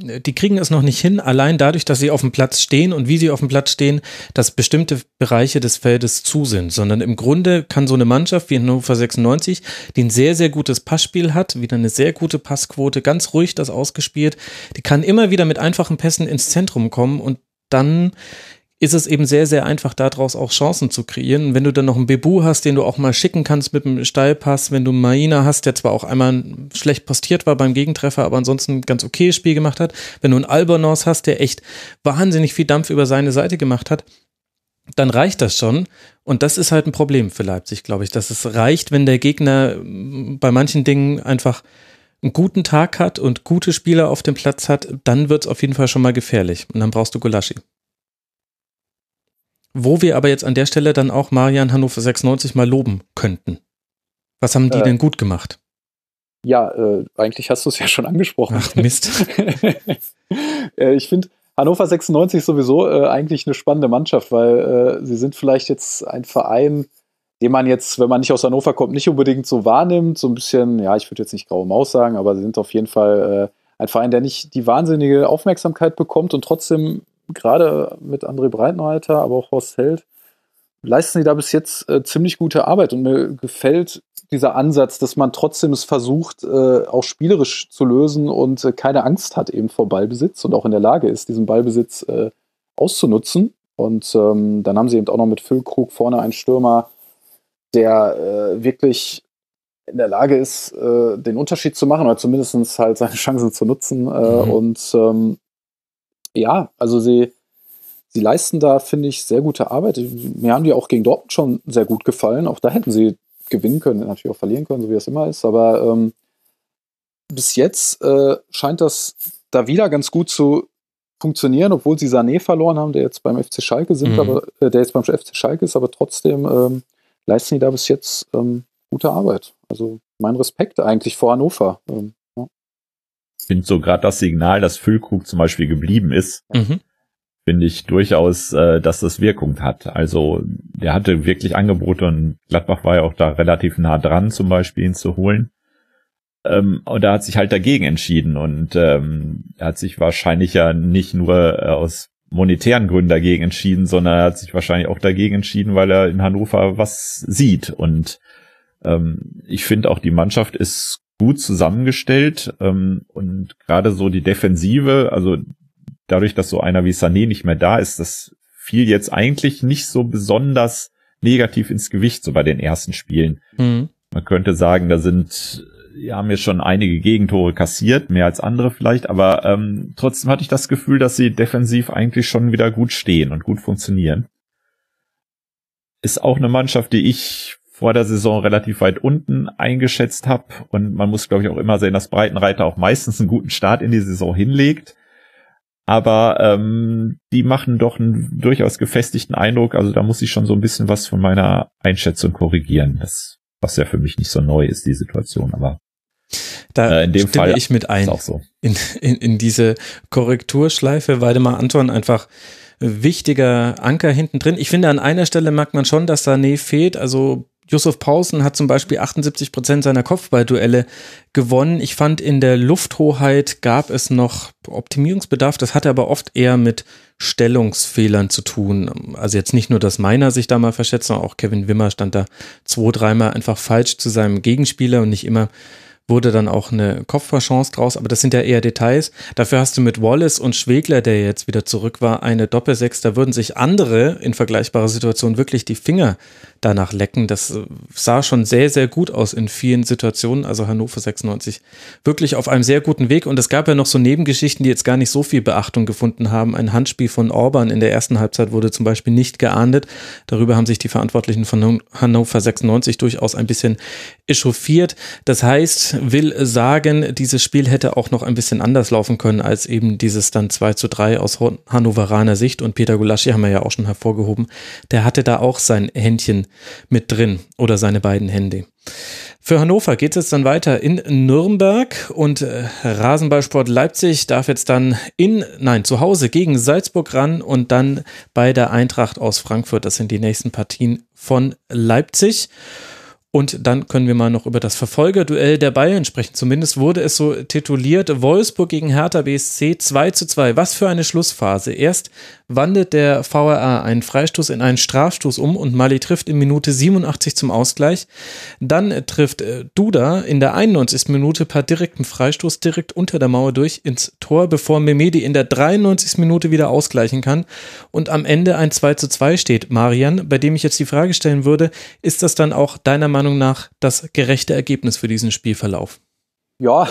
die kriegen es noch nicht hin, allein dadurch, dass sie auf dem Platz stehen und wie sie auf dem Platz stehen, dass bestimmte Bereiche des Feldes zu sind, sondern im Grunde kann so eine Mannschaft wie Hannover 96, die ein sehr, sehr gutes Passspiel hat, wieder eine sehr gute Passquote, ganz ruhig das ausgespielt, die kann immer wieder mit einfachen Pässen ins Zentrum kommen und dann ist es eben sehr, sehr einfach, daraus auch Chancen zu kreieren. Wenn du dann noch einen Bebu hast, den du auch mal schicken kannst mit einem Steilpass, wenn du einen Maina hast, der zwar auch einmal schlecht postiert war beim Gegentreffer, aber ansonsten ein ganz okayes Spiel gemacht hat, wenn du einen Albonos hast, der echt wahnsinnig viel Dampf über seine Seite gemacht hat, dann reicht das schon. Und das ist halt ein Problem für Leipzig, glaube ich, dass es reicht, wenn der Gegner bei manchen Dingen einfach einen guten Tag hat und gute Spieler auf dem Platz hat, dann wird es auf jeden Fall schon mal gefährlich. Und dann brauchst du Gulaschi. Wo wir aber jetzt an der Stelle dann auch Marian Hannover 96 mal loben könnten. Was haben die äh, denn gut gemacht? Ja, äh, eigentlich hast du es ja schon angesprochen. Ach Mist. äh, ich finde Hannover 96 sowieso äh, eigentlich eine spannende Mannschaft, weil äh, sie sind vielleicht jetzt ein Verein, den man jetzt, wenn man nicht aus Hannover kommt, nicht unbedingt so wahrnimmt. So ein bisschen, ja, ich würde jetzt nicht graue Maus sagen, aber sie sind auf jeden Fall äh, ein Verein, der nicht die wahnsinnige Aufmerksamkeit bekommt und trotzdem gerade mit André Breitenreiter, aber auch Horst Held, leisten sie da bis jetzt äh, ziemlich gute Arbeit. Und mir gefällt dieser Ansatz, dass man trotzdem es versucht, äh, auch spielerisch zu lösen und äh, keine Angst hat eben vor Ballbesitz und auch in der Lage ist, diesen Ballbesitz äh, auszunutzen. Und ähm, dann haben sie eben auch noch mit Füllkrug vorne einen Stürmer, der äh, wirklich in der Lage ist, äh, den Unterschied zu machen oder zumindest halt seine Chancen zu nutzen. Mhm. Und ähm, ja, also sie, sie leisten da, finde ich, sehr gute Arbeit. Mir haben die auch gegen Dortmund schon sehr gut gefallen. Auch da hätten sie gewinnen können, natürlich auch verlieren können, so wie es immer ist. Aber ähm, bis jetzt äh, scheint das da wieder ganz gut zu funktionieren, obwohl sie Sané verloren haben, der jetzt beim FC Schalke sind, mhm. aber äh, der jetzt beim FC Schalke ist, aber trotzdem ähm, leisten die da bis jetzt ähm, gute Arbeit. Also mein Respekt eigentlich vor Hannover. Ähm, finde so gerade das Signal, dass Füllkrug zum Beispiel geblieben ist, mhm. finde ich durchaus, äh, dass das Wirkung hat. Also der hatte wirklich Angebote und Gladbach war ja auch da relativ nah dran, zum Beispiel ihn zu holen. Ähm, und er hat sich halt dagegen entschieden und ähm, er hat sich wahrscheinlich ja nicht nur äh, aus monetären Gründen dagegen entschieden, sondern er hat sich wahrscheinlich auch dagegen entschieden, weil er in Hannover was sieht und ähm, ich finde auch die Mannschaft ist gut zusammengestellt ähm, und gerade so die Defensive, also dadurch, dass so einer wie Sané nicht mehr da ist, das fiel jetzt eigentlich nicht so besonders negativ ins Gewicht, so bei den ersten Spielen. Mhm. Man könnte sagen, da sind, ja, haben jetzt schon einige Gegentore kassiert, mehr als andere vielleicht, aber ähm, trotzdem hatte ich das Gefühl, dass sie defensiv eigentlich schon wieder gut stehen und gut funktionieren. Ist auch eine Mannschaft, die ich vor der Saison relativ weit unten eingeschätzt habe. Und man muss, glaube ich, auch immer sehen, dass Breitenreiter auch meistens einen guten Start in die Saison hinlegt. Aber ähm, die machen doch einen durchaus gefestigten Eindruck. Also da muss ich schon so ein bisschen was von meiner Einschätzung korrigieren. Das, was ja für mich nicht so neu ist, die Situation. Aber da äh, in dem Fall ich mit ein so. in, in, in diese Korrekturschleife, weil mal Anton einfach wichtiger Anker hinten drin. Ich finde, an einer Stelle merkt man schon, dass Sané fehlt. Also Yusuf Pausen hat zum Beispiel 78 Prozent seiner Kopfballduelle gewonnen. Ich fand, in der Lufthoheit gab es noch Optimierungsbedarf. Das hatte aber oft eher mit Stellungsfehlern zu tun. Also jetzt nicht nur, dass Meiner sich da mal verschätzt, sondern auch Kevin Wimmer stand da zwei, dreimal einfach falsch zu seinem Gegenspieler und nicht immer wurde dann auch eine Kopfballchance draus, aber das sind ja eher Details. Dafür hast du mit Wallace und Schwegler, der jetzt wieder zurück war, eine Doppelsechs. Da würden sich andere in vergleichbarer Situation wirklich die Finger danach lecken. Das äh, sah schon sehr, sehr gut aus in vielen Situationen. Also Hannover 96 wirklich auf einem sehr guten Weg. Und es gab ja noch so Nebengeschichten, die jetzt gar nicht so viel Beachtung gefunden haben. Ein Handspiel von Orban in der ersten Halbzeit wurde zum Beispiel nicht geahndet. Darüber haben sich die Verantwortlichen von Hannover 96 durchaus ein bisschen echauffiert. Das heißt, will sagen, dieses Spiel hätte auch noch ein bisschen anders laufen können als eben dieses dann 2 zu 3 aus Hannoveraner Sicht. Und Peter Gulaschi haben wir ja auch schon hervorgehoben. Der hatte da auch sein Händchen mit drin oder seine beiden Hände. Für Hannover geht es jetzt dann weiter in Nürnberg und äh, Rasenballsport Leipzig darf jetzt dann in, nein, zu Hause gegen Salzburg ran und dann bei der Eintracht aus Frankfurt. Das sind die nächsten Partien von Leipzig. Und dann können wir mal noch über das Verfolgerduell der Bayern sprechen. Zumindest wurde es so tituliert. Wolfsburg gegen Hertha BSC 2 zu 2. Was für eine Schlussphase. Erst wandelt der VRA einen Freistoß in einen Strafstoß um und Mali trifft in Minute 87 zum Ausgleich. Dann trifft äh, Duda in der 91. Minute per direktem Freistoß direkt unter der Mauer durch ins Tor, bevor Memedi in der 93. Minute wieder ausgleichen kann und am Ende ein 2 zu 2 steht. Marian, bei dem ich jetzt die Frage stellen würde, ist das dann auch deiner Meinung nach das gerechte Ergebnis für diesen Spielverlauf? Ja,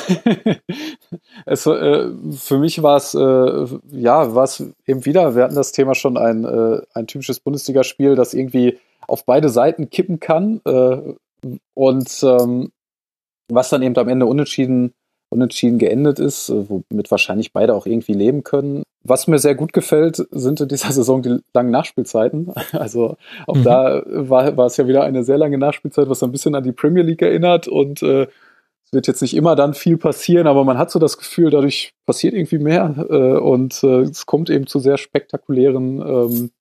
es, äh, für mich war es, äh, ja, war es eben wieder, wir hatten das Thema schon, ein, äh, ein typisches Bundesligaspiel, das irgendwie auf beide Seiten kippen kann äh, und ähm, was dann eben am Ende unentschieden, unentschieden geendet ist, äh, womit wahrscheinlich beide auch irgendwie leben können. Was mir sehr gut gefällt, sind in dieser Saison die langen Nachspielzeiten. Also auch mhm. da war, war es ja wieder eine sehr lange Nachspielzeit, was ein bisschen an die Premier League erinnert und äh, es wird jetzt nicht immer dann viel passieren, aber man hat so das Gefühl, dadurch passiert irgendwie mehr äh, und äh, es kommt eben zu sehr spektakulären ähm,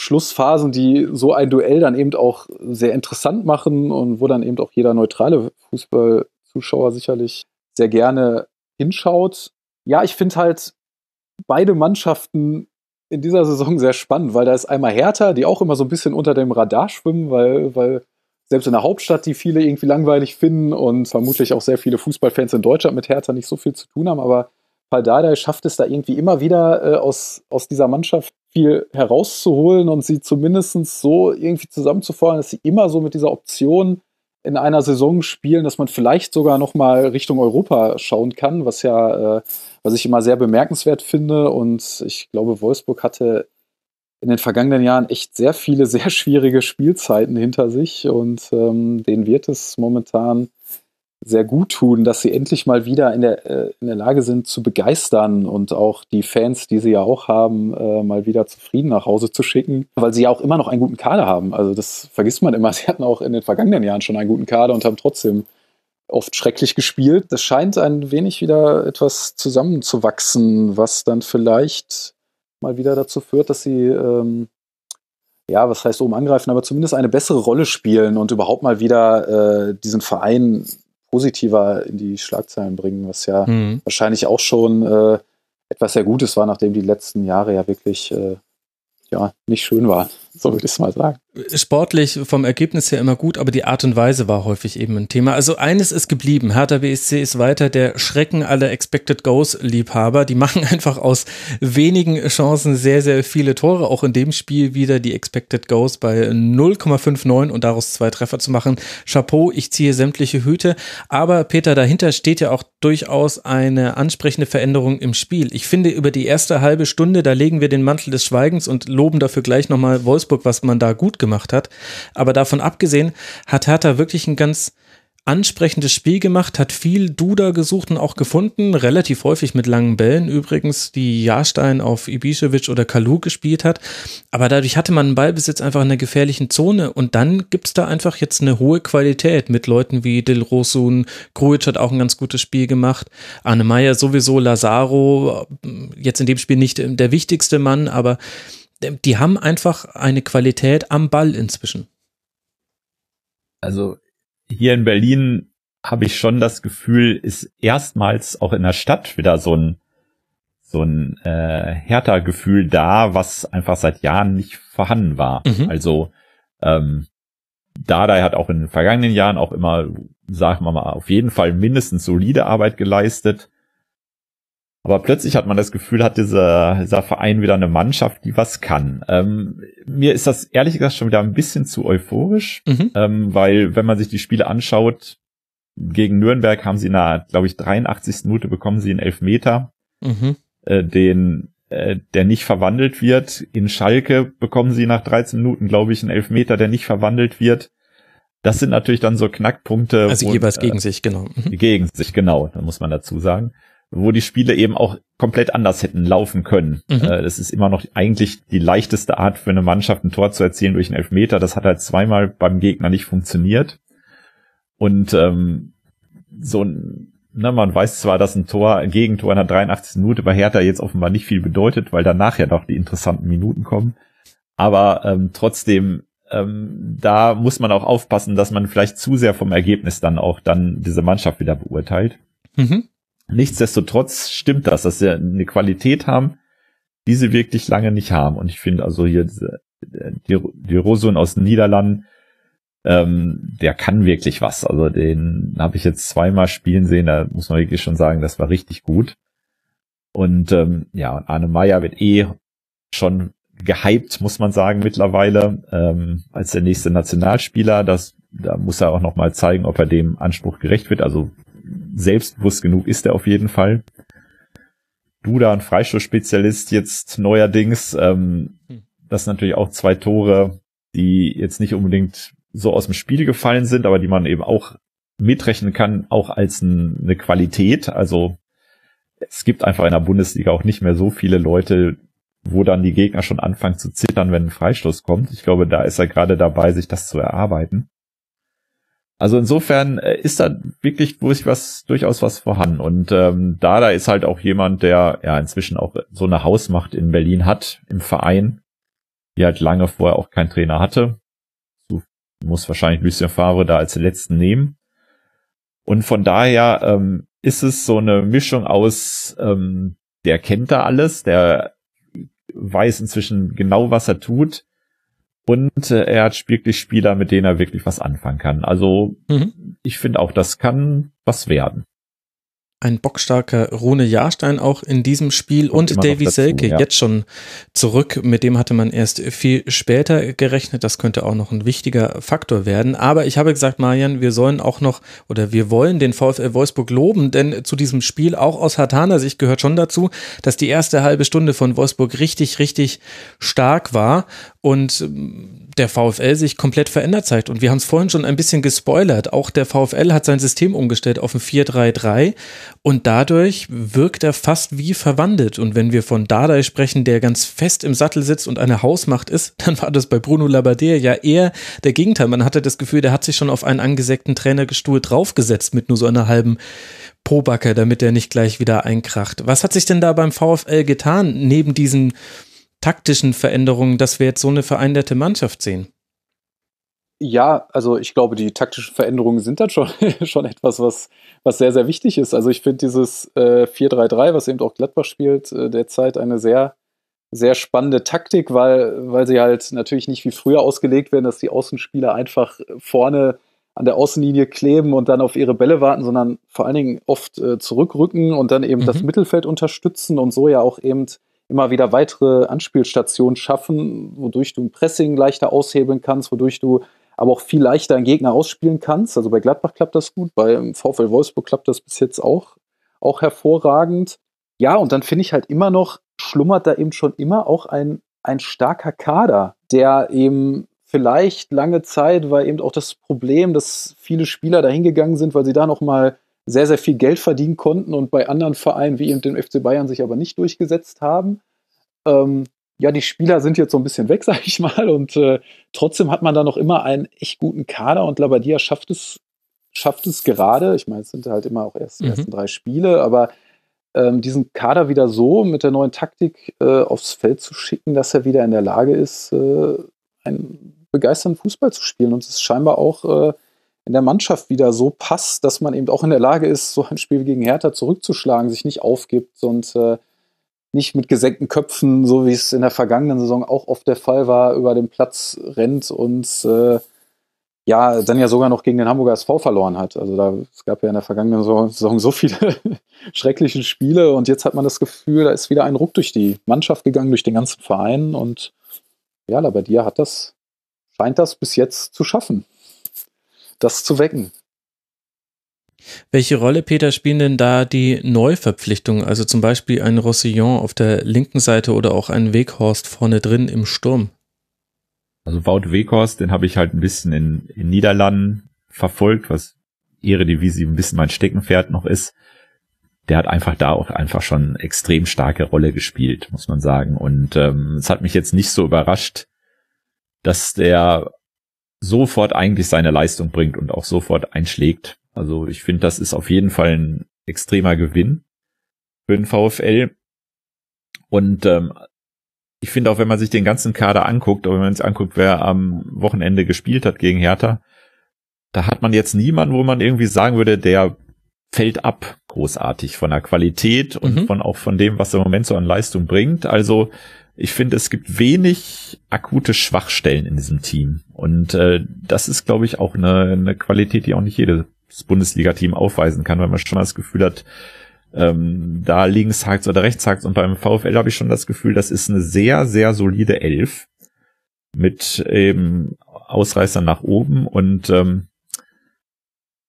Schlussphasen, die so ein Duell dann eben auch sehr interessant machen und wo dann eben auch jeder neutrale Fußballzuschauer sicherlich sehr gerne hinschaut. Ja, ich finde halt, beide Mannschaften in dieser Saison sehr spannend, weil da ist einmal Hertha, die auch immer so ein bisschen unter dem Radar schwimmen, weil, weil selbst in der Hauptstadt die viele irgendwie langweilig finden und vermutlich auch sehr viele Fußballfans in Deutschland mit Hertha nicht so viel zu tun haben, aber Paldada schafft es da irgendwie immer wieder äh, aus, aus dieser Mannschaft viel herauszuholen und sie zumindest so irgendwie zusammenzufordern, dass sie immer so mit dieser Option in einer Saison spielen, dass man vielleicht sogar noch mal Richtung Europa schauen kann, was ja, äh, was ich immer sehr bemerkenswert finde. Und ich glaube, Wolfsburg hatte in den vergangenen Jahren echt sehr viele sehr schwierige Spielzeiten hinter sich und ähm, denen wird es momentan sehr gut tun, dass sie endlich mal wieder in der, äh, in der Lage sind zu begeistern und auch die Fans, die sie ja auch haben, äh, mal wieder zufrieden nach Hause zu schicken, weil sie ja auch immer noch einen guten Kader haben. Also das vergisst man immer. Sie hatten auch in den vergangenen Jahren schon einen guten Kader und haben trotzdem oft schrecklich gespielt. Das scheint ein wenig wieder etwas zusammenzuwachsen, was dann vielleicht mal wieder dazu führt, dass sie ähm, ja, was heißt oben angreifen, aber zumindest eine bessere Rolle spielen und überhaupt mal wieder äh, diesen Verein positiver in die Schlagzeilen bringen, was ja mhm. wahrscheinlich auch schon äh, etwas sehr Gutes war, nachdem die letzten Jahre ja wirklich äh, ja nicht schön waren, so würde ich es mal sagen sportlich vom Ergebnis her immer gut, aber die Art und Weise war häufig eben ein Thema. Also eines ist geblieben. Hertha BSC ist weiter der Schrecken aller Expected Goals Liebhaber. Die machen einfach aus wenigen Chancen sehr, sehr viele Tore. Auch in dem Spiel wieder die Expected Goals bei 0,59 und daraus zwei Treffer zu machen. Chapeau, ich ziehe sämtliche Hüte. Aber Peter, dahinter steht ja auch durchaus eine ansprechende Veränderung im Spiel. Ich finde, über die erste halbe Stunde, da legen wir den Mantel des Schweigens und loben dafür gleich nochmal Wolfsburg, was man da gut gemacht hat. Aber davon abgesehen hat Hertha wirklich ein ganz ansprechendes Spiel gemacht, hat viel Duda gesucht und auch gefunden, relativ häufig mit langen Bällen übrigens, die Jahrstein auf Ibišević oder Kalu gespielt hat. Aber dadurch hatte man einen Ballbesitz einfach in der gefährlichen Zone und dann gibt es da einfach jetzt eine hohe Qualität mit Leuten wie Dil Rosun, Grujic hat auch ein ganz gutes Spiel gemacht, Arne Meyer sowieso, Lazaro, jetzt in dem Spiel nicht der wichtigste Mann, aber die haben einfach eine Qualität am Ball inzwischen. Also hier in Berlin habe ich schon das Gefühl, ist erstmals auch in der Stadt wieder so ein so ein äh, härter Gefühl da, was einfach seit Jahren nicht vorhanden war. Mhm. Also ähm, Dada hat auch in den vergangenen Jahren auch immer, sagen wir mal, auf jeden Fall mindestens solide Arbeit geleistet. Aber plötzlich hat man das Gefühl, hat dieser, dieser Verein wieder eine Mannschaft, die was kann. Ähm, mir ist das ehrlich gesagt schon wieder ein bisschen zu euphorisch, mhm. ähm, weil wenn man sich die Spiele anschaut, gegen Nürnberg haben sie in der, glaube ich, 83. Minute bekommen sie einen Elfmeter, mhm. äh, den äh, der nicht verwandelt wird. In Schalke bekommen sie nach 13 Minuten, glaube ich, einen Elfmeter, der nicht verwandelt wird. Das sind natürlich dann so Knackpunkte. Also jeweils gegen äh, sich, genau. Mhm. Gegen sich, genau, da muss man dazu sagen wo die Spiele eben auch komplett anders hätten laufen können. Mhm. Äh, das ist immer noch eigentlich die leichteste Art für eine Mannschaft, ein Tor zu erzielen durch einen Elfmeter. Das hat halt zweimal beim Gegner nicht funktioniert. Und ähm, so ein, ne, man weiß zwar, dass ein Tor, ein Gegentor in der 83. Minute bei Hertha jetzt offenbar nicht viel bedeutet, weil danach ja doch die interessanten Minuten kommen. Aber ähm, trotzdem, ähm, da muss man auch aufpassen, dass man vielleicht zu sehr vom Ergebnis dann auch dann diese Mannschaft wieder beurteilt. Mhm. Nichtsdestotrotz stimmt das, dass sie eine Qualität haben, die sie wirklich lange nicht haben. Und ich finde also hier die, die Rosun aus den Niederlanden, ähm, der kann wirklich was. Also den habe ich jetzt zweimal spielen sehen, da muss man wirklich schon sagen, das war richtig gut. Und ähm, ja, Arne Meyer wird eh schon gehypt, muss man sagen, mittlerweile, ähm, als der nächste Nationalspieler. Das, da muss er auch noch mal zeigen, ob er dem Anspruch gerecht wird. Also selbstbewusst genug ist er auf jeden Fall. Duda, ein Freistoßspezialist jetzt neuerdings. Ähm, hm. das sind natürlich auch zwei Tore, die jetzt nicht unbedingt so aus dem Spiel gefallen sind, aber die man eben auch mitrechnen kann, auch als ein, eine Qualität. Also es gibt einfach in der Bundesliga auch nicht mehr so viele Leute, wo dann die Gegner schon anfangen zu zittern, wenn ein Freistoß kommt. Ich glaube, da ist er gerade dabei, sich das zu erarbeiten. Also insofern äh, ist da wirklich was, durchaus was vorhanden. Und ähm, Dada ist halt auch jemand, der ja inzwischen auch so eine Hausmacht in Berlin hat, im Verein, die halt lange vorher auch kein Trainer hatte. So muss wahrscheinlich Lucien Favre da als letzten nehmen. Und von daher ähm, ist es so eine Mischung aus, ähm, der kennt da alles, der weiß inzwischen genau, was er tut. Und äh, er hat wirklich Spieler, mit denen er wirklich was anfangen kann. Also mhm. ich finde auch, das kann was werden ein bockstarker Rune Jahrstein auch in diesem Spiel und, und Davy Selke ja. jetzt schon zurück. Mit dem hatte man erst viel später gerechnet. Das könnte auch noch ein wichtiger Faktor werden. Aber ich habe gesagt, Marian, wir sollen auch noch oder wir wollen den VfL Wolfsburg loben, denn zu diesem Spiel auch aus Hartaner Sicht gehört schon dazu, dass die erste halbe Stunde von Wolfsburg richtig, richtig stark war und ähm, der VfL sich komplett verändert zeigt. Und wir haben es vorhin schon ein bisschen gespoilert. Auch der VfL hat sein System umgestellt auf ein 4-3-3 und dadurch wirkt er fast wie verwandelt. Und wenn wir von Dardai sprechen, der ganz fest im Sattel sitzt und eine Hausmacht ist, dann war das bei Bruno Labbadia ja eher der Gegenteil. Man hatte das Gefühl, der hat sich schon auf einen angesägten Trainergestuhl draufgesetzt mit nur so einer halben Pobacke, damit er nicht gleich wieder einkracht. Was hat sich denn da beim VfL getan, neben diesen taktischen Veränderungen, dass wir jetzt so eine vereinderte Mannschaft sehen? Ja, also ich glaube, die taktischen Veränderungen sind dann schon, schon etwas, was, was sehr, sehr wichtig ist. Also ich finde dieses äh, 4-3-3, was eben auch Gladbach spielt, äh, derzeit eine sehr, sehr spannende Taktik, weil, weil sie halt natürlich nicht wie früher ausgelegt werden, dass die Außenspieler einfach vorne an der Außenlinie kleben und dann auf ihre Bälle warten, sondern vor allen Dingen oft äh, zurückrücken und dann eben mhm. das Mittelfeld unterstützen und so ja auch eben immer wieder weitere Anspielstationen schaffen, wodurch du ein Pressing leichter aushebeln kannst, wodurch du aber auch viel leichter einen Gegner ausspielen kannst. Also bei Gladbach klappt das gut, bei VfL Wolfsburg klappt das bis jetzt auch, auch hervorragend. Ja, und dann finde ich halt immer noch, schlummert da eben schon immer auch ein, ein starker Kader, der eben vielleicht lange Zeit war eben auch das Problem, dass viele Spieler dahingegangen sind, weil sie da noch mal sehr, sehr viel Geld verdienen konnten und bei anderen Vereinen wie eben dem FC Bayern sich aber nicht durchgesetzt haben. Ähm, ja, die Spieler sind jetzt so ein bisschen weg, sag ich mal, und äh, trotzdem hat man da noch immer einen echt guten Kader und Labadia schafft es, schafft es gerade. Ich meine, es sind halt immer auch erst die mhm. ersten drei Spiele, aber ähm, diesen Kader wieder so mit der neuen Taktik äh, aufs Feld zu schicken, dass er wieder in der Lage ist, äh, einen begeisternden Fußball zu spielen. Und es ist scheinbar auch äh, in der Mannschaft wieder so passt, dass man eben auch in der Lage ist, so ein Spiel gegen Hertha zurückzuschlagen, sich nicht aufgibt und äh, nicht mit gesenkten Köpfen, so wie es in der vergangenen Saison auch oft der Fall war, über den Platz rennt und äh, ja, dann ja sogar noch gegen den Hamburger SV verloren hat. Also da, es gab ja in der vergangenen Saison so viele schreckliche Spiele und jetzt hat man das Gefühl, da ist wieder ein Ruck durch die Mannschaft gegangen, durch den ganzen Verein und ja, Labadia hat das, scheint das bis jetzt zu schaffen das zu wecken. Welche Rolle, Peter, spielen denn da die Neuverpflichtungen? Also zum Beispiel ein Rossillon auf der linken Seite oder auch ein Weghorst vorne drin im Sturm? Also Wout Weghorst, den habe ich halt ein bisschen in, in Niederlanden verfolgt, was Eredivisie ein bisschen mein Steckenpferd noch ist. Der hat einfach da auch einfach schon extrem starke Rolle gespielt, muss man sagen. Und ähm, es hat mich jetzt nicht so überrascht, dass der sofort eigentlich seine Leistung bringt und auch sofort einschlägt. Also ich finde, das ist auf jeden Fall ein extremer Gewinn für den VfL. Und ähm, ich finde auch, wenn man sich den ganzen Kader anguckt, oder wenn man sich anguckt, wer am Wochenende gespielt hat gegen Hertha, da hat man jetzt niemanden, wo man irgendwie sagen würde, der fällt ab großartig von der Qualität und mhm. von auch von dem, was er im Moment so an Leistung bringt. Also ich finde, es gibt wenig akute Schwachstellen in diesem Team. Und äh, das ist, glaube ich, auch eine, eine Qualität, die auch nicht jedes Bundesliga-Team aufweisen kann, weil man schon das Gefühl hat, ähm, da links hakt oder rechts hakt. Und beim VfL habe ich schon das Gefühl, das ist eine sehr, sehr solide Elf mit eben Ausreißern nach oben und ähm,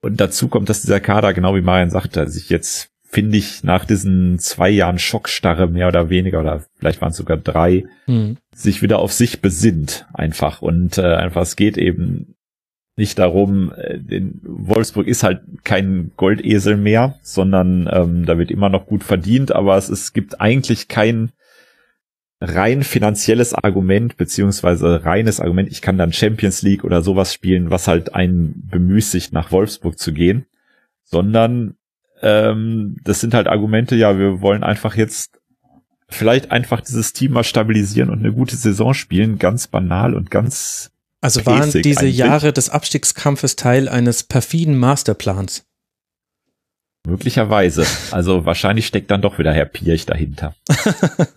und dazu kommt, dass dieser Kader, genau wie Marian sagte, sich jetzt finde ich, nach diesen zwei Jahren Schockstarre mehr oder weniger, oder vielleicht waren es sogar drei, mhm. sich wieder auf sich besinnt einfach. Und äh, einfach, es geht eben nicht darum, äh, den Wolfsburg ist halt kein Goldesel mehr, sondern ähm, da wird immer noch gut verdient, aber es, es gibt eigentlich kein rein finanzielles Argument, beziehungsweise reines Argument, ich kann dann Champions League oder sowas spielen, was halt einen bemüßigt, nach Wolfsburg zu gehen, sondern ähm, das sind halt Argumente, ja, wir wollen einfach jetzt vielleicht einfach dieses Team mal stabilisieren und eine gute Saison spielen, ganz banal und ganz. Also waren diese eigentlich. Jahre des Abstiegskampfes Teil eines perfiden Masterplans? Möglicherweise. Also wahrscheinlich steckt dann doch wieder Herr Pirch dahinter.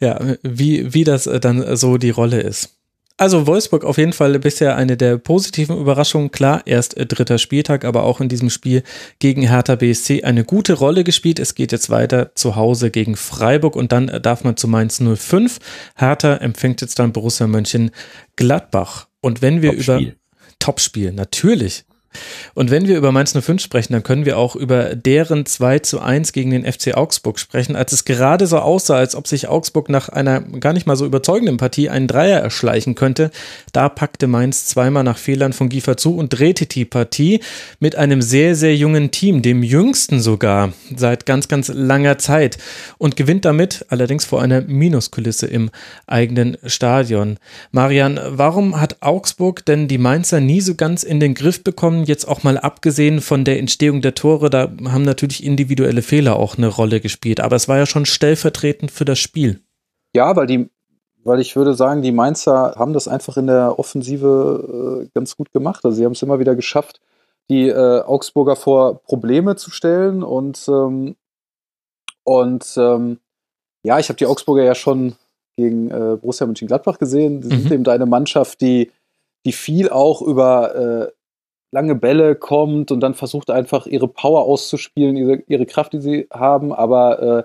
Ja, wie, wie das dann so die Rolle ist. Also Wolfsburg auf jeden Fall bisher eine der positiven Überraschungen. Klar, erst dritter Spieltag, aber auch in diesem Spiel gegen Hertha BSC eine gute Rolle gespielt. Es geht jetzt weiter zu Hause gegen Freiburg und dann darf man zu Mainz 05. Hertha empfängt jetzt dann Borussia Mönchen Gladbach. Und wenn wir Top über Topspiel, natürlich. Und wenn wir über Mainz 05 sprechen, dann können wir auch über deren 2 zu 1 gegen den FC Augsburg sprechen, als es gerade so aussah, als ob sich Augsburg nach einer gar nicht mal so überzeugenden Partie einen Dreier erschleichen könnte. Da packte Mainz zweimal nach Fehlern von Giefer zu und drehte die Partie mit einem sehr, sehr jungen Team, dem jüngsten sogar, seit ganz, ganz langer Zeit und gewinnt damit allerdings vor einer Minuskulisse im eigenen Stadion. Marian, warum hat Augsburg denn die Mainzer nie so ganz in den Griff bekommen? Jetzt auch mal abgesehen von der Entstehung der Tore, da haben natürlich individuelle Fehler auch eine Rolle gespielt, aber es war ja schon stellvertretend für das Spiel. Ja, weil die, weil ich würde sagen, die Mainzer haben das einfach in der Offensive äh, ganz gut gemacht. Also sie haben es immer wieder geschafft, die äh, Augsburger vor Probleme zu stellen und ähm, und ähm, ja, ich habe die Augsburger ja schon gegen äh, Borussia Mönchengladbach gesehen. Sie mhm. sind eben eine Mannschaft, die die viel auch über äh, lange Bälle kommt und dann versucht einfach ihre Power auszuspielen, ihre, ihre Kraft, die sie haben, aber äh,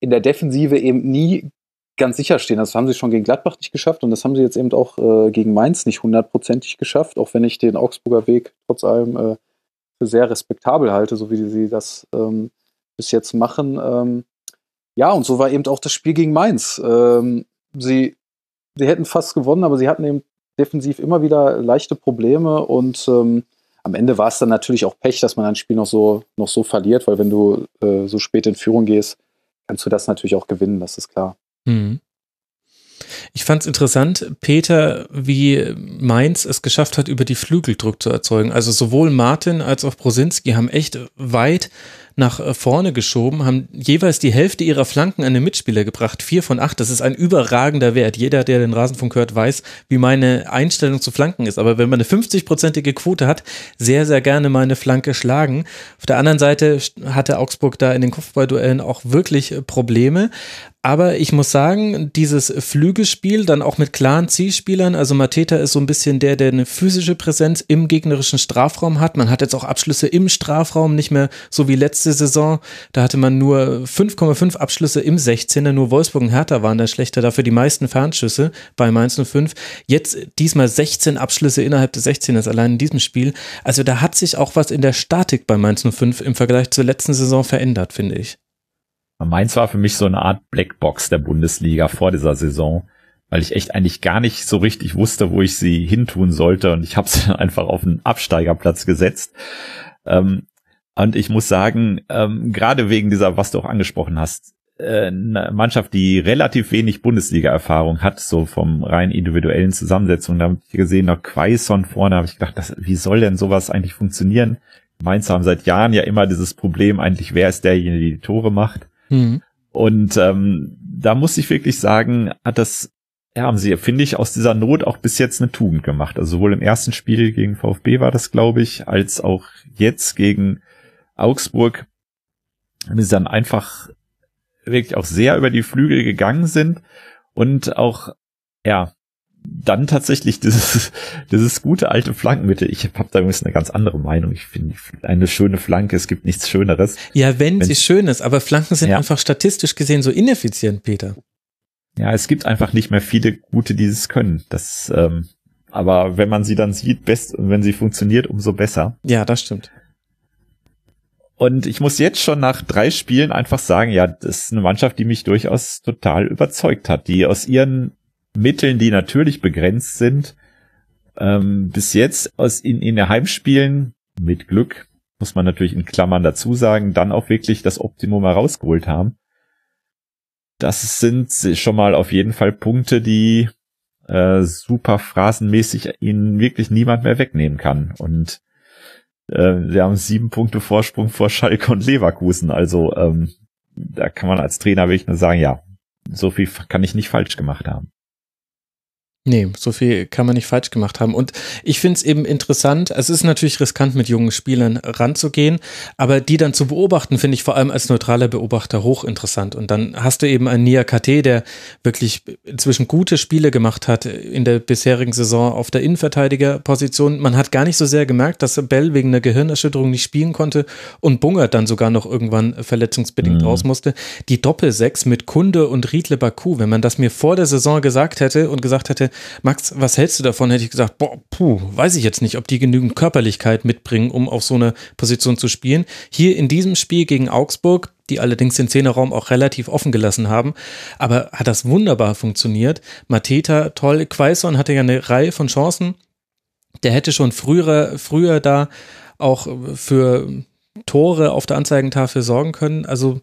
in der Defensive eben nie ganz sicher stehen. Das haben sie schon gegen Gladbach nicht geschafft und das haben sie jetzt eben auch äh, gegen Mainz nicht hundertprozentig geschafft, auch wenn ich den Augsburger Weg trotz allem äh, für sehr respektabel halte, so wie sie das ähm, bis jetzt machen. Ähm, ja, und so war eben auch das Spiel gegen Mainz. Ähm, sie, sie hätten fast gewonnen, aber sie hatten eben defensiv immer wieder leichte Probleme und ähm, am Ende war es dann natürlich auch Pech, dass man ein Spiel noch so, noch so verliert, weil wenn du äh, so spät in Führung gehst, kannst du das natürlich auch gewinnen, das ist klar. Mhm. Ich fand es interessant, Peter, wie Mainz es geschafft hat, über die Flügel Druck zu erzeugen. Also sowohl Martin als auch Brosinski haben echt weit nach vorne geschoben, haben jeweils die Hälfte ihrer Flanken an den Mitspieler gebracht. Vier von acht, das ist ein überragender Wert. Jeder, der den Rasenfunk hört, weiß, wie meine Einstellung zu Flanken ist. Aber wenn man eine 50-prozentige Quote hat, sehr, sehr gerne meine Flanke schlagen. Auf der anderen Seite hatte Augsburg da in den Kopfballduellen auch wirklich Probleme. Aber ich muss sagen, dieses Flügelspiel dann auch mit klaren Zielspielern, also Mateta ist so ein bisschen der, der eine physische Präsenz im gegnerischen Strafraum hat. Man hat jetzt auch Abschlüsse im Strafraum, nicht mehr so wie letzte Saison. Da hatte man nur 5,5 Abschlüsse im 16er, nur Wolfsburg und Hertha waren da schlechter, dafür die meisten Fernschüsse bei Mainz 05. Jetzt diesmal 16 Abschlüsse innerhalb des 16ers, allein in diesem Spiel. Also da hat sich auch was in der Statik bei Mainz 05 im Vergleich zur letzten Saison verändert, finde ich. Mainz war für mich so eine Art Blackbox der Bundesliga vor dieser Saison, weil ich echt eigentlich gar nicht so richtig wusste, wo ich sie hintun sollte und ich habe sie einfach auf einen Absteigerplatz gesetzt. Ähm, und ich muss sagen, ähm, gerade wegen dieser, was du auch angesprochen hast, äh, eine Mannschaft, die relativ wenig Bundesliga-Erfahrung hat, so vom rein individuellen Zusammensetzung, da habe ich gesehen, noch Quaison vorne, habe ich gedacht, das, wie soll denn sowas eigentlich funktionieren? Mainz haben seit Jahren ja immer dieses Problem, eigentlich wer ist derjenige, der die Tore macht. Mhm. Und ähm, da muss ich wirklich sagen, hat das, ja, haben sie, finde ich, aus dieser Not auch bis jetzt eine Tugend gemacht. Also sowohl im ersten Spiel gegen VfB war das, glaube ich, als auch jetzt gegen Augsburg, haben sie dann einfach wirklich auch sehr über die Flügel gegangen sind und auch, ja, dann tatsächlich dieses, dieses gute alte Flankenmittel. Ich habe da übrigens eine ganz andere Meinung. Ich finde eine schöne Flanke, es gibt nichts Schöneres. Ja, wenn, wenn sie schön ist, aber Flanken sind ja. einfach statistisch gesehen so ineffizient, Peter. Ja, es gibt einfach nicht mehr viele gute, die es können. Das, ähm, aber wenn man sie dann sieht, best, wenn sie funktioniert, umso besser. Ja, das stimmt. Und ich muss jetzt schon nach drei Spielen einfach sagen, ja, das ist eine Mannschaft, die mich durchaus total überzeugt hat, die aus ihren Mitteln, die natürlich begrenzt sind, ähm, bis jetzt aus in, in der Heimspielen mit Glück, muss man natürlich in Klammern dazu sagen, dann auch wirklich das Optimum herausgeholt haben. Das sind schon mal auf jeden Fall Punkte, die äh, super phrasenmäßig ihnen wirklich niemand mehr wegnehmen kann. Und äh, sie haben sieben Punkte Vorsprung vor Schalke und Leverkusen. Also ähm, da kann man als Trainer wirklich nur sagen, ja, so viel kann ich nicht falsch gemacht haben. Nee, so viel kann man nicht falsch gemacht haben. Und ich finde es eben interessant, es ist natürlich riskant, mit jungen Spielern ranzugehen, aber die dann zu beobachten, finde ich vor allem als neutraler Beobachter hochinteressant. Und dann hast du eben einen Nia KT, der wirklich inzwischen gute Spiele gemacht hat in der bisherigen Saison auf der Innenverteidigerposition. Man hat gar nicht so sehr gemerkt, dass Bell wegen einer Gehirnerschütterung nicht spielen konnte und Bunger dann sogar noch irgendwann verletzungsbedingt mhm. raus musste. Die Doppelsechs mit Kunde und Riedle Baku, wenn man das mir vor der Saison gesagt hätte und gesagt hätte, Max, was hältst du davon? Hätte ich gesagt, boah, puh, weiß ich jetzt nicht, ob die genügend Körperlichkeit mitbringen, um auf so eine Position zu spielen. Hier in diesem Spiel gegen Augsburg, die allerdings den Zehnerraum auch relativ offen gelassen haben, aber hat das wunderbar funktioniert. Mateta, toll. Quaison hatte ja eine Reihe von Chancen. Der hätte schon früher, früher da auch für Tore auf der Anzeigentafel sorgen können. Also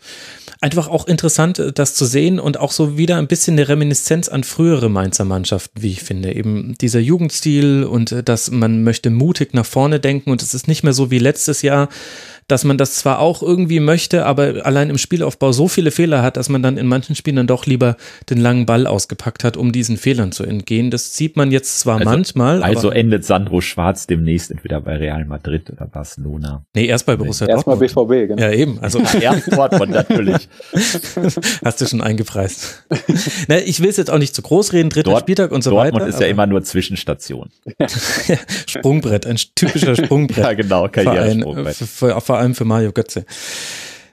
einfach auch interessant, äh, das zu sehen und auch so wieder ein bisschen eine Reminiszenz an frühere Mainzer Mannschaften, wie ich finde. Eben dieser Jugendstil und äh, dass man möchte mutig nach vorne denken und es ist nicht mehr so wie letztes Jahr, dass man das zwar auch irgendwie möchte, aber allein im Spielaufbau so viele Fehler hat, dass man dann in manchen Spielen dann doch lieber den langen Ball ausgepackt hat, um diesen Fehlern zu entgehen. Das sieht man jetzt zwar also, manchmal. Also endet Sandro Schwarz demnächst entweder bei Real Madrid oder Barcelona. Nee, erst bei Borussia nee. Dortmund. Erstmal BVB, genau. Ja, eben. Also erst Dortmund natürlich. Hast du schon eingepreist. Na, ich will es jetzt auch nicht zu groß reden, dritter Dort, Spieltag und so Dortmund weiter. Dortmund ist ja immer nur Zwischenstation. Sprungbrett, ein typischer Sprungbrett. ja, genau, Karrieresprungbrett. Für, für, vor allem für Mario Götze.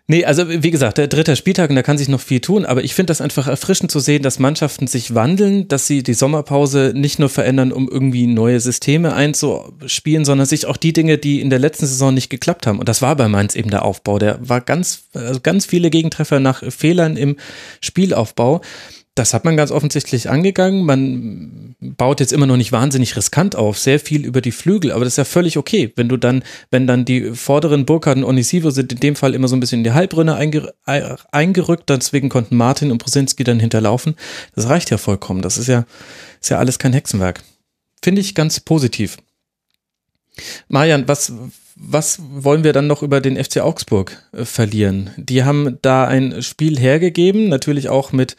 Nee, also wie gesagt, der dritte Spieltag und da kann sich noch viel tun, aber ich finde das einfach erfrischend zu sehen, dass Mannschaften sich wandeln, dass sie die Sommerpause nicht nur verändern, um irgendwie neue Systeme einzuspielen, sondern sich auch die Dinge, die in der letzten Saison nicht geklappt haben. Und das war bei Mainz eben der Aufbau. Der war ganz, also ganz viele Gegentreffer nach Fehlern im Spielaufbau. Das hat man ganz offensichtlich angegangen. Man baut jetzt immer noch nicht wahnsinnig riskant auf, sehr viel über die Flügel, aber das ist ja völlig okay, wenn du dann, wenn dann die vorderen Burkhardt und Onisivo sind in dem Fall immer so ein bisschen in die Halbrunde eingerückt, deswegen konnten Martin und Prosinski dann hinterlaufen. Das reicht ja vollkommen. Das ist ja, ist ja alles kein Hexenwerk. Finde ich ganz positiv. Marian, was, was wollen wir dann noch über den FC Augsburg äh, verlieren? Die haben da ein Spiel hergegeben, natürlich auch mit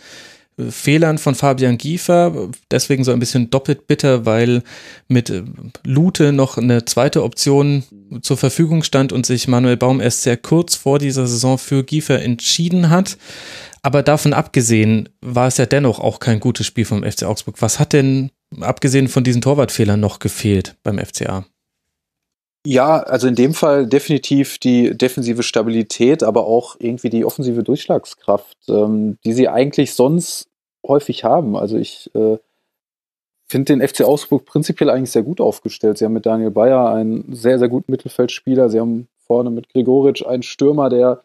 Fehlern von Fabian Giefer, deswegen so ein bisschen doppelt bitter, weil mit äh, Lute noch eine zweite Option zur Verfügung stand und sich Manuel Baum erst sehr kurz vor dieser Saison für Giefer entschieden hat. Aber davon abgesehen war es ja dennoch auch kein gutes Spiel vom FC Augsburg. Was hat denn abgesehen von diesen Torwartfehlern noch gefehlt beim FCA? Ja, also in dem Fall definitiv die defensive Stabilität, aber auch irgendwie die offensive Durchschlagskraft, ähm, die sie eigentlich sonst häufig haben. Also ich äh, finde den FC Augsburg prinzipiell eigentlich sehr gut aufgestellt. Sie haben mit Daniel Bayer einen sehr, sehr guten Mittelfeldspieler. Sie haben vorne mit Gregoritsch einen Stürmer, der,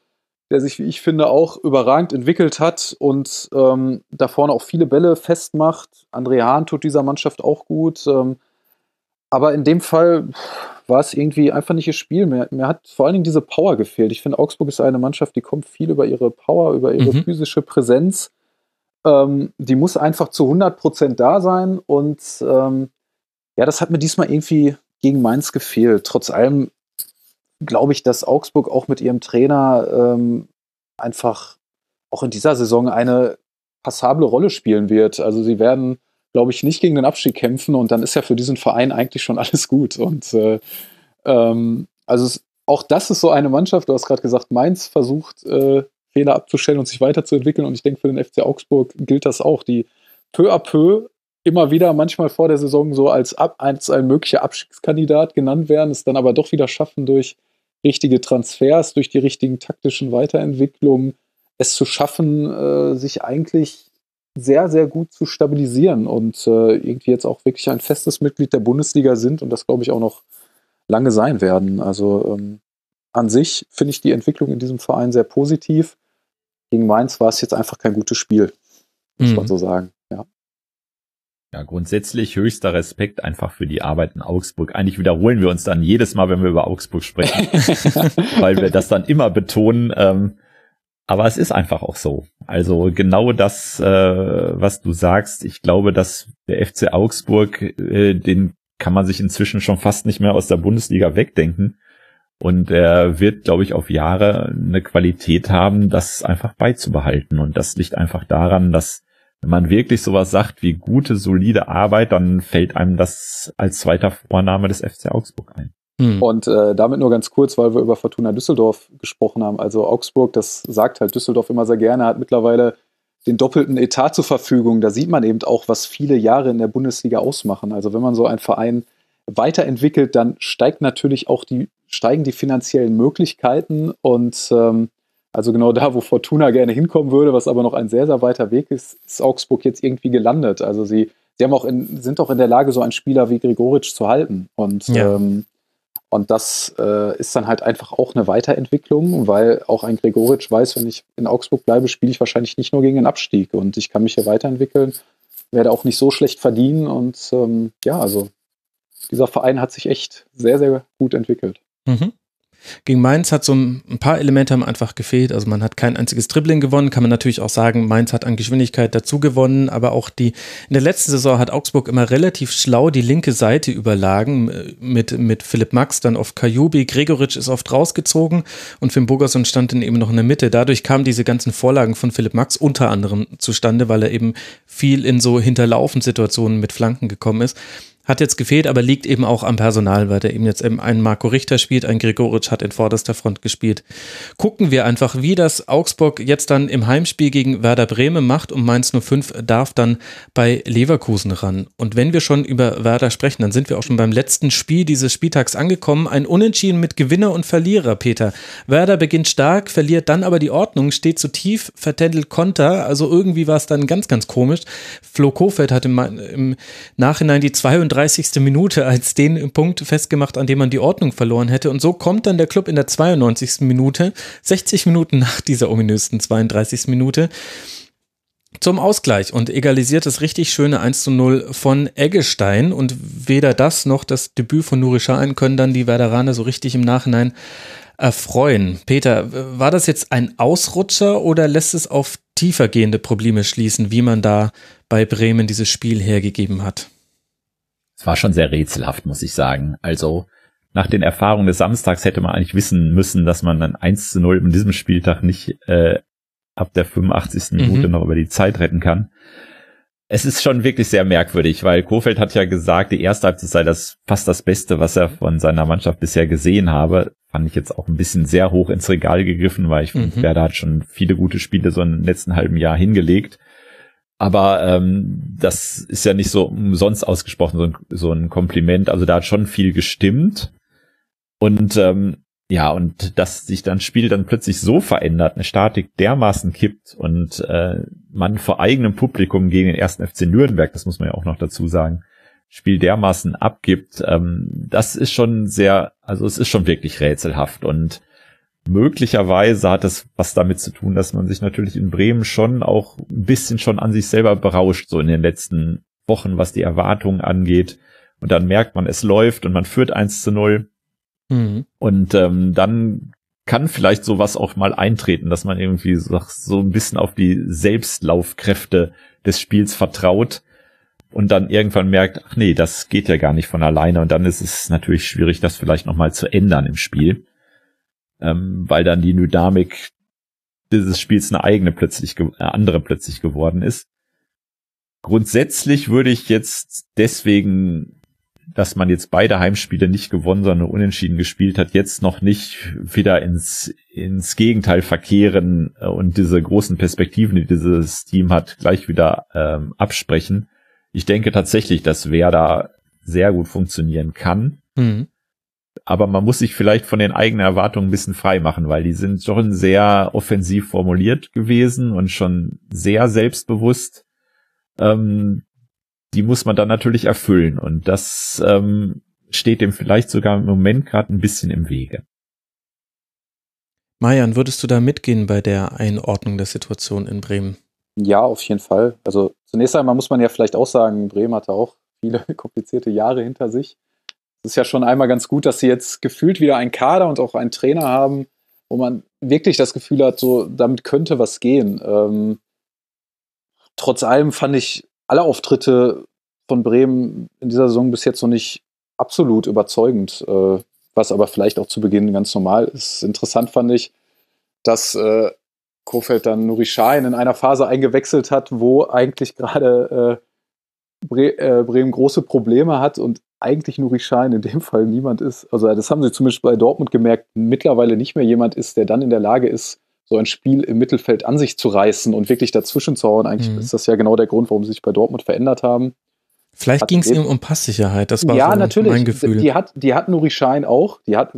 der sich, wie ich finde, auch überragend entwickelt hat und ähm, da vorne auch viele Bälle festmacht. André Hahn tut dieser Mannschaft auch gut. Ähm, aber in dem Fall war es irgendwie einfach nicht ihr Spiel. Mir, mir hat vor allen Dingen diese Power gefehlt. Ich finde, Augsburg ist eine Mannschaft, die kommt viel über ihre Power, über ihre mhm. physische Präsenz. Ähm, die muss einfach zu 100% da sein. Und ähm, ja, das hat mir diesmal irgendwie gegen Mainz gefehlt. Trotz allem glaube ich, dass Augsburg auch mit ihrem Trainer ähm, einfach auch in dieser Saison eine passable Rolle spielen wird. Also sie werden glaube ich, nicht gegen den Abstieg kämpfen und dann ist ja für diesen Verein eigentlich schon alles gut. Und äh, ähm, also es, auch das ist so eine Mannschaft, du hast gerade gesagt, Mainz versucht, äh, Fehler abzustellen und sich weiterzuentwickeln. Und ich denke, für den FC Augsburg gilt das auch, die peu à peu immer wieder manchmal vor der Saison so als, ab, als ein möglicher Abstiegskandidat genannt werden, es dann aber doch wieder schaffen, durch richtige Transfers, durch die richtigen taktischen Weiterentwicklungen, es zu schaffen, äh, sich eigentlich sehr, sehr gut zu stabilisieren und äh, irgendwie jetzt auch wirklich ein festes Mitglied der Bundesliga sind und das, glaube ich, auch noch lange sein werden. Also ähm, an sich finde ich die Entwicklung in diesem Verein sehr positiv. Gegen Mainz war es jetzt einfach kein gutes Spiel, muss mhm. man so sagen. Ja. Ja, grundsätzlich höchster Respekt einfach für die Arbeit in Augsburg. Eigentlich wiederholen wir uns dann jedes Mal, wenn wir über Augsburg sprechen, weil wir das dann immer betonen. Ähm, aber es ist einfach auch so. Also genau das, äh, was du sagst. Ich glaube, dass der FC Augsburg, äh, den kann man sich inzwischen schon fast nicht mehr aus der Bundesliga wegdenken. Und er wird, glaube ich, auf Jahre eine Qualität haben, das einfach beizubehalten. Und das liegt einfach daran, dass wenn man wirklich sowas sagt wie gute, solide Arbeit, dann fällt einem das als zweiter Vorname des FC Augsburg ein. Hm. Und äh, damit nur ganz kurz, weil wir über Fortuna Düsseldorf gesprochen haben. Also Augsburg, das sagt halt Düsseldorf immer sehr gerne, hat mittlerweile den doppelten Etat zur Verfügung. Da sieht man eben auch, was viele Jahre in der Bundesliga ausmachen. Also wenn man so einen Verein weiterentwickelt, dann steigt natürlich auch die, steigen die finanziellen Möglichkeiten und ähm, also genau da, wo Fortuna gerne hinkommen würde, was aber noch ein sehr, sehr weiter Weg ist, ist Augsburg jetzt irgendwie gelandet. Also sie, sie haben auch in, sind auch in der Lage, so einen Spieler wie Gregoritsch zu halten. Und, ja. ähm, und das äh, ist dann halt einfach auch eine Weiterentwicklung, weil auch ein Gregoritsch weiß, wenn ich in Augsburg bleibe, spiele ich wahrscheinlich nicht nur gegen den Abstieg und ich kann mich hier weiterentwickeln, werde auch nicht so schlecht verdienen und ähm, ja, also dieser Verein hat sich echt sehr, sehr gut entwickelt. Mhm. Gegen Mainz hat so ein paar Elemente haben einfach gefehlt. Also man hat kein einziges Dribbling gewonnen. Kann man natürlich auch sagen, Mainz hat an Geschwindigkeit dazu gewonnen. Aber auch die, in der letzten Saison hat Augsburg immer relativ schlau die linke Seite überlagen äh, mit, mit Philipp Max, dann auf Kajubi. Gregoritsch ist oft rausgezogen und Finn Bogerson stand dann eben noch in der Mitte. Dadurch kamen diese ganzen Vorlagen von Philipp Max unter anderem zustande, weil er eben viel in so Hinterlaufensituationen mit Flanken gekommen ist hat jetzt gefehlt, aber liegt eben auch am Personal, weil der eben jetzt eben ein Marco Richter spielt, ein Gregoritsch hat in vorderster Front gespielt. Gucken wir einfach, wie das Augsburg jetzt dann im Heimspiel gegen Werder Bremen macht und Mainz 05 darf dann bei Leverkusen ran. Und wenn wir schon über Werder sprechen, dann sind wir auch schon beim letzten Spiel dieses Spieltags angekommen. Ein Unentschieden mit Gewinner und Verlierer, Peter. Werder beginnt stark, verliert dann aber die Ordnung, steht zu tief, vertändelt Konter. Also irgendwie war es dann ganz, ganz komisch. Flo Kofeld hat im, im Nachhinein die 32 32. Minute als den Punkt festgemacht, an dem man die Ordnung verloren hätte. Und so kommt dann der Club in der 92. Minute, 60 Minuten nach dieser ominösen 32. Minute, zum Ausgleich und egalisiert das richtig schöne 1 zu 0 von Eggestein. Und weder das noch das Debüt von Nuri Sahin können dann die Werderaner so richtig im Nachhinein erfreuen. Peter, war das jetzt ein Ausrutscher oder lässt es auf tiefergehende Probleme schließen, wie man da bei Bremen dieses Spiel hergegeben hat? Es war schon sehr rätselhaft, muss ich sagen. Also nach den Erfahrungen des Samstags hätte man eigentlich wissen müssen, dass man dann 1 zu 0 in diesem Spieltag nicht äh, ab der 85. Mhm. Minute noch über die Zeit retten kann. Es ist schon wirklich sehr merkwürdig, weil Kofeld hat ja gesagt, die erste Halbzeit sei das fast das Beste, was er von seiner Mannschaft bisher gesehen habe. Fand ich jetzt auch ein bisschen sehr hoch ins Regal gegriffen, weil ich mhm. finde, Werder hat schon viele gute Spiele so im letzten halben Jahr hingelegt. Aber ähm, das ist ja nicht so umsonst ausgesprochen, so ein, so ein Kompliment. Also da hat schon viel gestimmt. Und ähm, ja, und dass sich dann Spiel dann plötzlich so verändert, eine Statik dermaßen kippt und äh, man vor eigenem Publikum gegen den ersten FC Nürnberg, das muss man ja auch noch dazu sagen, Spiel dermaßen abgibt, ähm, das ist schon sehr, also es ist schon wirklich rätselhaft und möglicherweise hat es was damit zu tun, dass man sich natürlich in Bremen schon auch ein bisschen schon an sich selber berauscht, so in den letzten Wochen, was die Erwartungen angeht. Und dann merkt man, es läuft und man führt 1 zu 0. Mhm. Und ähm, dann kann vielleicht sowas auch mal eintreten, dass man irgendwie so, so ein bisschen auf die Selbstlaufkräfte des Spiels vertraut und dann irgendwann merkt, ach nee, das geht ja gar nicht von alleine und dann ist es natürlich schwierig, das vielleicht nochmal zu ändern im Spiel ähm, weil dann die Dynamik dieses Spiels eine eigene plötzlich, äh, andere plötzlich geworden ist. Grundsätzlich würde ich jetzt deswegen, dass man jetzt beide Heimspiele nicht gewonnen, sondern unentschieden gespielt hat, jetzt noch nicht wieder ins, ins Gegenteil verkehren äh, und diese großen Perspektiven, die dieses Team hat, gleich wieder ähm, absprechen. Ich denke tatsächlich, dass Werder sehr gut funktionieren kann. Mhm aber man muss sich vielleicht von den eigenen Erwartungen ein bisschen frei machen, weil die sind schon sehr offensiv formuliert gewesen und schon sehr selbstbewusst. Ähm, die muss man dann natürlich erfüllen und das ähm, steht dem vielleicht sogar im Moment gerade ein bisschen im Wege. Marian, würdest du da mitgehen bei der Einordnung der Situation in Bremen? Ja, auf jeden Fall. Also zunächst einmal muss man ja vielleicht auch sagen, Bremen hatte auch viele komplizierte Jahre hinter sich. Es ist ja schon einmal ganz gut, dass sie jetzt gefühlt wieder einen Kader und auch einen Trainer haben, wo man wirklich das Gefühl hat, so damit könnte was gehen. Ähm, trotz allem fand ich alle Auftritte von Bremen in dieser Saison bis jetzt noch nicht absolut überzeugend, äh, was aber vielleicht auch zu Beginn ganz normal ist. Interessant fand ich, dass äh, Kofeld dann Nuri Sahin in einer Phase eingewechselt hat, wo eigentlich gerade äh, Bre äh, Bremen große Probleme hat und eigentlich Nuri Sahin in dem Fall niemand ist. Also das haben sie zumindest bei Dortmund gemerkt, mittlerweile nicht mehr jemand ist, der dann in der Lage ist, so ein Spiel im Mittelfeld an sich zu reißen und wirklich dazwischen zu hauen. Eigentlich mhm. ist das ja genau der Grund, warum sie sich bei Dortmund verändert haben. Vielleicht ging es ihm um Passsicherheit, das war ja, so natürlich. mein Gefühl. Die hat, die hat Nuri Schein auch, die hat,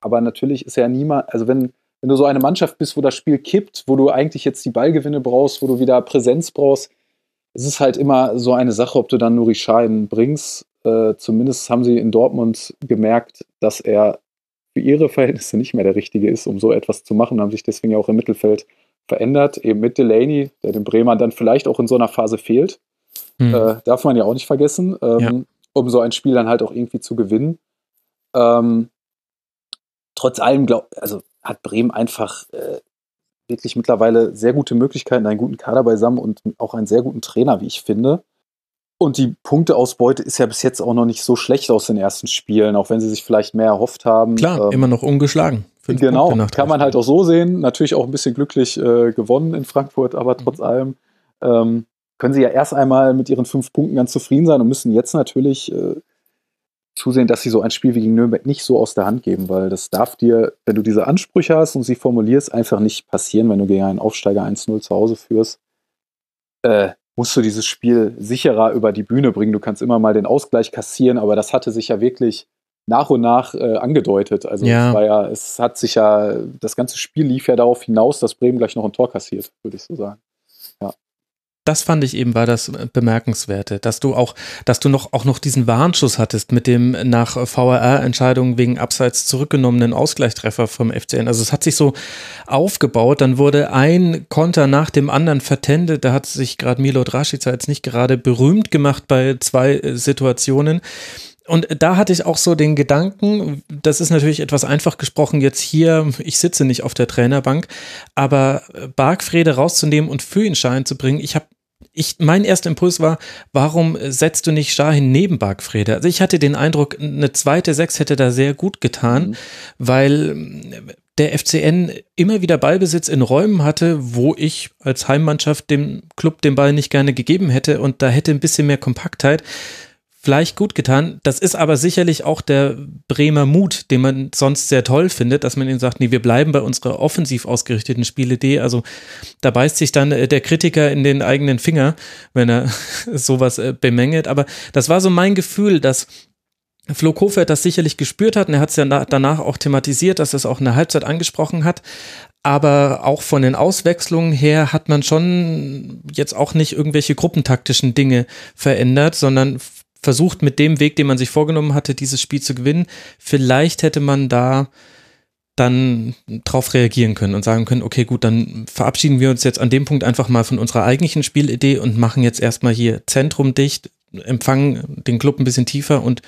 aber natürlich ist ja niemand, also wenn, wenn du so eine Mannschaft bist, wo das Spiel kippt, wo du eigentlich jetzt die Ballgewinne brauchst, wo du wieder Präsenz brauchst, es ist halt immer so eine Sache, ob du dann Nuri Schein bringst. Äh, zumindest haben sie in Dortmund gemerkt, dass er für ihre Verhältnisse nicht mehr der Richtige ist, um so etwas zu machen, haben sich deswegen ja auch im Mittelfeld verändert, eben mit Delaney, der dem Bremer dann vielleicht auch in so einer Phase fehlt. Hm. Äh, darf man ja auch nicht vergessen, ähm, ja. um so ein Spiel dann halt auch irgendwie zu gewinnen. Ähm, trotz allem, glaub, also hat Bremen einfach äh, wirklich mittlerweile sehr gute Möglichkeiten, einen guten Kader beisammen und auch einen sehr guten Trainer, wie ich finde. Und die Punkteausbeute ist ja bis jetzt auch noch nicht so schlecht aus den ersten Spielen, auch wenn sie sich vielleicht mehr erhofft haben. Klar, ähm, immer noch ungeschlagen. Genau, kann man halt auch so sehen. Natürlich auch ein bisschen glücklich äh, gewonnen in Frankfurt, aber trotz mhm. allem ähm, können sie ja erst einmal mit ihren fünf Punkten ganz zufrieden sein und müssen jetzt natürlich äh, zusehen, dass sie so ein Spiel wie gegen Nürnberg nicht so aus der Hand geben, weil das darf dir, wenn du diese Ansprüche hast und sie formulierst, einfach nicht passieren, wenn du gegen einen Aufsteiger 1-0 zu Hause führst. Äh, musst du dieses Spiel sicherer über die Bühne bringen. Du kannst immer mal den Ausgleich kassieren, aber das hatte sich ja wirklich nach und nach äh, angedeutet. Also ja. es war ja, es hat sich ja, das ganze Spiel lief ja darauf hinaus, dass Bremen gleich noch ein Tor kassiert, würde ich so sagen das fand ich eben war das Bemerkenswerte, dass du auch, dass du noch auch noch diesen Warnschuss hattest mit dem nach VRR-Entscheidung wegen abseits zurückgenommenen Ausgleichstreffer vom FCN. Also es hat sich so aufgebaut, dann wurde ein Konter nach dem anderen vertendet. Da hat sich gerade Milo Draschica jetzt nicht gerade berühmt gemacht bei zwei äh, Situationen. Und da hatte ich auch so den Gedanken, das ist natürlich etwas einfach gesprochen jetzt hier, ich sitze nicht auf der Trainerbank, aber Bargfrede rauszunehmen und für ihn Schein zu bringen, ich habe ich, mein erster Impuls war, warum setzt du nicht Shahin neben Bargfrede? Also ich hatte den Eindruck, eine zweite Sechs hätte da sehr gut getan, mhm. weil der FCN immer wieder Ballbesitz in Räumen hatte, wo ich als Heimmannschaft dem Club den Ball nicht gerne gegeben hätte und da hätte ein bisschen mehr Kompaktheit vielleicht gut getan. Das ist aber sicherlich auch der Bremer Mut, den man sonst sehr toll findet, dass man ihnen sagt, nee, wir bleiben bei unserer offensiv ausgerichteten Spielidee. Also da beißt sich dann äh, der Kritiker in den eigenen Finger, wenn er sowas äh, bemängelt. Aber das war so mein Gefühl, dass Flo Kofeld das sicherlich gespürt hat und er hat es ja danach auch thematisiert, dass er es auch in der Halbzeit angesprochen hat. Aber auch von den Auswechslungen her hat man schon jetzt auch nicht irgendwelche gruppentaktischen Dinge verändert, sondern versucht mit dem Weg, den man sich vorgenommen hatte, dieses Spiel zu gewinnen. Vielleicht hätte man da dann drauf reagieren können und sagen können, okay, gut, dann verabschieden wir uns jetzt an dem Punkt einfach mal von unserer eigentlichen Spielidee und machen jetzt erstmal hier Zentrum dicht, empfangen den Club ein bisschen tiefer und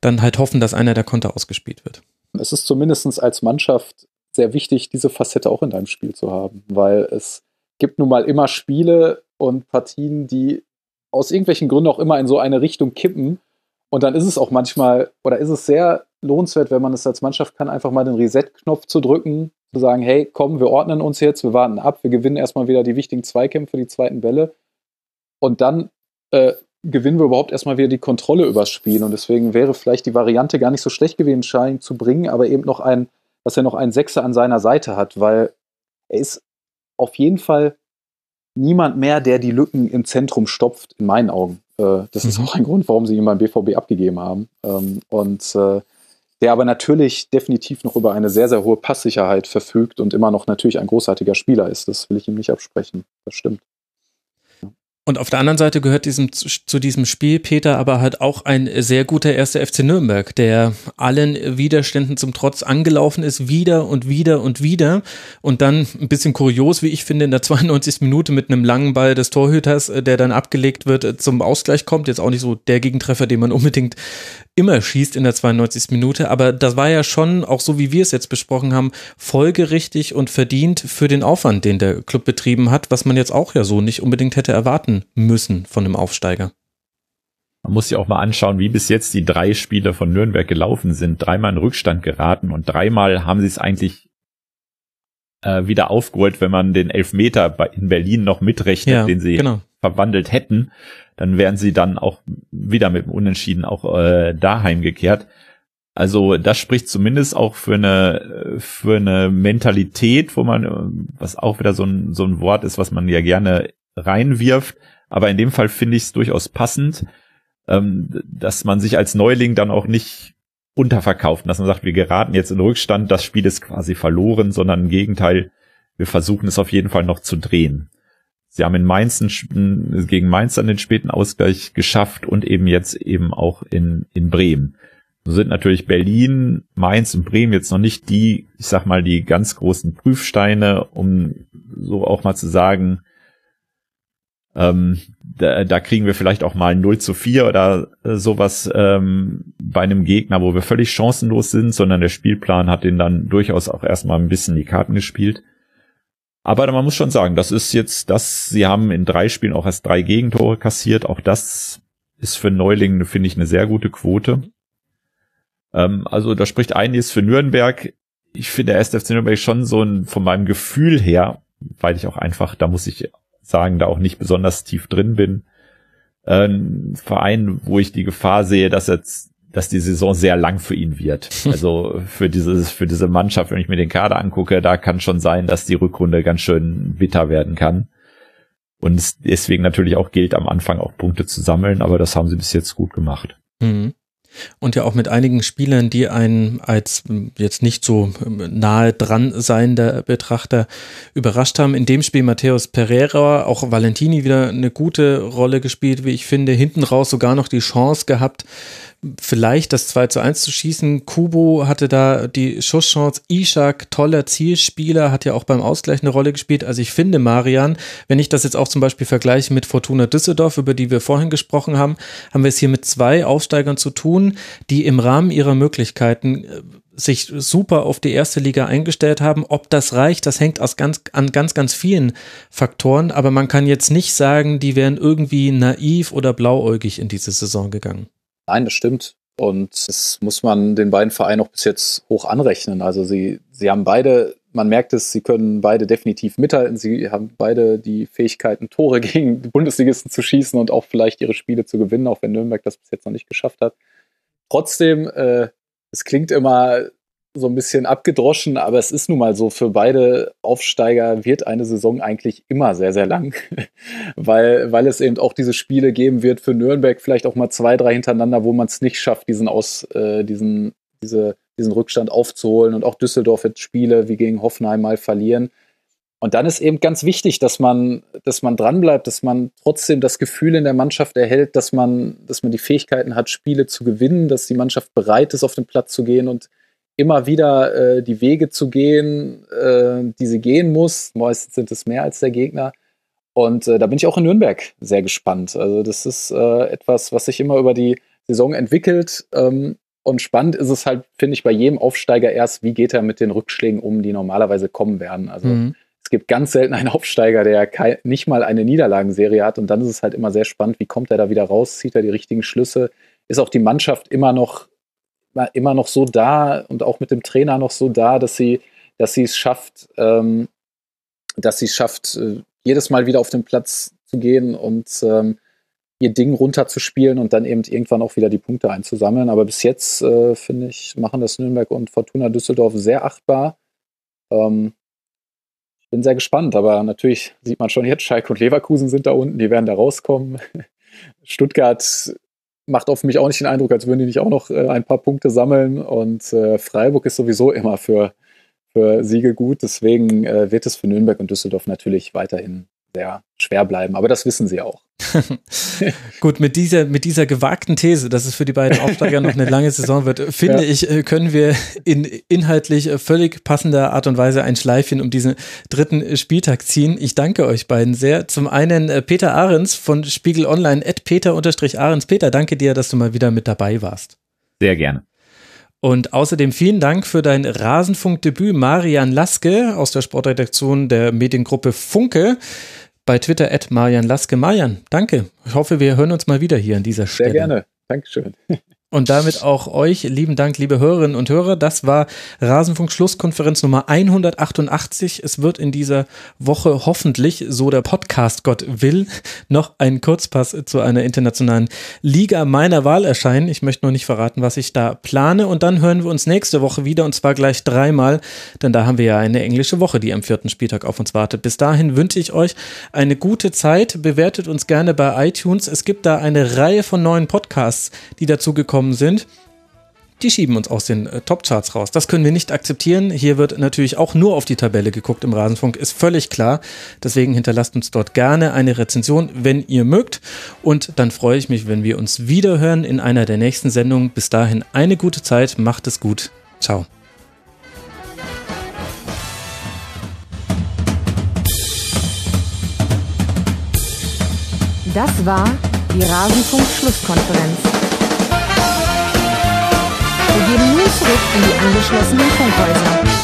dann halt hoffen, dass einer der Konter ausgespielt wird. Es ist zumindest als Mannschaft sehr wichtig, diese Facette auch in deinem Spiel zu haben, weil es gibt nun mal immer Spiele und Partien, die aus irgendwelchen Gründen auch immer in so eine Richtung kippen. Und dann ist es auch manchmal, oder ist es sehr lohnenswert, wenn man es als Mannschaft kann, einfach mal den Reset-Knopf zu drücken, zu sagen, hey, komm, wir ordnen uns jetzt, wir warten ab, wir gewinnen erstmal wieder die wichtigen Zweikämpfe, die zweiten Bälle. Und dann äh, gewinnen wir überhaupt erstmal wieder die Kontrolle übers Spiel. Und deswegen wäre vielleicht die Variante gar nicht so schlecht gewesen, Schein zu bringen, aber eben noch ein, dass er noch einen Sechser an seiner Seite hat, weil er ist auf jeden Fall niemand mehr, der die Lücken im Zentrum stopft, in meinen Augen. Äh, das mhm. ist auch ein Grund, warum sie ihn beim BVB abgegeben haben. Ähm, und äh, der aber natürlich definitiv noch über eine sehr, sehr hohe Passsicherheit verfügt und immer noch natürlich ein großartiger Spieler ist. Das will ich ihm nicht absprechen. Das stimmt. Und auf der anderen Seite gehört diesem, zu diesem Spiel, Peter, aber halt auch ein sehr guter erster FC Nürnberg, der allen Widerständen zum Trotz angelaufen ist, wieder und wieder und wieder. Und dann ein bisschen kurios, wie ich finde, in der 92. Minute mit einem langen Ball des Torhüters, äh, der dann abgelegt wird, äh, zum Ausgleich kommt. Jetzt auch nicht so der Gegentreffer, den man unbedingt immer schießt in der 92. Minute, aber das war ja schon, auch so wie wir es jetzt besprochen haben, folgerichtig und verdient für den Aufwand, den der Club betrieben hat, was man jetzt auch ja so nicht unbedingt hätte erwarten müssen von einem Aufsteiger. Man muss sich auch mal anschauen, wie bis jetzt die drei Spiele von Nürnberg gelaufen sind. Dreimal in Rückstand geraten und dreimal haben sie es eigentlich äh, wieder aufgeholt, wenn man den Elfmeter in Berlin noch mitrechnet, ja, den sie genau. verwandelt hätten. Dann wären sie dann auch wieder mit dem Unentschieden auch äh, daheim gekehrt. Also das spricht zumindest auch für eine für eine Mentalität, wo man, was auch wieder so ein, so ein Wort ist, was man ja gerne reinwirft. Aber in dem Fall finde ich es durchaus passend, ähm, dass man sich als Neuling dann auch nicht unterverkauft, dass man sagt, wir geraten jetzt in Rückstand, das Spiel ist quasi verloren, sondern im Gegenteil, wir versuchen es auf jeden Fall noch zu drehen. Sie haben in Mainz gegen Mainz dann den späten Ausgleich geschafft und eben jetzt eben auch in, in Bremen. So sind natürlich Berlin, Mainz und Bremen jetzt noch nicht die, ich sag mal, die ganz großen Prüfsteine, um so auch mal zu sagen, ähm, da, da kriegen wir vielleicht auch mal 0 zu 4 oder äh, sowas ähm, bei einem Gegner, wo wir völlig chancenlos sind, sondern der Spielplan hat den dann durchaus auch erstmal ein bisschen die Karten gespielt. Aber man muss schon sagen, das ist jetzt das, sie haben in drei Spielen auch erst drei Gegentore kassiert. Auch das ist für Neuling, finde ich, eine sehr gute Quote. Ähm, also da spricht einiges für Nürnberg. Ich finde der SFC Nürnberg schon so ein, von meinem Gefühl her, weil ich auch einfach, da muss ich sagen, da auch nicht besonders tief drin bin, ein Verein, wo ich die Gefahr sehe, dass jetzt dass die Saison sehr lang für ihn wird. Also für dieses, für diese Mannschaft, wenn ich mir den Kader angucke, da kann schon sein, dass die Rückrunde ganz schön bitter werden kann. Und deswegen natürlich auch gilt, am Anfang auch Punkte zu sammeln, aber das haben sie bis jetzt gut gemacht. Mhm und ja auch mit einigen Spielern, die einen als jetzt nicht so nahe dran seiender Betrachter überrascht haben. In dem Spiel Matthäus Pereira, auch Valentini wieder eine gute Rolle gespielt, wie ich finde, hinten raus sogar noch die Chance gehabt, vielleicht das 2 zu 1 zu schießen. Kubo hatte da die Schusschance. Ishak, toller Zielspieler, hat ja auch beim Ausgleich eine Rolle gespielt. Also ich finde, Marian, wenn ich das jetzt auch zum Beispiel vergleiche mit Fortuna Düsseldorf, über die wir vorhin gesprochen haben, haben wir es hier mit zwei Aufsteigern zu tun, die im Rahmen ihrer Möglichkeiten äh, sich super auf die erste Liga eingestellt haben. Ob das reicht, das hängt aus ganz, an ganz, ganz vielen Faktoren. Aber man kann jetzt nicht sagen, die wären irgendwie naiv oder blauäugig in diese Saison gegangen. Nein, das stimmt. Und das muss man den beiden Vereinen auch bis jetzt hoch anrechnen. Also sie, sie haben beide, man merkt es, sie können beide definitiv mithalten. Sie haben beide die Fähigkeiten, Tore gegen die Bundesligisten zu schießen und auch vielleicht ihre Spiele zu gewinnen, auch wenn Nürnberg das bis jetzt noch nicht geschafft hat. Trotzdem, äh, es klingt immer so ein bisschen abgedroschen, aber es ist nun mal so, für beide Aufsteiger wird eine Saison eigentlich immer sehr, sehr lang, weil, weil es eben auch diese Spiele geben wird für Nürnberg, vielleicht auch mal zwei, drei hintereinander, wo man es nicht schafft, diesen aus, äh, diesen, diese, diesen Rückstand aufzuholen und auch Düsseldorf wird Spiele wie gegen Hoffenheim mal verlieren. Und dann ist eben ganz wichtig, dass man, dass man dranbleibt, dass man trotzdem das Gefühl in der Mannschaft erhält, dass man, dass man die Fähigkeiten hat, Spiele zu gewinnen, dass die Mannschaft bereit ist, auf den Platz zu gehen und immer wieder äh, die Wege zu gehen, äh, die sie gehen muss. Meistens sind es mehr als der Gegner. Und äh, da bin ich auch in Nürnberg sehr gespannt. Also das ist äh, etwas, was sich immer über die Saison entwickelt. Ähm, und spannend ist es halt, finde ich, bei jedem Aufsteiger erst, wie geht er mit den Rückschlägen um, die normalerweise kommen werden. Also mhm. es gibt ganz selten einen Aufsteiger, der kein, nicht mal eine Niederlagenserie hat. Und dann ist es halt immer sehr spannend, wie kommt er da wieder raus, zieht er die richtigen Schlüsse, ist auch die Mannschaft immer noch immer noch so da und auch mit dem Trainer noch so da, dass sie, dass sie es schafft, ähm, dass sie es schafft, äh, jedes Mal wieder auf den Platz zu gehen und ähm, ihr Ding runterzuspielen und dann eben irgendwann auch wieder die Punkte einzusammeln. Aber bis jetzt, äh, finde ich, machen das Nürnberg und Fortuna Düsseldorf sehr achtbar. Ähm, ich bin sehr gespannt, aber natürlich sieht man schon jetzt, Schalke und Leverkusen sind da unten, die werden da rauskommen. Stuttgart macht auf mich auch nicht den Eindruck, als würden die nicht auch noch äh, ein paar Punkte sammeln. Und äh, Freiburg ist sowieso immer für, für Siege gut. Deswegen äh, wird es für Nürnberg und Düsseldorf natürlich weiterhin sehr schwer bleiben. Aber das wissen sie auch. Gut, mit dieser, mit dieser gewagten These, dass es für die beiden Aufsteiger noch eine lange Saison wird, finde ja. ich, äh, können wir in inhaltlich völlig passender Art und Weise ein Schleifchen um diesen dritten Spieltag ziehen. Ich danke euch beiden sehr. Zum einen äh, Peter Ahrens von Spiegel Online, at Peter-Ahrens. Peter, danke dir, dass du mal wieder mit dabei warst. Sehr gerne. Und außerdem vielen Dank für dein Rasenfunkdebüt, Marian Laske aus der Sportredaktion der Mediengruppe Funke bei Twitter at Marian Laske. Marian, danke. Ich hoffe, wir hören uns mal wieder hier an dieser Stelle. Sehr gerne. Dankeschön. Und damit auch euch lieben Dank, liebe Hörerinnen und Hörer. Das war Rasenfunk Schlusskonferenz Nummer 188. Es wird in dieser Woche hoffentlich, so der Podcast Gott will, noch ein Kurzpass zu einer internationalen Liga meiner Wahl erscheinen. Ich möchte noch nicht verraten, was ich da plane. Und dann hören wir uns nächste Woche wieder und zwar gleich dreimal, denn da haben wir ja eine englische Woche, die am vierten Spieltag auf uns wartet. Bis dahin wünsche ich euch eine gute Zeit. Bewertet uns gerne bei iTunes. Es gibt da eine Reihe von neuen Podcasts, die dazu gekommen gekommen sind, die schieben uns aus den äh, Top-Charts raus. Das können wir nicht akzeptieren. Hier wird natürlich auch nur auf die Tabelle geguckt im Rasenfunk, ist völlig klar. Deswegen hinterlasst uns dort gerne eine Rezension, wenn ihr mögt. Und dann freue ich mich, wenn wir uns wiederhören in einer der nächsten Sendungen. Bis dahin eine gute Zeit, macht es gut. Ciao. Das war die Rasenfunk-Schlusskonferenz. Wir gehen nun zurück in die angeschlossenen Funkhäuser.